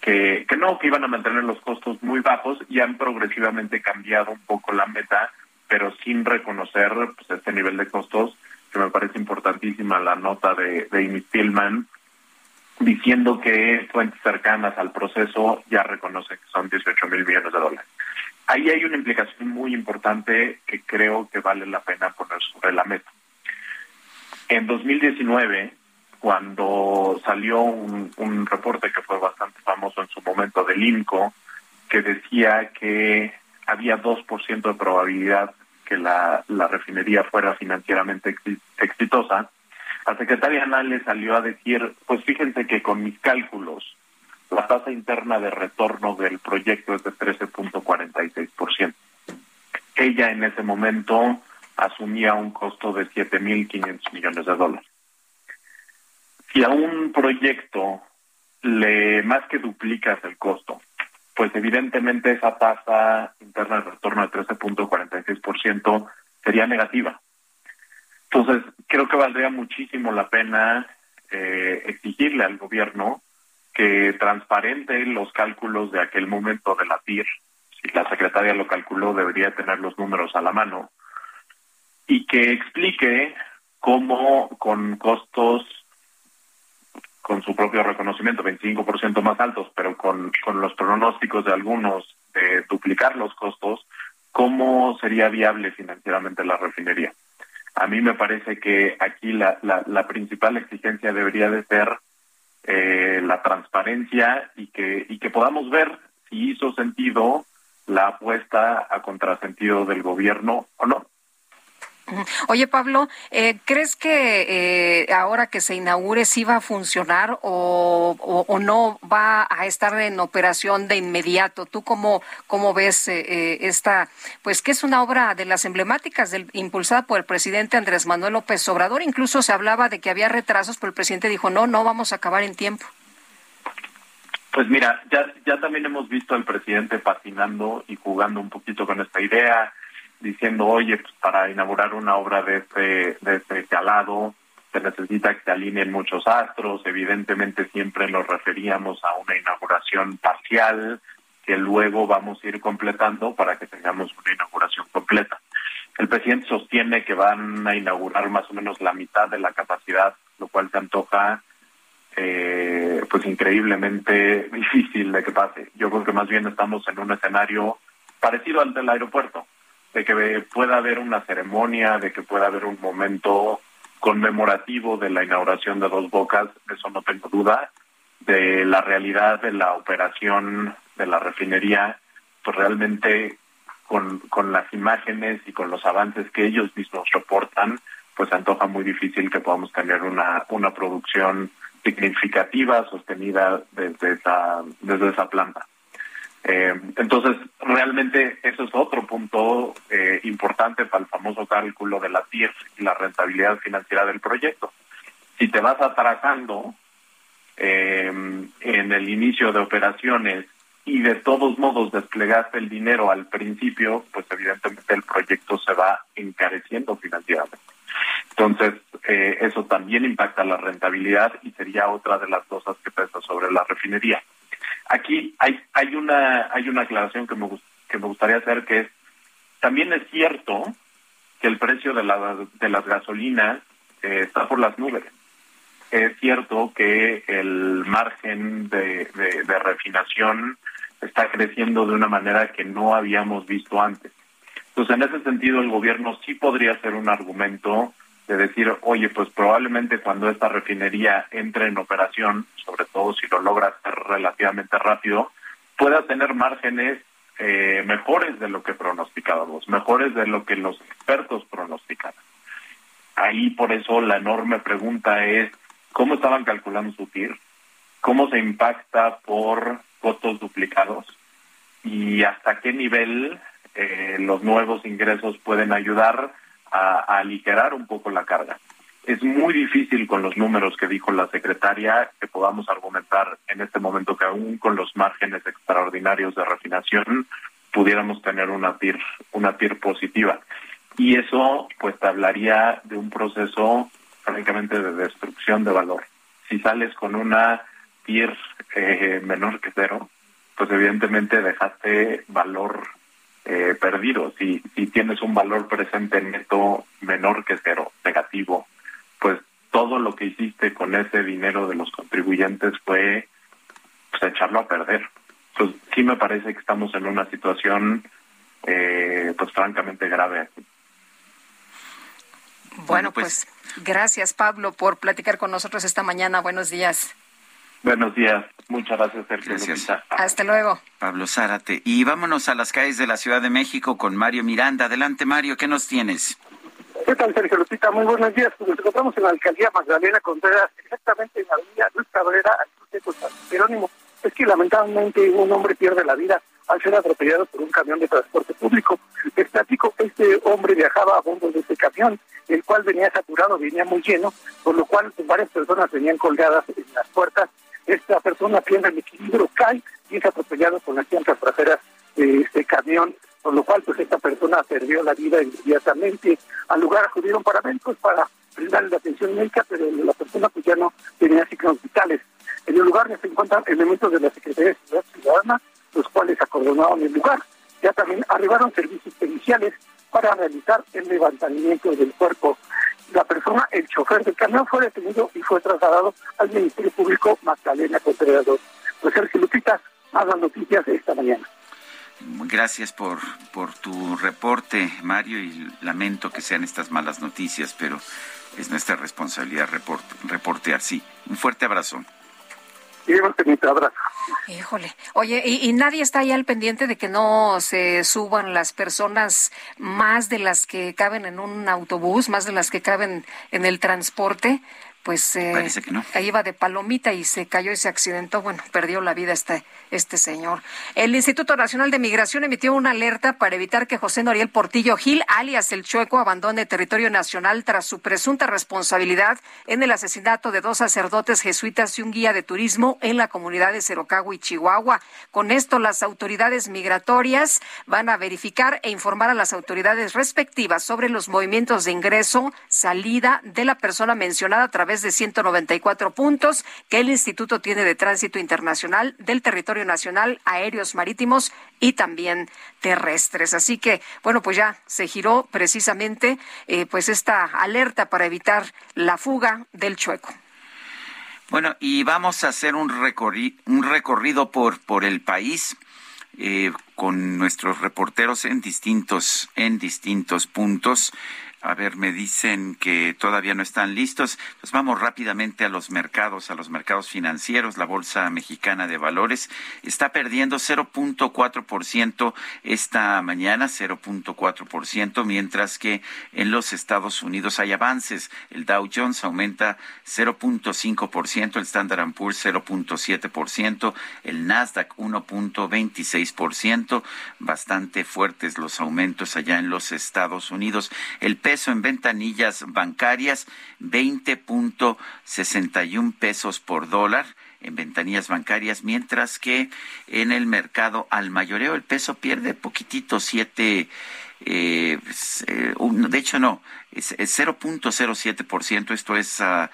que, que no, que iban a mantener los costos muy bajos y han progresivamente cambiado un poco la meta, pero sin reconocer pues, este nivel de costos que me parece importantísima la nota de, de Amy Stillman, diciendo que fuentes cercanas al proceso ya reconocen que son 18 mil millones de dólares. Ahí hay una implicación muy importante que creo que vale la pena poner sobre la mesa. En 2019, cuando salió un, reporte que fue bastante famoso en su momento del INCO, que decía que había 2% de probabilidad que la, la refinería fuera financieramente exitosa, la secretaria Anal le salió a decir, pues fíjense que con mis cálculos, la tasa interna de retorno del proyecto es de 13.46%. Ella en ese momento asumía un costo de 7.500 millones de dólares. Si a un proyecto le más que duplicas el costo, pues evidentemente esa tasa interna de retorno de 13.46% sería negativa. Entonces, creo que valdría muchísimo la pena eh, exigirle al gobierno que transparente los cálculos de aquel momento de la TIR. Si la secretaria lo calculó, debería tener los números a la mano. Y que explique cómo con costos con su propio reconocimiento, 25% más altos, pero con, con los pronósticos de algunos de duplicar los costos, ¿cómo sería viable financieramente la refinería? A mí me parece que aquí la, la, la principal exigencia debería de ser eh, la transparencia y que, y que podamos ver si hizo sentido la apuesta a contrasentido del gobierno o no. Oye, Pablo, eh, ¿crees que eh, ahora que se inaugure sí va a funcionar o, o, no va a estar en operación de inmediato? ¿Tú cómo, cómo ves eh, esta, pues que es una obra de las emblemáticas del, impulsada por el presidente Andrés Manuel López Obrador? Incluso se hablaba de que había retrasos, pero el presidente dijo, no, no vamos a acabar en tiempo. Pues mira, ya, ya también hemos visto al presidente patinando y jugando un poquito con esta idea diciendo, oye, pues para inaugurar una obra de este, de este calado se necesita que se alineen muchos astros, evidentemente siempre nos referíamos a una inauguración parcial que luego vamos a ir completando para que tengamos una inauguración completa. El presidente sostiene que van a inaugurar más o menos la mitad de la capacidad, lo cual se antoja eh, pues increíblemente difícil de que pase. Yo creo que más bien estamos en un escenario parecido al del aeropuerto de que pueda haber una ceremonia, de que pueda haber un momento conmemorativo de la inauguración de Dos Bocas, eso no tengo duda, de la realidad de la operación de la refinería, pues realmente con, con las imágenes y con los avances que ellos mismos reportan, pues antoja muy difícil que podamos tener una, una producción significativa, sostenida desde esa, desde esa planta. Eh, entonces, realmente eso es otro punto eh, importante para el famoso cálculo de la TIR y la rentabilidad financiera del proyecto. Si te vas atrasando eh, en el inicio de operaciones y de todos modos desplegaste el dinero al principio, pues evidentemente el proyecto se va encareciendo financieramente. Entonces, eso también impacta la rentabilidad y sería otra de las cosas que pesa sobre la refinería. Aquí hay, hay, una, hay una aclaración que me, que me gustaría hacer, que es, también es cierto que el precio de, la, de las gasolinas eh, está por las nubes. es cierto que el margen de, de refinación está creciendo de una manera que no habíamos visto antes. Entonces, en ese sentido, el gobierno sí podría ser un argumento de decir, oye, pues probablemente cuando esta refinería entre en operación, sobre todo si lo logra hacer relativamente rápido, pueda tener márgenes eh, mejores de lo que pronosticábamos, mejores de lo que los expertos pronosticaban. Ahí por eso la enorme pregunta es, ¿cómo estaban calculando su TIR? ¿Cómo se impacta por costos duplicados? ¿Y hasta qué nivel eh, los nuevos ingresos pueden ayudar a, aligerar un poco la carga. Es muy difícil con los números que dijo la secretaria que podamos argumentar en este momento que aún con los márgenes extraordinarios de refinación pudiéramos tener una TIR, una TIR positiva. Y eso pues te hablaría de un proceso francamente de destrucción de valor. Si sales con una TIR eh, menor que cero, pues evidentemente dejaste valor eh, perdido. Si, si tienes un valor presente neto menor que cero, negativo, pues todo lo que hiciste con ese dinero de los contribuyentes fue pues, echarlo a perder. Pues sí me parece que estamos en una situación eh, pues francamente grave. Bueno, pues, pues gracias Pablo por platicar con nosotros esta mañana. Buenos días. Buenos días. Muchas gracias, Sergio. Gracias. Hasta luego. Pablo Zárate. Y vámonos a las calles de la Ciudad de México con Mario Miranda. Adelante, Mario, ¿qué nos tienes? ¿Qué tal, Sergio Lupita? Muy buenos días. Pues nos encontramos en la alcaldía Magdalena Contreras, exactamente en la avenida Luis Cabrera, al cruce de San Jerónimo. Es que lamentablemente un hombre pierde la vida al ser atropellado por un camión de transporte público. Que este hombre viajaba a bordo de este camión, el cual venía saturado, venía muy lleno, por lo cual varias personas venían colgadas en las puertas esta persona pierde el equilibrio, cae y es atropellado con las llantas traseras de este camión, por lo cual pues esta persona perdió la vida inmediatamente. Al lugar acudieron paramédicos para brindarle la atención médica, pero la persona pues ya no tenía signos vitales. En el lugar se encuentran elementos de la Secretaría de Seguridad Ciudadana, los cuales acordonaron el lugar. Ya también arribaron servicios periciales para realizar el levantamiento del cuerpo la persona, el chofer del camión, fue detenido y fue trasladado al Ministerio Público Magdalena Contreras Pues Sergio Lupita, más las noticias de esta mañana. Gracias por, por tu reporte, Mario, y lamento que sean estas malas noticias, pero es nuestra responsabilidad reportear. Sí, un fuerte abrazo. Híjole. Oye, ¿y, nadie está ahí al pendiente de que no se suban las personas más de las que caben en un autobús, más de las que caben en el transporte? Pues eh, ahí iba de palomita y se cayó y se accidentó. Bueno, perdió la vida este, este señor. El Instituto Nacional de Migración emitió una alerta para evitar que José Noriel Portillo Gil, alias el Chueco, abandone territorio nacional tras su presunta responsabilidad en el asesinato de dos sacerdotes jesuitas y un guía de turismo en la comunidad de Cerocagua y Chihuahua. Con esto, las autoridades migratorias van a verificar e informar a las autoridades respectivas sobre los movimientos de ingreso, salida de la persona mencionada a través de 194 puntos que el Instituto tiene de Tránsito Internacional del territorio nacional, aéreos marítimos y también terrestres. Así que, bueno, pues ya se giró precisamente eh, pues esta alerta para evitar la fuga del chueco. Bueno, y vamos a hacer un, recorrido, un recorrido por, por el país. Eh, con nuestros reporteros en distintos en distintos puntos a ver, me dicen que todavía no están listos. Pues vamos rápidamente a los mercados, a los mercados financieros. La Bolsa Mexicana de Valores está perdiendo 0.4% esta mañana, 0.4%, mientras que en los Estados Unidos hay avances. El Dow Jones aumenta 0.5%, el Standard Poor's 0.7%, el Nasdaq 1.26%. Bastante fuertes los aumentos allá en los Estados Unidos. El peso en ventanillas bancarias, 20.61 pesos por dólar en ventanillas bancarias, mientras que en el mercado al mayoreo el peso pierde poquitito, siete, eh, pues, eh, de hecho no, es, 0.07%, esto es uh,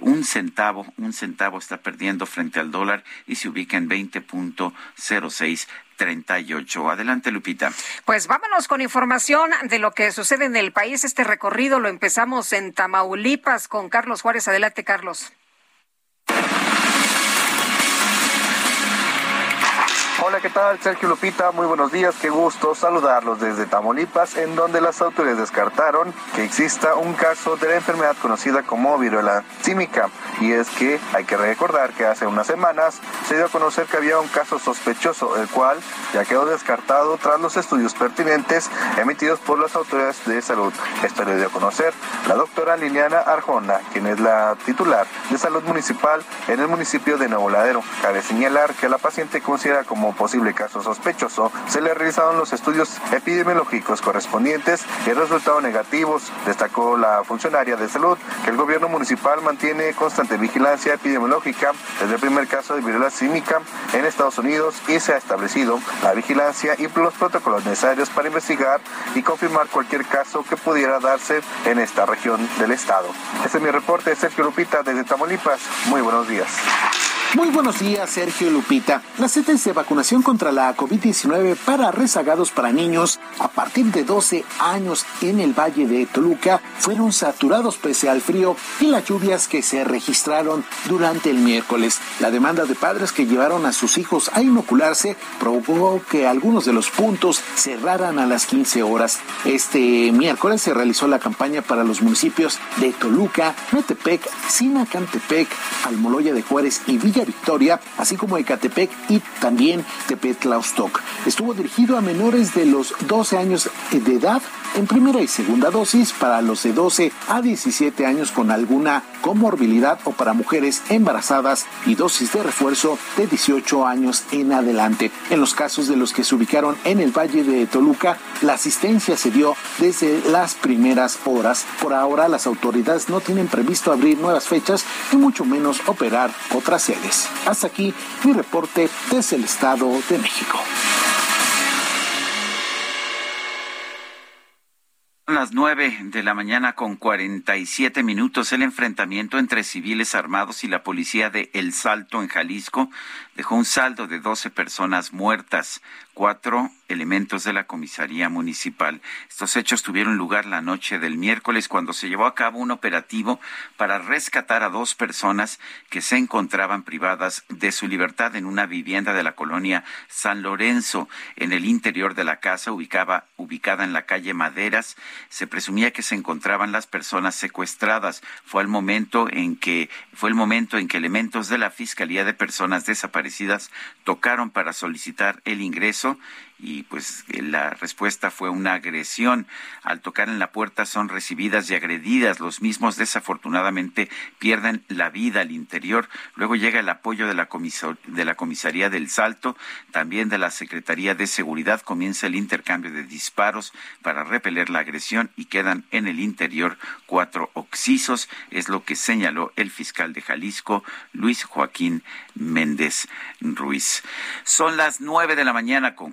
un centavo, un centavo está perdiendo frente al dólar y se ubica en 20.06 38. Adelante, Lupita. Pues vámonos con información de lo que sucede en el país. Este recorrido lo empezamos en Tamaulipas con Carlos Juárez. Adelante, Carlos. Hola, ¿qué tal? Sergio Lupita, muy buenos días, qué gusto saludarlos desde Tamaulipas, en donde las autoridades descartaron que exista un caso de la enfermedad conocida como viruela símica. Y es que hay que recordar que hace unas semanas se dio a conocer que había un caso sospechoso, el cual ya quedó descartado tras los estudios pertinentes emitidos por las autoridades de salud. Esto le dio a conocer la doctora Liliana Arjona, quien es la titular de salud municipal en el municipio de Nuevo. Cabe señalar que la paciente considera como posible caso sospechoso, se le realizaron los estudios epidemiológicos correspondientes y resultados negativos. Destacó la funcionaria de salud que el gobierno municipal mantiene constante vigilancia epidemiológica desde el primer caso de viruela símica en Estados Unidos y se ha establecido la vigilancia y los protocolos necesarios para investigar y confirmar cualquier caso que pudiera darse en esta región del estado. Este es mi reporte, Sergio Lupita, desde Tamaulipas. Muy buenos días. Muy buenos días, Sergio Lupita. Las sedes de vacunación contra la COVID-19 para rezagados para niños a partir de 12 años en el Valle de Toluca fueron saturados pese al frío y las lluvias que se registraron durante el miércoles. La demanda de padres que llevaron a sus hijos a inocularse provocó que algunos de los puntos cerraran a las 15 horas. Este miércoles se realizó la campaña para los municipios de Toluca, Metepec, Sinacantepec, Almoloya de Juárez y Villa Victoria, así como Ecatepec y también Tepetlaustoc. Estuvo dirigido a menores de los 12 años de edad en primera y segunda dosis para los de 12 a 17 años con alguna comorbilidad o para mujeres embarazadas y dosis de refuerzo de 18 años en adelante. En los casos de los que se ubicaron en el Valle de Toluca, la asistencia se dio desde las primeras horas. Por ahora, las autoridades no tienen previsto abrir nuevas fechas y mucho menos operar otras sedes. Hasta aquí mi reporte desde el Estado de México. Son las nueve de la mañana con 47 minutos. El enfrentamiento entre civiles armados y la policía de El Salto en Jalisco dejó un saldo de 12 personas muertas, cuatro elementos de la comisaría municipal. Estos hechos tuvieron lugar la noche del miércoles cuando se llevó a cabo un operativo para rescatar a dos personas que se encontraban privadas de su libertad en una vivienda de la colonia San Lorenzo. En el interior de la casa ubicaba, ubicada en la calle Maderas, se presumía que se encontraban las personas secuestradas. Fue el momento en que fue el momento en que elementos de la Fiscalía de Personas Desaparecidas tocaron para solicitar el ingreso y pues la respuesta fue una agresión. Al tocar en la puerta son recibidas y agredidas. Los mismos desafortunadamente pierden la vida al interior. Luego llega el apoyo de la, de la comisaría del Salto, también de la Secretaría de Seguridad. Comienza el intercambio de disparos para repeler la agresión y quedan en el interior cuatro oxisos. Es lo que señaló el fiscal de Jalisco, Luis Joaquín Méndez Ruiz. Son las nueve de la mañana con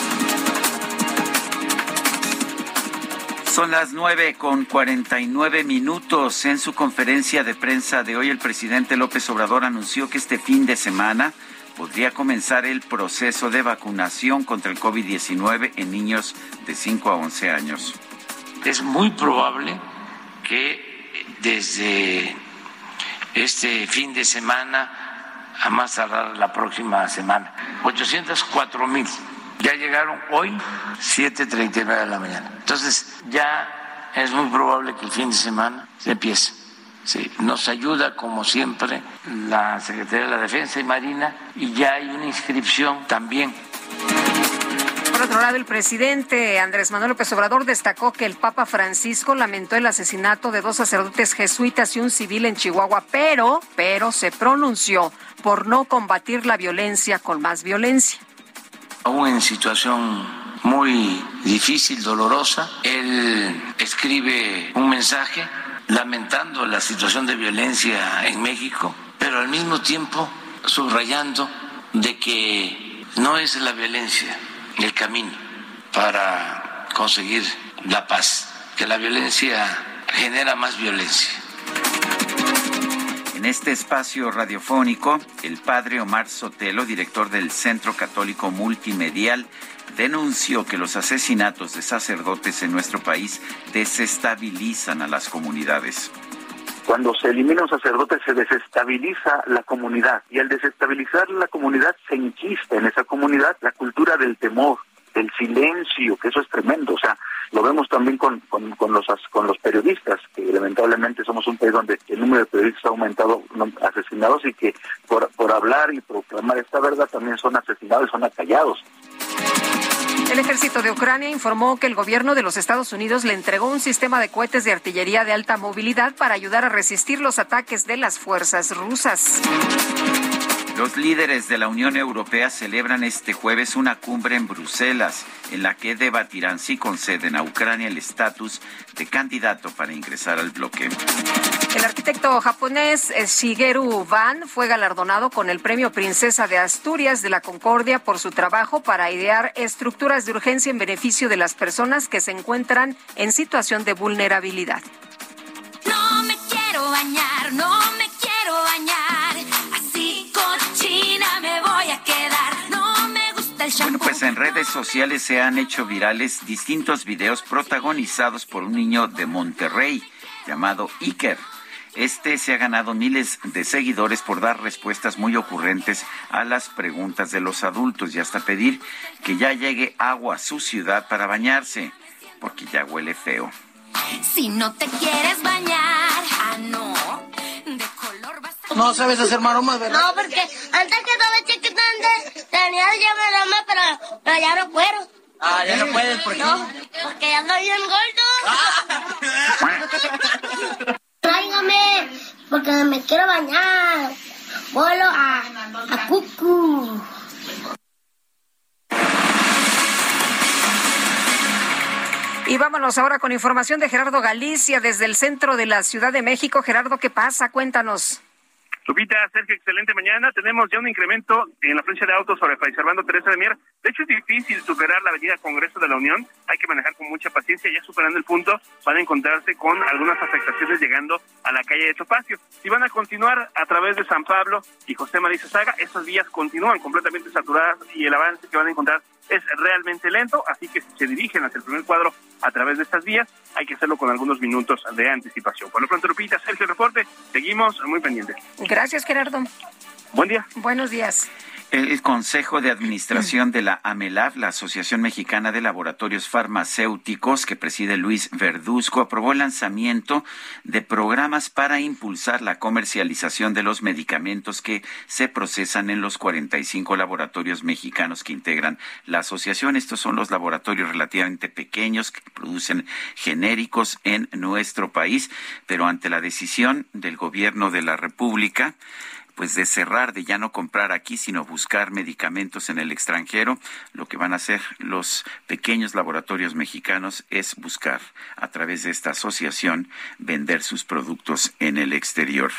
Son las nueve con cuarenta y nueve minutos. En su conferencia de prensa de hoy, el presidente López Obrador anunció que este fin de semana podría comenzar el proceso de vacunación contra el COVID-19 en niños de 5 a 11 años. Es muy probable que desde este fin de semana, a más tardar la próxima semana, 804 mil ya llegaron hoy 7.39 de la mañana. Entonces ya es muy probable que el fin de semana se empiece. Sí, nos ayuda como siempre la Secretaría de la Defensa y Marina y ya hay una inscripción también por otro lado, el presidente Andrés Manuel López Obrador destacó que el Papa Francisco lamentó el asesinato de dos sacerdotes jesuitas y un civil en Chihuahua, pero, pero se pronunció por no combatir la violencia con más violencia aún en situación muy difícil, dolorosa. Él escribe un mensaje lamentando la situación de violencia en México, pero al mismo tiempo subrayando de que no es la violencia el camino para conseguir la paz, que la violencia genera más violencia En este espacio radiofónico, el padre Omar Sotelo, director del Centro Católico Multimedial, denunció que los asesinatos de sacerdotes en nuestro país desestabilizan a las comunidades. Cuando se elimina un sacerdote se desestabiliza la comunidad y al desestabilizar la comunidad se inquista en esa comunidad la cultura del temor, del silencio, que eso es tremendo. O sea, lo vemos también con, con, los con los periodistas, que lamentablemente somos un país donde el número de periodistas ha aumentado asesinados y que por, por hablar y proclamar esta verdad también son asesinados y son acallados. El ejército de Ucrania informó que el gobierno de los Estados Unidos le entregó un sistema de cohetes de artillería de alta movilidad para ayudar a resistir los ataques de las fuerzas rusas. Los líderes de la Unión Europea celebran este jueves una cumbre en Bruselas en la que debatirán si conceden a Ucrania el estatus de candidato para ingresar al bloque. El arquitecto japonés eh, Shigeru Ban fue galardonado con el Premio Princesa de Asturias de la Concordia por su trabajo para idear estructuras de urgencia en beneficio de las personas que se encuentran en situación de vulnerabilidad. No me quiero bañar, no me quiero bañar, Bueno, pues en redes sociales se han hecho virales distintos videos protagonizados por un niño de Monterrey llamado Iker. Este se ha ganado miles de seguidores por dar respuestas muy ocurrentes a las preguntas de los adultos y hasta pedir que ya llegue agua a su ciudad para bañarse, porque ya huele feo. Si no te quieres bañar, ah no, No sabes hacer maromas, ¿verdad? No, porque antes que estaba chiquita, antes tenía ya maroma, pero, pero ya no puedo. Ah, ya no puedes, ¿por qué? No, porque ya estoy bien gordo. Tráigame, porque me quiero bañar. Vuelo a, a Cucu. Y vámonos ahora con información de Gerardo Galicia desde el centro de la Ciudad de México. Gerardo, ¿qué pasa? Cuéntanos. Lupita, Sergio, excelente mañana. Tenemos ya un incremento en la frecuencia de autos sobre Fray Servando Teresa de Mier. De hecho, es difícil superar la avenida Congreso de la Unión. Hay que manejar con mucha paciencia. Ya superando el punto, van a encontrarse con algunas afectaciones llegando a la calle de Topacio. Si van a continuar a través de San Pablo y José María Saga, estas vías continúan completamente saturadas y el avance que van a encontrar es realmente lento, así que si se dirigen hacia el primer cuadro a través de estas vías, hay que hacerlo con algunos minutos de anticipación. Por lo pronto, Lupita, Sergio Reporte, seguimos muy pendientes. Gracias, Gerardo. Buen día. Buenos días. El Consejo de Administración de la AMELAB, la Asociación Mexicana de Laboratorios Farmacéuticos, que preside Luis Verduzco, aprobó el lanzamiento de programas para impulsar la comercialización de los medicamentos que se procesan en los 45 laboratorios mexicanos que integran la asociación. Estos son los laboratorios relativamente pequeños que producen genéricos en nuestro país, pero ante la decisión del gobierno de la República, pues de cerrar, de ya no comprar aquí, sino buscar medicamentos en el extranjero, lo que van a hacer los pequeños laboratorios mexicanos es buscar a través de esta asociación vender sus productos en el exterior.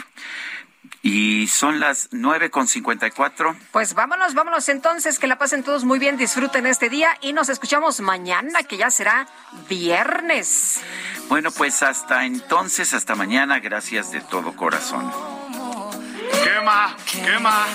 Y son las nueve con cincuenta y cuatro. Pues vámonos, vámonos entonces, que la pasen todos muy bien, disfruten este día y nos escuchamos mañana, que ya será viernes. Bueno, pues hasta entonces, hasta mañana, gracias de todo corazón. Quema, quema,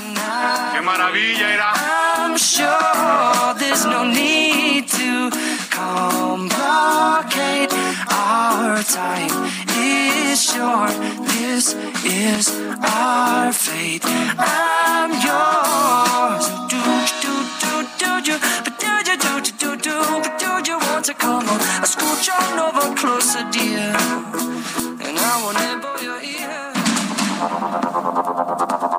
qué maravilla era. I'm sure there's no need to complicate. Our time is short. This is our fate. I'm yours. Do do do do do, but do do do do do do, but do you want to come on? I scooch on over closer, dear,